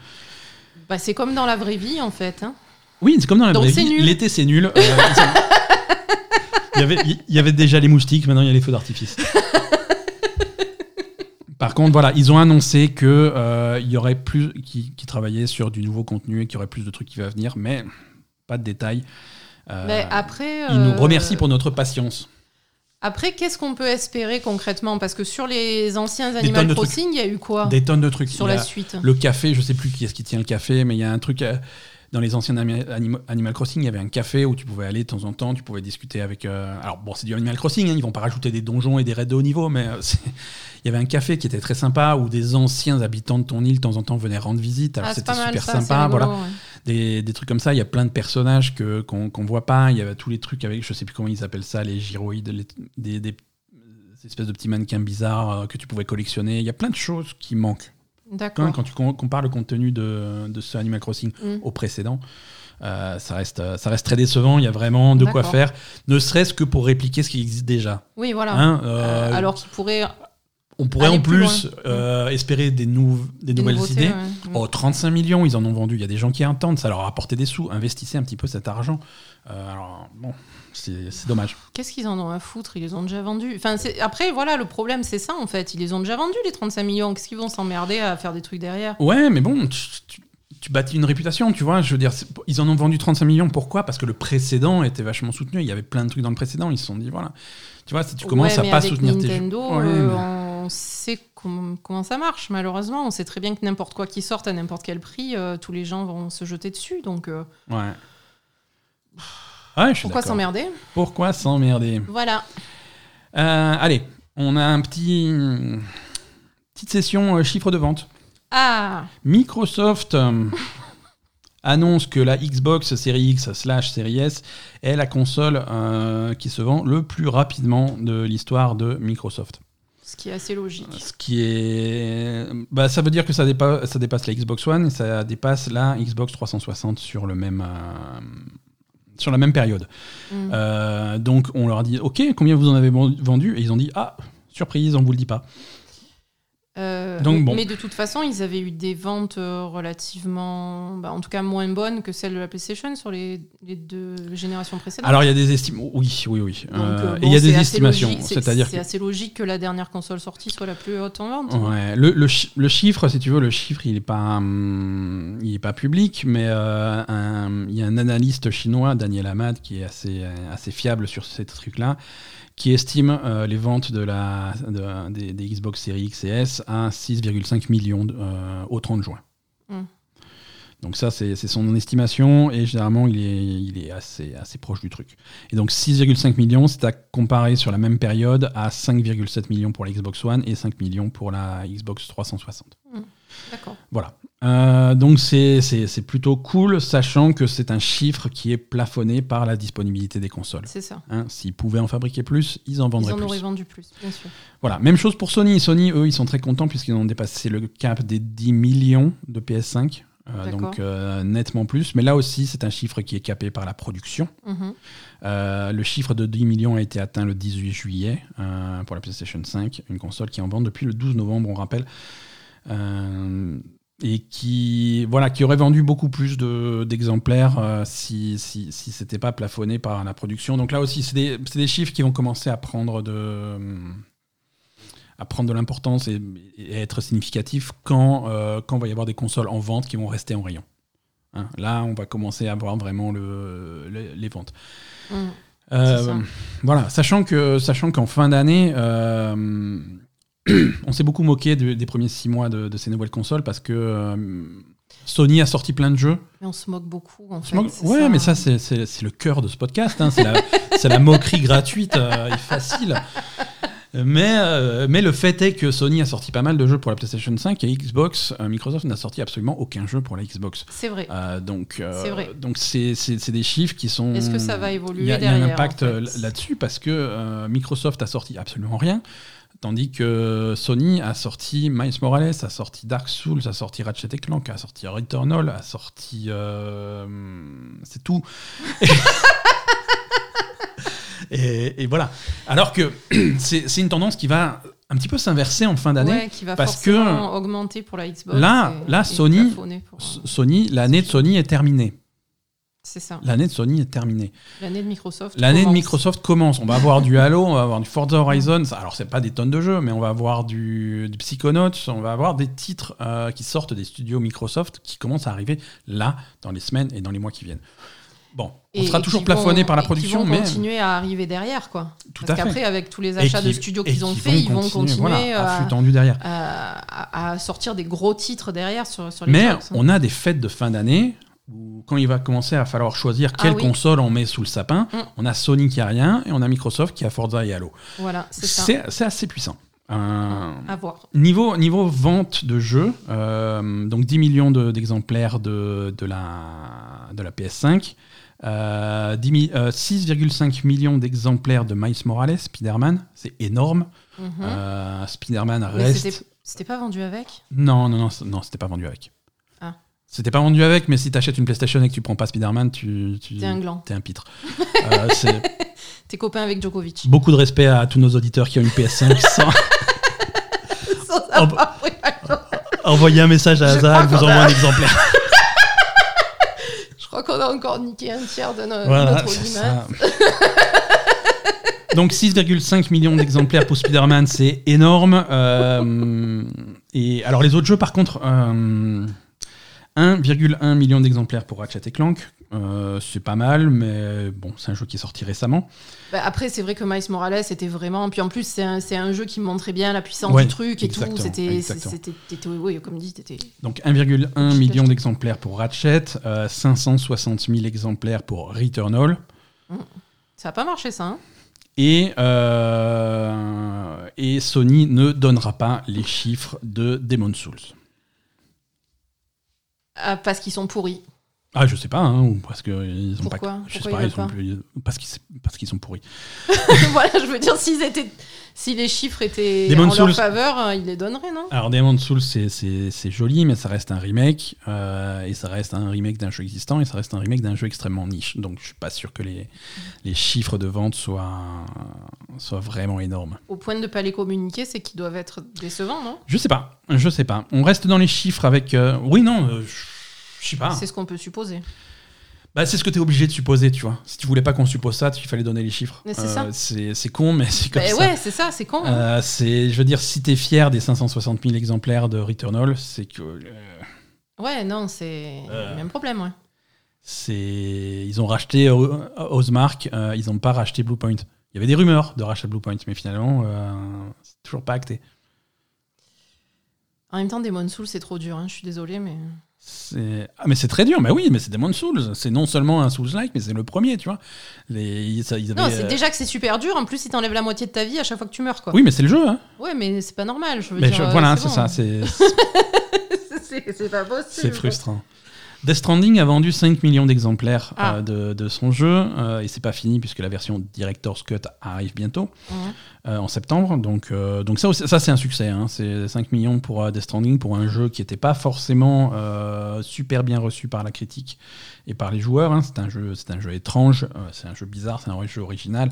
S2: Bah, c'est comme dans la vraie vie, en fait. hein.
S1: Oui, c'est comme dans la
S2: Donc
S1: vraie vie. L'été, c'est nul. Euh, *laughs* il, y avait, il y avait déjà les moustiques, maintenant il y a les feux d'artifice. Par contre, voilà, ils ont annoncé que euh, il y aurait plus qui, qui travaillaient sur du nouveau contenu et qu'il y aurait plus de trucs qui va venir, mais pas de détails. Euh,
S2: Mais après.
S1: ils nous
S2: euh,
S1: remercient pour notre patience.
S2: Après, qu'est-ce qu'on peut espérer concrètement? Parce que sur les anciens Animal. Crossing, il y a eu quoi?
S1: Des tonnes de trucs.
S2: sur
S1: Il
S2: la suite
S1: Le café, je sais plus qui est-ce qui tient le café, mais il y a un truc. euh, dans les anciens Animal Crossing, il y avait un café où tu pouvais aller de temps en temps, tu pouvais discuter avec. euh, alors bon, c'est du Animal Crossing, hein, ils vont pas rajouter des donjons et des raids de haut niveau, mais euh, *laughs* il y avait un café qui était très sympa où des anciens habitants de ton île de temps en temps venaient rendre visite. Alors
S2: Ah,
S1: c'était super
S2: ça,
S1: sympa, voilà.
S2: ouais.
S1: Des, des trucs comme ça. Il y a plein de personnages que qu'on qu'on voit pas. Il y avait tous les trucs avec, je sais plus comment ils appellent ça, les gyroïdes, les- des, des- des espèces de petits mannequins bizarres euh, que tu pouvais collectionner. Il y a plein de choses qui manquent.
S2: D'accord.
S1: quand tu com- compares le contenu de, de ce Animal Crossing
S2: Mm.
S1: au précédent, euh, ça, reste, euh, ça reste très décevant. Il y a vraiment de quoi faire, ne serait-ce que pour répliquer ce qui existe déjà.
S2: Oui, voilà.
S1: Hein,
S2: Euh,
S1: euh,
S2: alors qu'il pourrait.
S1: On pourrait
S2: aller
S1: en
S2: plus
S1: euh, espérer des, nou- des
S2: des
S1: nouvelles idées.
S2: ouais.
S1: Oh, 35 millions, ils en ont vendu. Il y a des gens qui entendent, ça leur a apporté des sous. Investissez un petit peu cet argent. Euh, alors, bon, c'est dommage.
S2: Qu'est-ce qu'ils en ont à foutre? Ils les ont déjà vendus. Enfin, après, voilà, le problème, c'est ça, en fait. Ils les ont déjà vendus, les 35 millions. Qu'est-ce qu'ils vont s'emmerder à faire des trucs derrière?
S1: Ouais, mais bon, tu, tu- tu bâtis une réputation, tu vois. Je veux dire, ils en ont vendu 35 millions. Pourquoi? Parce que le précédent était vachement soutenu. Il y avait plein de trucs dans le précédent. Ils se sont dit, voilà. Tu vois, si tu commences
S2: Ouais,
S1: à pas
S2: avec
S1: soutenir tes jeux. Ouais,
S2: euh,
S1: mais-
S2: on sait com- comment ça marche, malheureusement. On sait très bien que n'importe quoi qui sorte à n'importe quel prix, euh, tous les gens vont se jeter dessus. Donc, euh,
S1: Ouais. Ouais, je suis
S2: pourquoi s'emmerder?
S1: Pourquoi s'emmerder?
S2: Voilà.
S1: Euh, Allez, on a un petit petite session chiffre de vente.
S2: Ah
S1: Microsoft *laughs* annonce que la Xbox Series X slash Series S est la console euh, qui se vend le plus rapidement de l'histoire de Microsoft.
S2: Ce qui est assez logique.
S1: Ce qui est, bah, ça veut dire que ça dépasse, ça dépasse la Xbox One et ça dépasse la Xbox 360 sur le même, euh, sur la même période.
S2: Mm.
S1: Euh, donc on leur a dit, ok, combien vous en avez vendu? Et ils ont dit, ah, surprise, on vous le dit pas.
S2: Euh,
S1: Donc,
S2: mais-
S1: bon.
S2: Mais de toute façon, ils avaient eu des ventes euh, relativement, bah, en tout cas moins bonnes que celles de la PlayStation sur les, les deux générations précédentes.
S1: Alors il y a des estimations. Oui, oui, oui.
S2: Donc,
S1: Euh, et il y a des estimations. C'est-à-dire
S2: c'est
S1: que
S2: assez logique que la dernière console sortie soit la plus haute en vente.
S1: Ouais, le, le, chi- le chiffre, si tu veux, le chiffre, il n'est pas, hum, il est pas public, mais euh, un- il y a un analyste chinois, Daniel Ahmad, qui est assez, assez fiable sur ces trucs-là, qui estime euh, les ventes de la, de- des, des Xbox Series X et S à 6,5 millions euh, au 30 juin.
S2: Mm.
S1: Donc ça, c'est c'est son estimation, et généralement, il est, il est assez, assez proche du truc. Et donc 6,5 millions, c'est à comparer sur la même période à 5,7 millions pour la Xbox One et 5 millions pour la Xbox 360.
S2: D'accord.
S1: Voilà. Euh, donc c'est plutôt cool, sachant que c'est un chiffre qui est plafonné par la disponibilité des consoles.
S2: C'est ça.
S1: Hein, S'ils pouvaient en fabriquer plus, ils en
S2: Ils
S1: vendraient
S2: en auraient
S1: plus.
S2: vendu plus, bien sûr.
S1: Voilà, même chose pour Sony. Sony, eux, ils sont très contents puisqu'ils ont dépassé le cap des 10 millions de PS5. euh, donc euh, nettement plus. Mais là aussi, c'est un chiffre qui est capé par la production.
S2: Mhm.
S1: Euh, le chiffre de 10 millions a été atteint le 18 juillet pour la PlayStation 5, une console qui est en vente depuis le 12 novembre, on rappelle. Euh, et qui, voilà, qui aurait vendu beaucoup plus de- d'exemplaires euh, si, si, si c'était pas plafonné par la production. Donc là aussi, c'est des, des chiffres qui vont commencer à prendre de, à prendre de l'importance et, et être significatifs quand, euh, quand il va y avoir des consoles en vente qui vont rester en rayon. Hein, là, on va commencer à voir vraiment le, le- les ventes.
S2: Mhm.
S1: Euh, voilà, sachant que sachant qu'en fin d'année, euh, *clears throat* on s'est beaucoup moqué de- des premiers six mois de, de ces nouvelles consoles parce que euh, Sony a sorti plein de jeux.
S2: Mais on se moque beaucoup, en fait.
S1: moque- ouais, mais ça c'est le cœur de ce podcast. hein, *laughs* c'est la, moquerie gratuite euh, et facile. Mais, euh, mais le fait est que Sony a sorti pas mal de jeux pour la PlayStation 5 et Xbox. euh, Microsoft n'a sorti absolument aucun jeu pour la Xbox.
S2: C'est vrai.
S1: Euh, donc,
S2: C'est
S1: des chiffres qui sont.
S2: Est-ce que ça va évoluer
S1: Il y a, il y a un impact
S2: en fait
S1: là-dessus parce que Microsoft a sorti absolument rien, tandis que Sony a sorti Miles Morales, a sorti Dark Souls, a sorti Ratchet Clank, a sorti Returnal, a sorti. euh, c'est tout. *laughs* Et, et voilà. Alors que *clears throat* c'est, une tendance qui va un petit peu s'inverser en fin d'année.
S2: Ouais, qui va
S1: parce
S2: forcément augmenter pour la Xbox.
S1: Là-
S2: et-
S1: là,
S2: et
S1: Sony-
S2: pour, euh,
S1: Sony, l'année de Sony est terminée.
S2: C'est ça.
S1: L'année de Sony est terminée.
S2: L'année de Microsoft.
S1: L'année de. Microsoft commence. On va avoir du Halo, on va avoir du Forza Horizon. Alors, c'est pas des tonnes de jeux, mais on va avoir du, du Psychonauts. On va avoir des titres euh, qui sortent des studios Microsoft qui commencent à arriver là, dans les semaines et dans les mois qui viennent. Bon, on sera toujours plafonné
S2: vont-
S1: par la production,
S2: vont
S1: mais.
S2: continuer à arriver derrière, quoi.
S1: Tout
S2: Parce
S1: à fait.
S2: qu'après, avec tous les achats
S1: qui-
S2: de studios qu'ils ont fait, ils vont continuer
S1: voilà, à flux tendu derrière.
S2: à- à sortir des gros titres derrière sur, sur les
S1: Mais
S2: hein.
S1: on a des fêtes de fin d'année où, quand il va commencer à falloir choisir
S2: Ah
S1: quelle
S2: oui.
S1: console on met sous le sapin,
S2: Mm.
S1: on a Sony qui a rien et on a Microsoft qui a Forza et Halo.
S2: Voilà, c'est ça.
S1: C'est assez puissant. Euh,
S2: À voir.
S1: Niveau, niveau vente de jeux, euh, donc 10 millions de- d'exemplaires de, de, la, de la PS5, euh, 10 mi- euh, 6,5 millions d'exemplaires de Miles Morales, Spider-Man, c'est énorme.
S2: Mhm.
S1: Spider-Man reste.
S2: c'était- pas vendu avec?
S1: Non, non, non, non c'était pas vendu avec. C'était pas vendu avec, mais si t'achètes une PlayStation et que tu prends pas Spider-Man, tu, tu
S2: T'es un gland.
S1: t'es un pitre. *laughs* Euh, c'est *laughs*
S2: T'es copain avec Djokovic.
S1: beaucoup de respect à tous nos auditeurs qui ont une PS5 *laughs* sans
S2: Sans avoir pris la-
S1: envoyer un message à Hazard, vous envoie
S2: a-
S1: un exemplaire.
S2: Je crois qu'on a encore niqué un tiers de no-
S1: Voilà,
S2: notre audimat.
S1: Donc 6,5 millions d'exemplaires pour Spider-Man, c'est énorme. Euh, et alors les autres jeux, par contre, euh, 1,1 million d'exemplaires pour Ratchet et Clank. Euh, c'est pas mal, mais bon, c'est un jeu qui est sorti récemment.
S2: Bah, après, c'est vrai que Miles Morales était vraiment. Puis en plus, c'est un, jeu qui montrait bien la puissance
S1: Ouais,
S2: du truc et tout. C'était, c'était, oui, comme dit, t'étais.
S1: Donc 1,1
S2: Je
S1: million
S2: l'ai
S1: d'exemplaires pour Ratchet, euh, 560 000 exemplaires pour Returnal.
S2: Ça a pas marché, ça. Hein
S1: Et, euh, et Sony ne donnera pas les chiffres de Demon's Souls.
S2: Ah, parce qu'ils sont pourris.
S1: Ah, je sais pas, hein, parce que ils ont
S2: Pourquoi
S1: pas. Je sais pas,
S2: ils
S1: ils sont
S2: veulent
S1: plus- parce qu'ils parce qu'ils sont pourris. *laughs*
S2: voilà, je veux dire, s'ils étaient, si les chiffres étaient en leur faveur, euh, ils les donneraient, non?
S1: Alors, Demon's Souls, c'est- joli, mais ça reste un remake, euh, et ça reste un remake d'un jeu existant, et ça reste un remake d'un jeu extrêmement niche. Donc, je suis pas sûr que les, les chiffres de vente soient, soient vraiment énormes.
S2: Au point de ne pas les communiquer, c'est qu'ils doivent être décevants, non?
S1: Je sais pas, je sais pas. On reste dans les chiffres avec. euh, Oui, non, euh, je je sais pas.
S2: C'est ce qu'on peut supposer.
S1: Bah, c'est ce que tu es obligé de supposer, tu vois. Si tu voulais pas qu'on suppose ça, il fallait donner les chiffres.
S2: Mais c'est
S1: con, mais *laughs* c'est comme
S2: Bah
S1: ça.
S2: ouais, c'est ça, c'est con. hein.
S1: Euh, c'est, je veux dire, si t'es fier des 560 000 exemplaires de Returnal, c'est que euh,
S2: Ouais, non, c'est
S1: Euh.
S2: le même problème, ouais.
S1: ils ont racheté Ozmark, euh, ils n'ont pas racheté Bluepoint. Il y avait des rumeurs de rachat de Bluepoint, mais finalement, euh, c'est toujours pas acté.
S2: En même temps, Demon's Souls, c'est trop dur, hein, je suis désolée, mais.
S1: Ah, mais c'est très dur, mais oui, mais c'est Demon's Souls. C'est non seulement un Souls-like, mais c'est le premier, tu vois. Les, ça- ils avaient,
S2: Non, c'est
S1: euh,
S2: déjà que c'est super dur, en plus, il t'enlève la moitié de ta vie à chaque fois que tu meurs, quoi.
S1: Oui, mais c'est le jeu, hein.
S2: Ouais, mais c'est pas normal, je veux
S1: Mais
S2: dire.
S1: je-
S2: euh,
S1: voilà,
S2: c'est bon.
S1: ça, c'est, *laughs*
S2: c'est c'est pas possible.
S1: C'est frustrant. Death Stranding a vendu 5 millions d'exemplaires
S2: Ah.
S1: euh, de, de son jeu euh, et c'est pas fini puisque la version Director's Cut arrive bientôt
S2: Mhm.
S1: euh, en septembre. Donc, donc ça, ça c'est un succès. hein. C'est 5 millions pour Death Stranding pour un jeu qui n'était pas forcément super bien reçu par la critique et par les joueurs. hein. C'est un jeu, un jeu étrange, c'est un jeu bizarre, c'est un jeu original.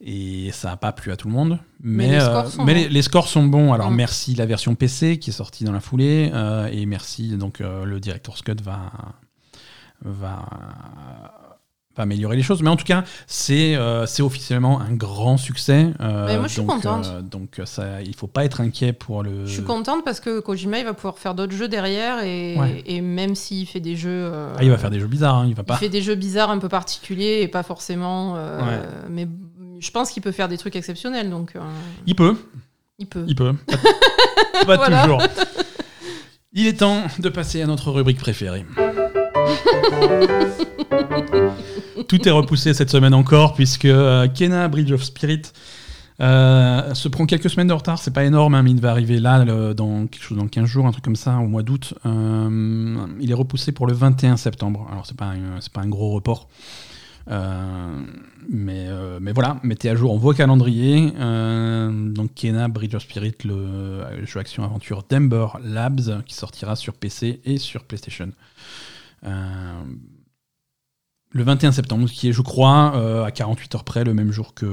S1: Et ça n'a pas plu à tout le monde. Mais,
S2: les
S1: euh,
S2: scores sont
S1: mais
S2: bons.
S1: les, les scores sont bons. Alors
S2: Mm.
S1: merci la version PC qui est sortie dans la foulée. euh, et merci donc euh, le Director's Cut va, va, va améliorer les choses. Mais en tout cas, c'est euh, c'est officiellement un grand succès. euh,
S2: Mais moi, je suis
S1: donc,
S2: contente.
S1: euh, donc ça, il faut pas être inquiet pour le.
S2: Je suis contente parce que Kojima, il va pouvoir faire d'autres jeux derrière et,
S1: Ouais.
S2: et même s'il fait des jeux. euh,
S1: Ah, il va faire des jeux bizarres. hein, il va
S2: il
S1: pas.
S2: fait des jeux bizarres un peu particuliers et pas forcément. euh,
S1: Ouais.
S2: Mais je pense qu'il peut faire des trucs exceptionnels, donc euh,
S1: Il peut.
S2: il peut.
S1: Il peut. Pas, *laughs* pas
S2: Voilà.
S1: toujours. Il est temps de passer à notre rubrique préférée. *laughs* Tout est repoussé cette semaine encore puisque euh, Kena Bridge of Spirit euh, se prend quelques semaines de retard. C'est pas énorme, hein, mais il va arriver là le- dans quelque chose dans 15 jours, un truc comme ça, au mois d'août. Euh, il est repoussé pour le 21 septembre. Alors c'est pas un, pas un gros report. Euh, mais, euh, mais voilà, mettez à jour vos calendriers. Euh, donc Kena Bridge of Spirit, le jeu action aventure d'Ember Labs, qui sortira sur PC et sur PlayStation. Le 21 septembre, qui est, je crois, euh, à 48 heures près, le même jour que,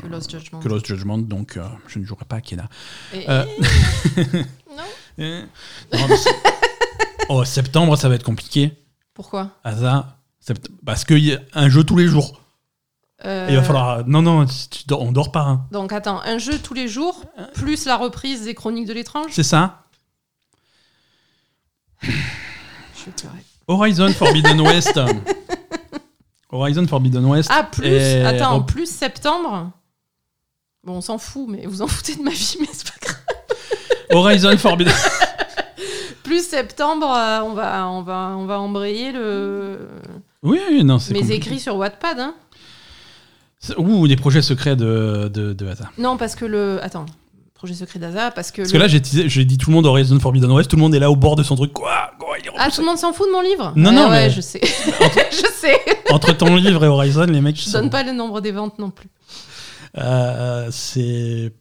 S2: Que Lost Judgment.
S1: que Lost Judgment, donc euh, je ne jouerai pas à Kena.
S2: Et- *laughs* Non
S1: oh, septembre, ça va être compliqué.
S2: Pourquoi?
S1: Asa, parce qu'il y a un jeu tous les jours.
S2: Euh,
S1: Et il va falloir. Non, non, tu dors- on dort pas. hein.
S2: Donc attends, un jeu tous les jours, plus la reprise des Chroniques de l'étrange?
S1: C'est ça
S2: Je vais pleurer.
S1: Horizon Forbidden *laughs* West. Horizon Forbidden West.
S2: Ah, plus?
S1: Et
S2: Attends,
S1: rep-
S2: plus septembre? Bon, on s'en fout, mais vous en foutez de ma vie, mais c'est pas grave.
S1: Horizon Forbidden. *laughs*
S2: Plus septembre, euh, on, va, on, va, on va embrayer le...
S1: oui, oui, non, c'est compliqué.
S2: écrits sur Wattpad. Hein.
S1: Ouh, des projets secrets de, de, de Asa.
S2: Non, parce que le. Attends, projet secret d'Asa, parce que.
S1: Parce
S2: le-
S1: que là, j'ai teasé- j'ai dit tout le monde Horizon Forbidden West, tout le monde est là au bord de son truc. Quoi, Quoi, il est
S2: Ah,
S1: repoussé.
S2: tout le monde s'en fout de mon livre
S1: Non,
S2: Ouais,
S1: non,
S2: ouais,
S1: mais-
S2: je sais. *laughs* je sais.
S1: Entre ton livre et Horizon, les mecs.
S2: Je
S1: sont-
S2: donne pas le nombre des ventes non plus.
S1: Euh, c'est.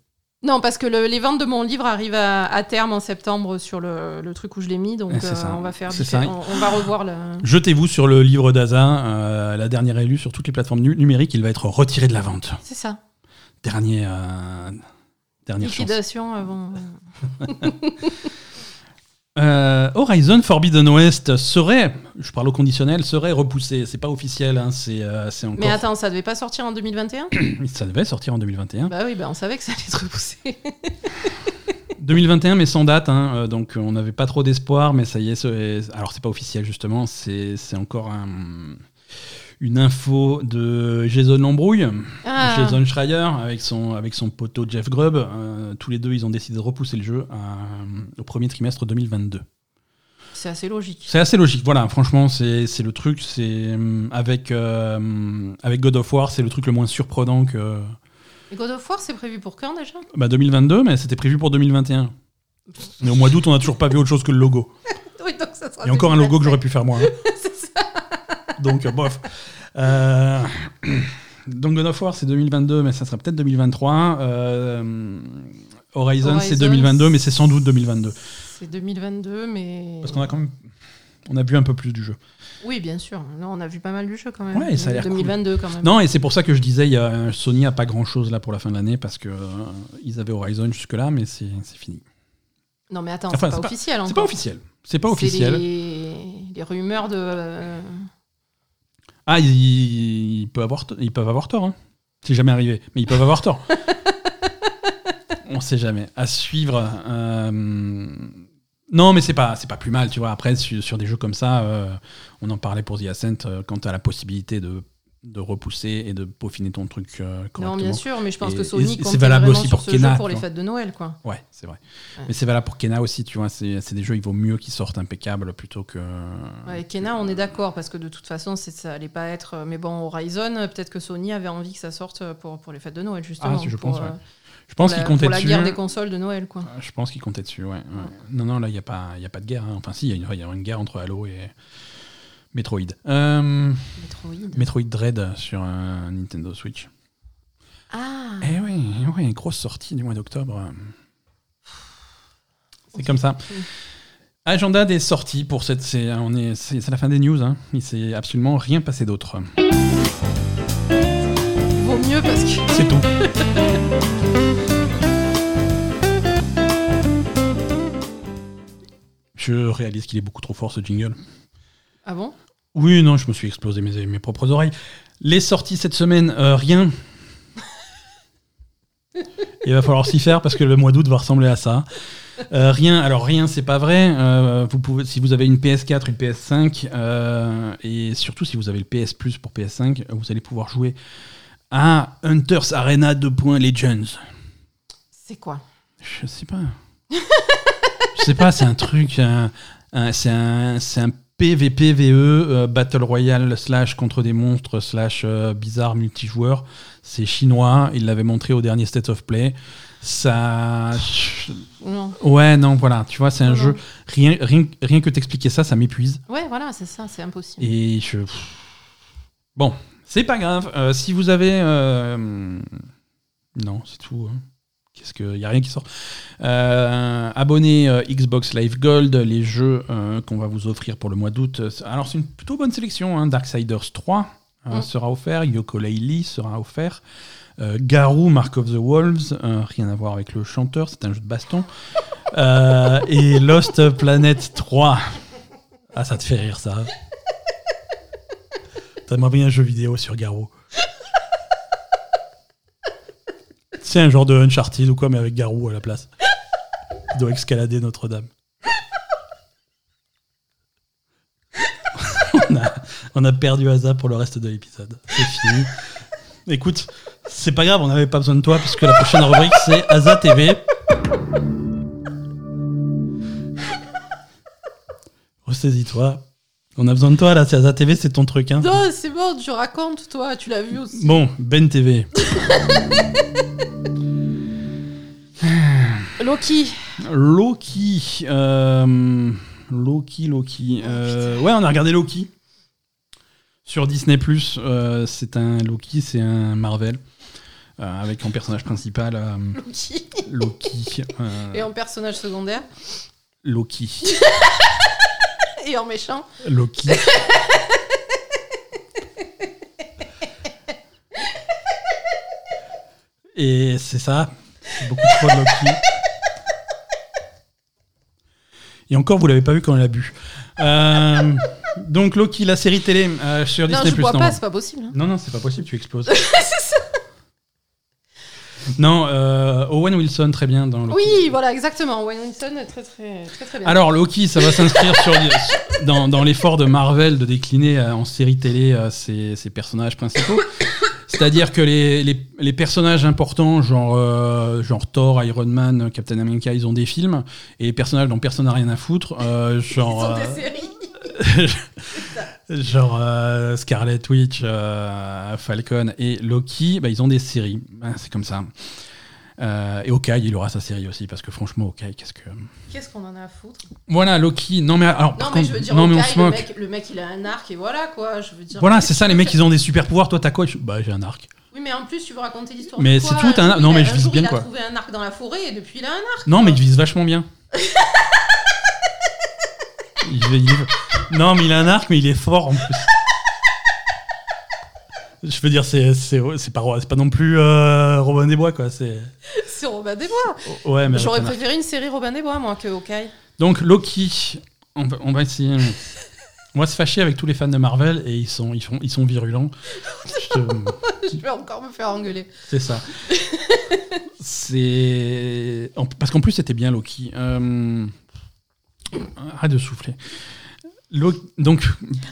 S2: Non, parce que le- les ventes de mon livre arrivent à, à terme en septembre sur le, le truc où je l'ai mis, donc
S1: c'est
S2: euh, on va faire On, on va revoir le.
S1: Jetez-vous sur le livre d'Asa, euh, la dernière élue sur toutes les plateformes nu- numériques. Il va être retiré de la vente.
S2: C'est ça.
S1: Dernier, euh, dernière chance.
S2: Liquidation avant. *laughs* *laughs*
S1: Euh, Horizon Forbidden West serait, je parle au conditionnel, serait repoussé. C'est pas officiel, hein, c'est euh, c'est encore.
S2: Mais attends, ça devait pas sortir en 2021 *clears throat*
S1: Ça devait sortir en 2021.
S2: Bah oui, bah on savait que ça allait se repousser.
S1: 2021, mais sans date, hein, euh, donc on n'avait pas trop d'espoir, mais ça y est. c'est- Alors c'est pas officiel justement, c'est encore un- une info de Jason Lambrouille,
S2: Ah,
S1: Jason Schreier avec son avec son poteau Jeff Grubb. Euh, tous les deux, ils ont décidé de repousser le jeu à- au premier trimestre 2022.
S2: c'est assez logique.
S1: C'est assez logique, voilà, franchement, c'est le truc, c'est hum, avec, euh, avec God of War, c'est le truc le moins surprenant que
S2: Et God of War, c'est prévu pour quand déjà?
S1: Bah, 2022, mais c'était prévu pour 2021. Mais au mois d'août, on n'a toujours pas vu autre chose que le logo. *laughs*
S2: Oui, donc ça sera
S1: Il y a encore un logo que j'aurais pu faire moi. hein. *laughs* Donc, euh, bof. Euh, donc, God of War, c'est 2022, mais ça sera peut-être 2023. Euh, Horizon, c'est
S2: Horizon,
S1: 2022, mais c'est sans doute 2022.
S2: C'est 2022, mais.
S1: Parce qu'on a quand même. On a vu un peu plus du jeu.
S2: Oui, bien sûr. Là, on a vu pas mal du jeu quand même.
S1: Ouais, et ça a l'air cool.
S2: 2022 quand même.
S1: Non, et c'est pour ça que je disais, y a, Sony a pas grand chose là pour la fin de l'année parce que euh, ils avaient Horizon jusque-là, mais c'est fini.
S2: Non, mais attends,
S1: Enfin,
S2: c'est pas
S1: pas-
S2: officiel.
S1: C'est pas officiel. C'est pas officiel.
S2: Les... les rumeurs de. euh,
S1: Ah, ils, ils peuvent avoir, ils peuvent avoir tort. Hein. C'est jamais arrivé, mais ils peuvent avoir tort. *laughs* On sait jamais. À suivre. euh, Non, mais c'est pas, c'est pas plus mal, tu vois. Après, sur, sur des jeux comme ça, euh, on en parlait pour The Ascent, euh, quand tu as la possibilité de, de repousser et de peaufiner ton truc euh, correctement.
S2: Non, bien sûr, mais je pense
S1: Et-
S2: que Sony
S1: c'est valable aussi pour Kena,
S2: pour les fêtes de Noël, quoi.
S1: Ouais, c'est vrai.
S2: Ouais.
S1: Mais c'est valable pour Kena aussi, tu vois. C'est des jeux, il vaut mieux qu'ils sortent impeccables plutôt que.
S2: Ouais, Kena, on est d'accord, parce que de toute façon, ça allait pas être. Mais bon, Horizon, euh, peut-être que Sony avait envie que ça sorte pour, pour les fêtes de Noël, justement.
S1: Ah, si, je
S2: pour,
S1: pense, ouais.
S2: euh,
S1: Je pense qu'ils comptaient
S2: Pour la
S1: dessus.
S2: guerre des consoles de Noël, quoi.
S1: Je pense qu'ils comptaient dessus, ouais. ouais. Non, non, là, il n'y a, pas- il y a pas de guerre. hein. Enfin, si, il y, y a une guerre entre Halo et Metroid. Euh,
S2: Metroid.
S1: Metroid Dread sur un Nintendo Switch.
S2: Ah
S1: Eh oui, eh oui, grosse sortie du mois d'octobre. C'est comme ça. Agenda des sorties pour cette. C'est on est- c'est- c'est la fin des news. Hein. Il s'est absolument rien passé d'autre.
S2: Vaut mieux parce que.
S1: C'est tout. *laughs* Je réalise qu'il est beaucoup trop fort ce jingle.
S2: Ah bon?
S1: Oui, non, je me suis explosé mes, mes propres oreilles. Les sorties cette semaine, euh, rien. Il va falloir s'y faire parce que le mois d'août va ressembler à ça. Euh, rien, alors rien, c'est pas vrai. Euh, vous pouvez, si vous avez une PS4, une PS5, euh, et surtout si vous avez le PS Plus pour PS5, vous allez pouvoir jouer à Hunters Arena 2. Legends.
S2: C'est quoi?
S1: Je sais pas. Je sais pas, c'est un truc. c'est un, c'est un PVPVE, euh, Battle Royale slash contre des monstres slash euh, bizarre multijoueur. C'est chinois, il l'avait montré au dernier State of Play. Ça.
S2: Non.
S1: Ouais, non, voilà, tu vois, c'est un
S2: Non,
S1: jeu. Rien, rien, rien que t'expliquer ça, ça m'épuise.
S2: Ouais, voilà, c'est ça, c'est impossible.
S1: Et je. Bon, c'est pas grave. Euh, si vous avez. euh, Non, c'est tout. hein. Qu'est-ce que. Y a rien qui sort. Euh, abonnez euh, Xbox Live Gold, les jeux euh, qu'on va vous offrir pour le mois d'août. Alors, c'est une plutôt bonne sélection. Hein. Darksiders 3 euh,
S2: Mm.
S1: sera offert. Yoko Laylee sera offert. Euh, Garou, Mark of the Wolves, euh, rien à voir avec le chanteur, c'est un jeu de baston. *laughs* Euh, et Lost Planet 3. Ah, ça te fait rire, ça. T'as demandé un jeu vidéo sur Garou. C'est un genre de Uncharted ou quoi, mais avec Garou à la place. Il doit escalader Notre-Dame. *laughs* on, a, perdu Asa pour le reste de l'épisode. C'est fini. Écoute, c'est pas grave, on n'avait pas besoin de toi parce que la prochaine rubrique c'est Asa TV. Ressaisis-toi. On a besoin de toi là, c'est Asa TV, c'est ton truc. Hein.
S2: Non, c'est bon, tu racontes, toi, tu l'as vu aussi.
S1: Bon, Ben TV. *laughs*
S2: Loki.
S1: Loki. euh, Loki, Loki. Euh, ouais, on a regardé Loki. Sur Disney euh, c'est un Loki, c'est un Marvel. euh, avec en personnage principal
S2: Loki.
S1: Loki.
S2: Et en personnage secondaire.
S1: Loki. *laughs* *laughs*
S2: Et en méchant.
S1: Loki. *laughs* Et c'est ça. Beaucoup trop de Loki. Et encore, vous l'avez pas vu quand on l'a bu. Euh, donc Loki, la série télé euh, sur
S2: Non,
S1: Disney+.
S2: je bois
S1: non.
S2: pas, c'est pas possible. hein.
S1: non, non, c'est pas possible, tu exploses.
S2: c'est. *laughs*
S1: non, euh, Owen Wilson, très bien dans Loki.
S2: Oui, voilà, exactement. Wayne Wilson, très, très, très, très bien.
S1: Alors Loki, ça va s'inscrire sur, *laughs* dans, dans l'effort de Marvel de décliner euh, en série télé euh, ses, ses personnages principaux. C'est-à-dire que les, les, les personnages importants, genre, euh, genre Thor, Iron Man, Captain America, ils ont des films. Et les personnages dont personne n'a rien à foutre, euh, genre,
S2: des séries. *laughs*
S1: genre euh, Scarlet Witch, euh, Falcon et Loki, bah, ils ont des séries. Ah, C'est comme ça. Euh, et Hawkeye, il aura sa série aussi, parce que franchement, Hawkeye, qu'est-ce que.
S2: Qu'est-ce qu'on en a à foutre?
S1: Voilà, Loki. Non, mais alors.
S2: Non,
S1: par
S2: mais
S1: contre-
S2: je veux dire,
S1: non, mais on se
S2: le,
S1: moque.
S2: mec, le mec, il a un arc et voilà quoi. Je veux dire.
S1: Voilà, c'est ça, les mecs, ils ont des super pouvoirs. Toi, t'as quoi? Je- Bah, j'ai un arc.
S2: Oui, mais en plus, tu veux raconter l'histoire.
S1: Mais c'est tout, t'as un-
S2: jour,
S1: non,
S2: il
S1: mais je vise
S2: jour,
S1: bien,
S2: il
S1: quoi.
S2: a trouvé un arc dans la forêt et depuis, il a un arc.
S1: Non, mais il vise vachement bien. *laughs* il, il- Non, mais il a un arc, mais il est fort en plus. Je veux dire, c'est pas, c'est pas non plus euh, Robin des Bois, quoi. C'est
S2: Robin des Bois.
S1: ouais, mais
S2: J'aurais
S1: un
S2: préféré une série Robin des Bois, moi, que Hawkeye.
S1: Donc Loki, on va, on va essayer. On va se fâcher avec tous les fans de Marvel et ils sont, ils sont, ils sont virulents. Je te- *laughs*
S2: Je vais encore me faire engueuler.
S1: C'est ça. C'est parce qu'en plus c'était bien Loki. Euh, Arrête de souffler. Lo- Donc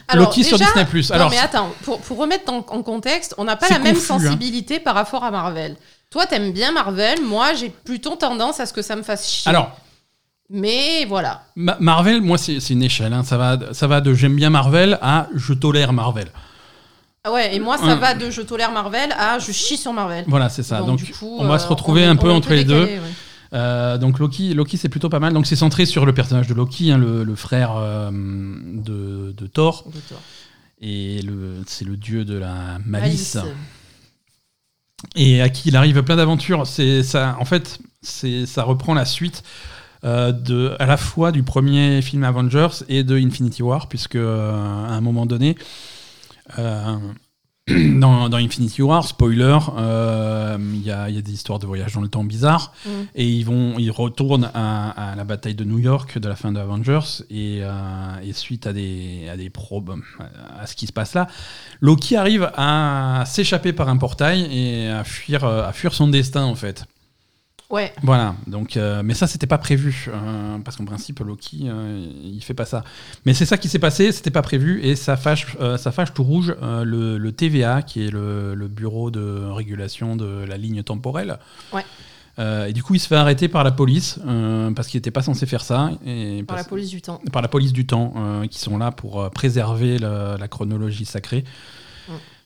S2: Alors,
S1: Loki sur Disney.
S2: Non,
S1: Alors
S2: mais attends, pour, pour remettre en, en contexte, on n'a pas la même
S1: hein.
S2: sensibilité par rapport à Marvel. Toi, t'aimes bien Marvel, moi, j'ai plutôt tendance à ce que ça me fasse chier.
S1: alors
S2: Mais voilà.
S1: Ma- Marvel, moi c'est une échelle. hein. Ça va, ça va de j'aime bien Marvel à je tolère Marvel.
S2: Ah ouais, et moi, ça
S1: Ouais.
S2: va de je tolère Marvel à je chie sur Marvel.
S1: Voilà, c'est ça. Donc,
S2: du coup,
S1: on va
S2: euh,
S1: se retrouver
S2: est-
S1: un peu entre les deux.
S2: ouais.
S1: Euh, donc Loki, Loki c'est plutôt pas mal. Donc c'est centré sur le personnage de Loki, hein, le, le frère euh, de, de Thor.
S2: De.
S1: Et c'est le dieu de la malice. Et à qui il arrive plein d'aventures. C'est ça, en fait, c'est ça reprend la suite euh, de à la fois du premier film Avengers et de Infinity War, puisque à un moment donné. euh, *clears throat* dans, dans Infinity War, spoiler, euh, il y, a, il y a des histoires de voyage dans le temps bizarres
S2: Mm.
S1: et ils vont, ils retournent à, à la bataille de New York de la fin de Avengers et, euh, et suite à des, à des probes, à ce qui se passe là, Loki arrive à s'échapper par un portail et à fuir, euh, à fuir son destin en fait.
S2: Ouais.
S1: Voilà, donc, euh, mais ça c'était pas prévu euh, parce qu'en principe Loki euh, il fait pas ça. Mais c'est ça qui s'est passé, c'était pas prévu et ça fâche, euh, ça fâche tout rouge le, le TVA qui est le, le bureau de régulation de la ligne temporelle.
S2: Ouais.
S1: Euh, et du coup il se fait arrêter par la police euh, parce qu'il était pas censé faire ça et
S2: Par la police du temps.
S1: par la police du temps, euh, qui sont là pour préserver la, la chronologie sacrée.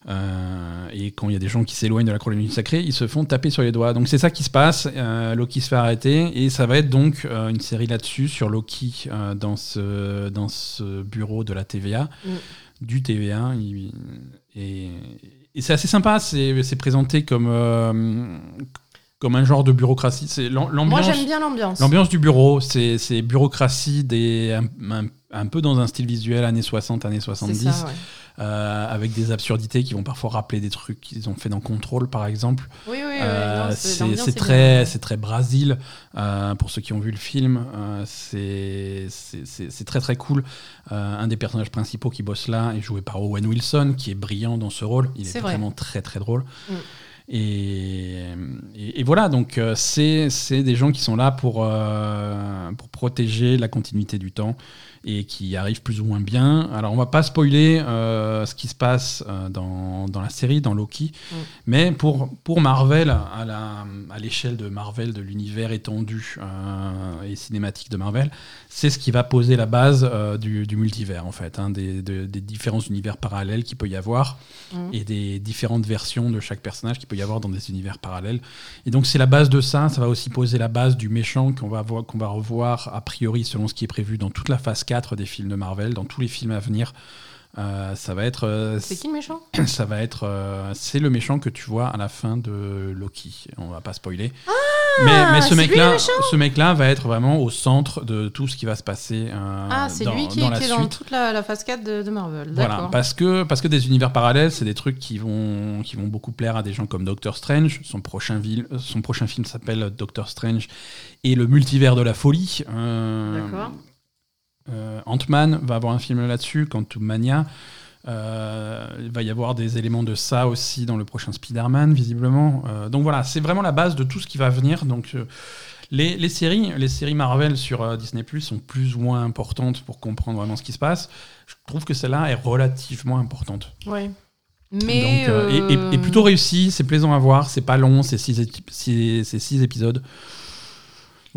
S1: Euh, et quand il y a des gens qui s'éloignent de la chronologie sacrée, ils se font taper sur les doigts. Donc c'est ça qui se passe. Euh, Loki se fait arrêter et ça va être donc euh, une série là-dessus sur Loki dans ce dans ce bureau de la TVA,
S2: Mm.
S1: du TVA. Il- et et c'est assez sympa. C'est présenté comme comme un genre de bureaucratie. C'est
S2: Moi, j'aime bien l'ambiance.
S1: L'ambiance du bureau, c'est c'est bureaucratie, des, un, un- un peu dans un style visuel années 60, années
S2: C'est
S1: 70,
S2: ça, ouais.
S1: euh, avec des absurdités qui vont parfois rappeler des trucs qu'ils ont fait dans Control, par exemple.
S2: Oui, oui, oui.
S1: Euh, c'est très, c'est très Brésil, euh, pour ceux qui ont vu le film. euh, c'est c'est- c'est- c'est très très cool. Un des personnages principaux qui bosse là est joué par Owen Wilson, qui est brillant dans ce rôle. Il est,
S2: vrai.
S1: vraiment très très drôle.
S2: Mm.
S1: Et, et- et voilà, donc c'est c'est des gens qui sont là pour, pour protéger la continuité du temps et qui arrivent plus ou moins bien. Alors on va pas spoiler euh, ce qui se passe euh, dans, dans la série, dans Loki,
S2: Mm.
S1: mais pour, pour Marvel, à la- à l'échelle de Marvel, de l'univers étendu euh, et cinématique de Marvel, c'est ce qui va poser la base du, du multivers en fait, hein, des, de- des différents univers parallèles qu'il peut y avoir
S2: Mhm.
S1: et des différentes versions de chaque personnage qu'il peut y avoir dans des univers parallèles. Et donc c'est la base de ça, ça va aussi poser la base du méchant qu'on va, qu'on va revoir a priori selon ce qui est prévu dans toute la phase 4 des films de Marvel, dans tous les films à venir. Euh, ça va être, euh,
S2: C'est qui le méchant *clears throat*
S1: ça va être, euh, c'est le méchant que tu vois à la fin de Loki. On va pas spoiler. mais, mais ce mec-là, ce mec-là va être vraiment au centre de tout ce qui va se passer
S2: Ah, c'est lui qui,
S1: dans
S2: qui est
S1: suite.
S2: dans toute la, la phase 4 de, de Marvel.
S1: Voilà,
S2: D'accord.
S1: parce que, parce que des univers parallèles, c'est des trucs qui vont, qui vont beaucoup plaire à des gens comme Doctor Strange. Son prochain, vil- son prochain film s'appelle Doctor Strange et le multivers de la folie.
S2: D'accord.
S1: Euh, Ant-Man va avoir un film là-dessus, Quantum Mania. Euh, il va y avoir des éléments de ça aussi dans le prochain Spider-Man, visiblement. Euh, donc voilà, c'est vraiment la base de tout ce qui va venir. Donc euh, les, les séries, les séries Marvel sur Disney Plus sont plus ou moins importantes pour comprendre vraiment ce qui se passe. Je trouve que celle-là est relativement importante.
S2: Ouais. Mais.
S1: Donc, et- et, et plutôt réussi, c'est plaisant à voir, c'est pas long, c'est six, épi- six- c'est six épisodes.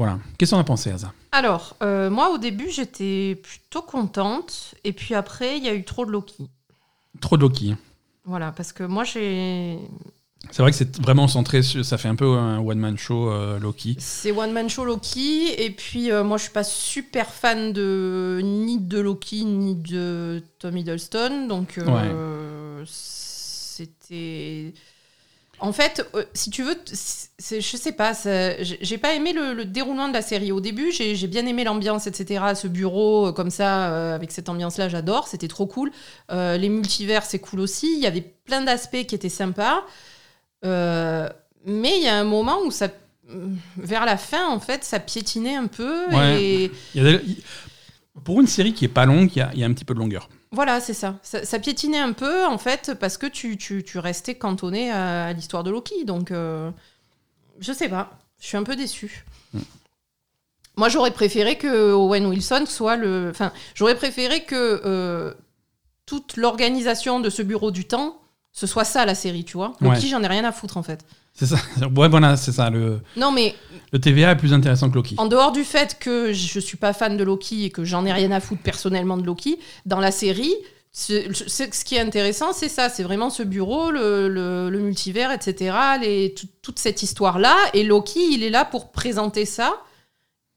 S1: Voilà. Qu'est-ce qu'on a pensé, Asa
S2: Alors, euh, moi, au début, j'étais plutôt contente. Et puis après, il y a eu trop de Loki.
S1: Trop de Loki.
S2: Voilà, parce que moi, j'ai.
S1: C'est vrai que c'est vraiment centré sur. Ça fait un peu un one-man show euh, Loki.
S2: C'est One Man Show Loki, et puis euh, moi je suis pas super fan de ni de Loki ni de Tom Hiddleston, donc c'était. En fait, euh, si tu veux, je sais pas, j'ai pas aimé le, le déroulement de la série. Au début, j'ai bien aimé l'ambiance, etc. Ce bureau, euh, comme ça, euh, avec cette ambiance-là, j'adore, c'était trop cool. Les multivers, c'est cool aussi. Il y avait plein d'aspects qui étaient sympas. Mais il y a un moment où ça vers la fin, en fait, ça piétinait un peu.
S1: Ouais.
S2: Et
S1: Il y a des- il- Pour une série qui est pas longue, il y a, il y a un petit peu de longueur.
S2: Voilà, c'est ça. ça. ça piétinait un peu, en fait, parce que tu, tu, tu restais cantonné à, l'histoire de Loki. Donc, euh, je sais pas. Je suis un peu déçue.
S1: Mm.
S2: Moi, j'aurais préféré que Owen Wilson soit le. Enfin, j'aurais préféré que euh, toute l'organisation de ce bureau du temps, ce soit ça la série, tu vois. Loki,
S1: Ouais.
S2: j'en ai rien à foutre, en fait.
S1: C'est ça. *laughs* Ouais, voilà, c'est ça. Le,
S2: Non, mais
S1: le TVA est plus intéressant que Loki.
S2: En dehors du fait que je suis pas fan de Loki et que j'en ai rien à foutre personnellement de Loki, dans la série, ce qui est intéressant, c'est ça, c'est vraiment ce bureau, le, le- le multivers, etc., les, tout- toute cette histoire-là. Et Loki, il est là pour présenter ça.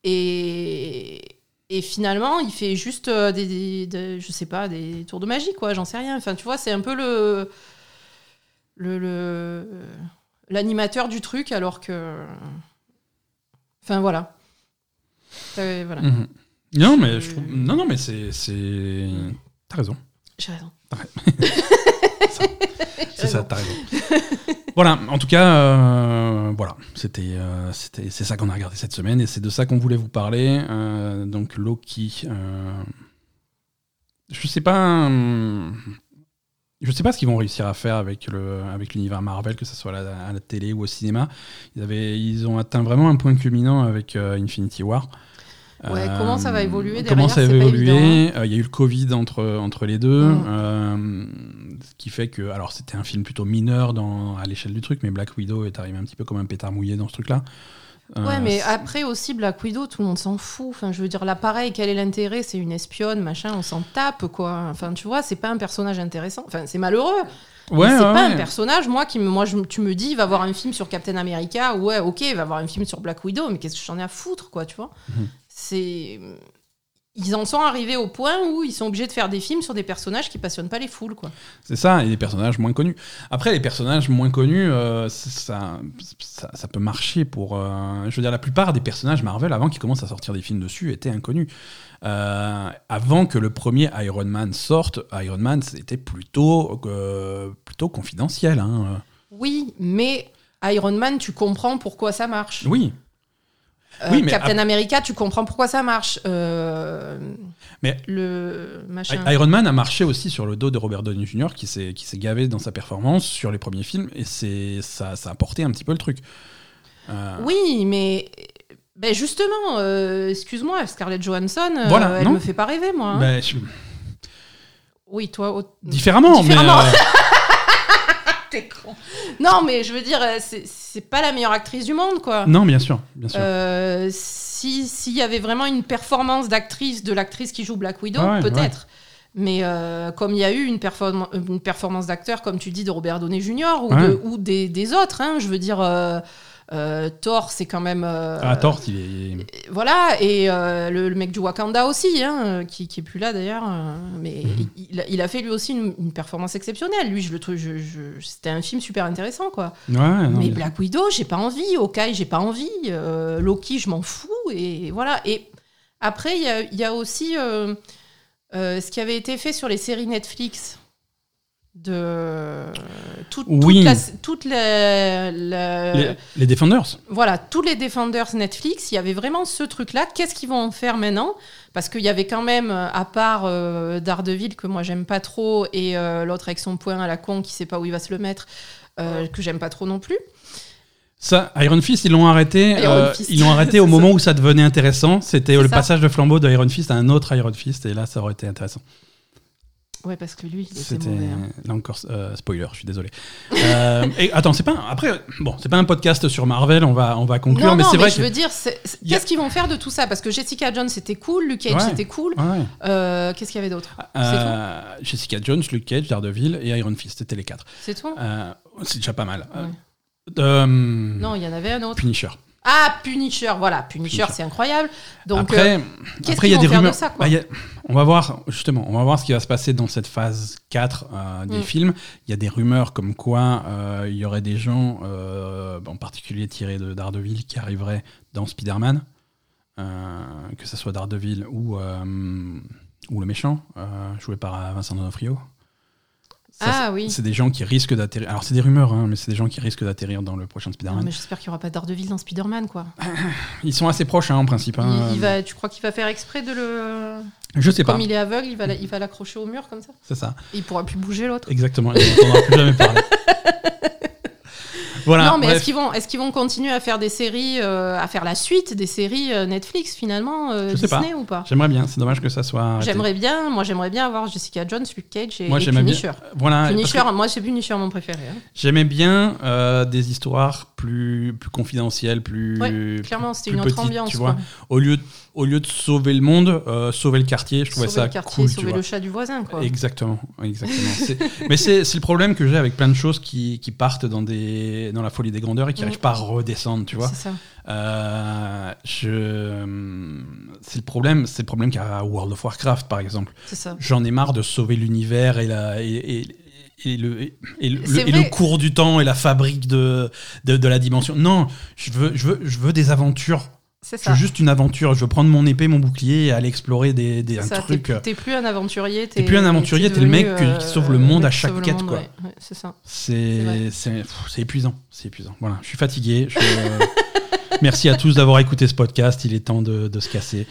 S2: Et, et finalement, il fait juste euh, des, des- des- je sais pas, des tours de magie, quoi, j'en sais rien. Enfin, tu vois, c'est un peu le... le, le- l'animateur du truc, alors que... Enfin, voilà. Euh, voilà.
S1: Mhm. Non, mais je
S2: Je-
S1: trouve. Non, non, mais c'est. c'est- T'as raison.
S2: J'ai raison.
S1: C'est ça, t'as raison. voilà, en tout cas, euh, voilà, c'était, euh, c'était, c'est ça qu'on a regardé cette semaine et c'est de ça qu'on voulait vous parler. Euh, donc Loki, je sais pas, je sais pas ce qu'ils vont réussir à faire avec le, avec l'univers Marvel, que ce soit à la, à la télé ou au cinéma. Ils avaient, ils ont atteint vraiment un point culminant avec euh, Infinity War.
S2: Ouais, comment ça va évoluer
S1: Comment
S2: derrière,
S1: ça va évoluer
S2: évident,
S1: Euh, Il y a eu le Covid entre, entre les deux,
S2: Mm.
S1: euh, ce qui fait que. Alors, c'était un film plutôt mineur dans, à l'échelle du truc, mais Black Widow est arrivé un petit peu comme un pétard mouillé dans ce truc-là. Euh,
S2: Ouais, mais
S1: c'est-
S2: après aussi, Black Widow, tout le monde s'en fout. Enfin, je veux dire, là, pareil, quel est l'intérêt? C'est une espionne, machin, on s'en tape, quoi. Enfin, tu vois, c'est pas un personnage intéressant. Enfin, c'est malheureux.
S1: ouais,
S2: mais c'est
S1: ouais,
S2: pas
S1: ouais.
S2: un personnage, moi, qui me, moi je, tu me dis, il va avoir un film sur Captain America. Ouais, ok, il va avoir un film sur Black Widow, mais qu'est-ce que j'en ai à foutre, quoi, tu vois?
S1: Mhm.
S2: C'est. Ils en sont arrivés au point où ils sont obligés de faire des films sur des personnages qui passionnent pas les foules, quoi.
S1: C'est ça, et des personnages moins connus. Après, les personnages moins connus, euh, ça, ça, ça peut marcher pour. euh, je veux dire, la plupart des personnages Marvel, avant qu'ils commencent à sortir des films dessus, étaient inconnus. Euh, avant que le premier Iron Man sorte, Iron Man, c'était plutôt, plutôt confidentiel. hein.
S2: Oui, mais Iron Man, tu comprends pourquoi ça marche.
S1: Oui,
S2: Euh,
S1: Oui, mais
S2: Captain America, tu comprends pourquoi ça marche. Euh,
S1: Mais-
S2: le machin.
S1: Iron Man a marché aussi sur le dos de Robert Downey Jr. qui s'est qui s'est gavé dans sa performance sur les premiers films et c'est ça, ça a porté un petit peu le truc. Euh,
S2: Oui, mais ben justement, excuse-moi, Scarlett Johansson,
S1: Voilà,
S2: elle
S1: non
S2: me fait pas rêver, moi. hein.
S1: ben, je-
S2: Oui, toi.
S1: différemment,
S2: Différemment.
S1: mais *laughs*
S2: T'es con. Non, mais je veux dire, euh, c'est c'est pas la meilleure actrice du monde, quoi.
S1: non, bien sûr, bien sûr.
S2: Euh, si s'il y avait vraiment une performance d'actrice de l'actrice qui joue Black Widow,
S1: Ah ouais,
S2: peut-être. Mais euh, comme il y a eu une, perform- une performance d'acteur, comme tu dis, de Robert Downey Jr. ou,
S1: Ouais.
S2: de- ou des, des autres, hein, je veux dire, euh, euh, Thor, c'est quand même. euh,
S1: ah, Thor, il est.
S2: Voilà, et euh, le, le mec du Wakanda aussi, hein, euh, qui, qui est plus là d'ailleurs, euh, mais
S1: Mhm.
S2: il, il a, fait lui aussi une, une performance exceptionnelle. Lui, je le trouve, je, je- c'était un film super intéressant, quoi.
S1: Ouais, non,
S2: mais
S1: bien-
S2: Black Widow, j'ai pas envie. Hawkeye, j'ai pas envie. euh, Loki, je m'en fous. Et voilà. Et après, il y a, il y a aussi euh, euh, ce qui avait été fait sur les séries Netflix. De tout-
S1: Oui.
S2: toute la, toute la- la-
S1: les, les Defenders.
S2: voilà, tous les Defenders Netflix, il y avait vraiment ce truc-là. Qu'est-ce qu'ils vont en faire maintenant? Parce qu'il y avait quand même, euh, à part euh, Daredevil, que moi j'aime pas trop, et euh, l'autre avec son poing à la con qui sait pas où il va se le mettre, euh, que j'aime pas trop non plus.
S1: Ça, Iron Fist, ils l'ont arrêté. Euh, ils l'ont arrêté *laughs* au moment où ça devenait intéressant. C'était le
S2: ça.
S1: passage de flambeau de Iron Fist à un autre Iron Fist, et là, ça aurait été intéressant.
S2: Ouais, parce que lui, il était mauvais. hein.
S1: là encore euh, spoiler, je suis désolé. Euh, et attends, c'est pas un- après bon, c'est pas un podcast sur Marvel, on va on va conclure,
S2: Non,
S1: mais c'est vrai
S2: je
S1: que
S2: veux dire,
S1: a-
S2: qu'est-ce qu'ils vont faire de tout ça? Parce que Jessica Jones, c'était cool, Luke Cage,
S1: Ouais.
S2: c'était cool.
S1: Ouais.
S2: Euh, qu'est-ce qu'il y avait d'autre?
S1: Jessica Jones, Luke Cage, Daredevil et Iron Fist, c'était les quatre.
S2: C'est tout?
S1: C'est déjà pas mal.
S2: Ouais. Non, il y en avait un autre.
S1: Punisher.
S2: Ah, Punisher, voilà, Punisher,
S1: Punisher.
S2: c'est incroyable. Donc,
S1: après,
S2: euh, qu'est-ce
S1: après il y a des
S2: faire de
S1: rumeurs.
S2: ça, quoi
S1: Bah, il y a- on va voir justement, on va voir ce qui va se passer dans cette phase 4 euh, des
S2: Mm.
S1: films. Il y a des rumeurs comme quoi euh, il y aurait des gens, euh, en particulier tirés de Daredevil, qui arriveraient dans Spider-Man, que ce soit Daredevil ou ou le méchant, joué par Vincent D'Onofrio. Ça,
S2: ah oui.
S1: C'est des gens qui risquent d'atterrir. Alors c'est des rumeurs, hein, mais c'est des gens qui risquent d'atterrir dans le prochain Spider-Man.
S2: mais j'espère qu'il n'y aura pas Daredevil dans Spider-Man, quoi. *laughs*
S1: Ils sont assez proches, hein, en principe.
S2: Il-
S1: hein.
S2: il, va, tu crois qu'il va faire exprès de le.
S1: Je sais pas.
S2: Comme il est aveugle, il va la- il va l'accrocher au mur comme ça
S1: C'est ça.
S2: Et il pourra plus bouger l'autre.
S1: Exactement. N'entendra plus jamais parler. *laughs* Voilà.
S2: non, mais est-ce qu'ils vont, est qu'ils vont continuer à faire des séries, euh, à faire la suite des séries euh, Netflix finalement, euh,
S1: pas.
S2: Disney ou pas?
S1: J'aimerais bien. C'est dommage que ça soit.
S2: J'aimerais bien, moi j'aimerais bien avoir Jessica Jones, Luke Cage et,
S1: Moi,
S2: et
S1: j'aimais bien.
S2: Punisher.
S1: Voilà.
S2: Punisher, moi c'est Punisher mon préféré. hein.
S1: J'aimais bien euh, des histoires plus plus confidentielles, plus.
S2: Ouais, Clairement, c'était une autre
S1: petites,
S2: ambiance.
S1: Tu
S2: quoi.
S1: vois. Au lieu de, au lieu de sauver le monde, sauver le quartier. Je trouvais
S2: Sauver
S1: ça
S2: le quartier,
S1: cool.
S2: sauver le chat du voisin. Quoi.
S1: Exactement, exactement. Mais c'est c'est le problème que j'ai avec plein de choses qui, qui partent dans, des, dans la folie des grandeurs et qui
S2: Mm.
S1: n'arrivent pas à redescendre, tu vois.
S2: C'est ça.
S1: Euh, je... C'est le problème, c'est le problème qu'a World of Warcraft, par exemple.
S2: C'est ça.
S1: J'en ai marre de sauver l'univers et, la, et, et- et le, et, le, et le cours du temps et la fabrique de, de, de la dimension. Non, je veux, je veux, je veux des aventures.
S2: C'est
S1: Je veux juste une aventure. Je veux prendre mon épée, mon bouclier et aller explorer des, des, un
S2: ça,
S1: truc.
S2: T'es t'es plus un aventurier.
S1: T'es plus un aventurier, t'es le mec qui- qui sauve le monde à chaque quête, quoi.
S2: c'est ça.
S1: C'est c'est pff, c'est épuisant, c'est épuisant. Voilà, je suis fatigué. je- *laughs* Merci à tous d'avoir écouté ce podcast. Il est temps de, de se casser.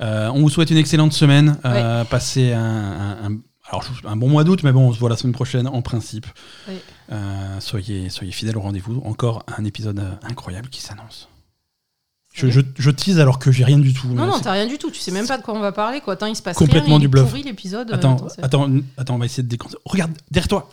S1: Euh, on vous souhaite une excellente semaine. Euh, Passez un, un- un- alors, je- un bon mois d'août, mais bon, on se voit la semaine prochaine en principe.
S2: Oui.
S1: Euh, soyez, soyez fidèles au rendez-vous. Encore un épisode euh, incroyable qui s'annonce. Je,
S2: Sérieux
S1: je, je tease alors que j'ai rien du tout.
S2: Non, non, t'as rien du tout. Tu sais même pas de quoi on va parler. Quoi. Tant il se passe
S1: Complètement
S2: rien,
S1: du bluff.
S2: l'épisode. euh,
S1: Attends, attends, attends, on va essayer de déconcer. Regarde derrière toi.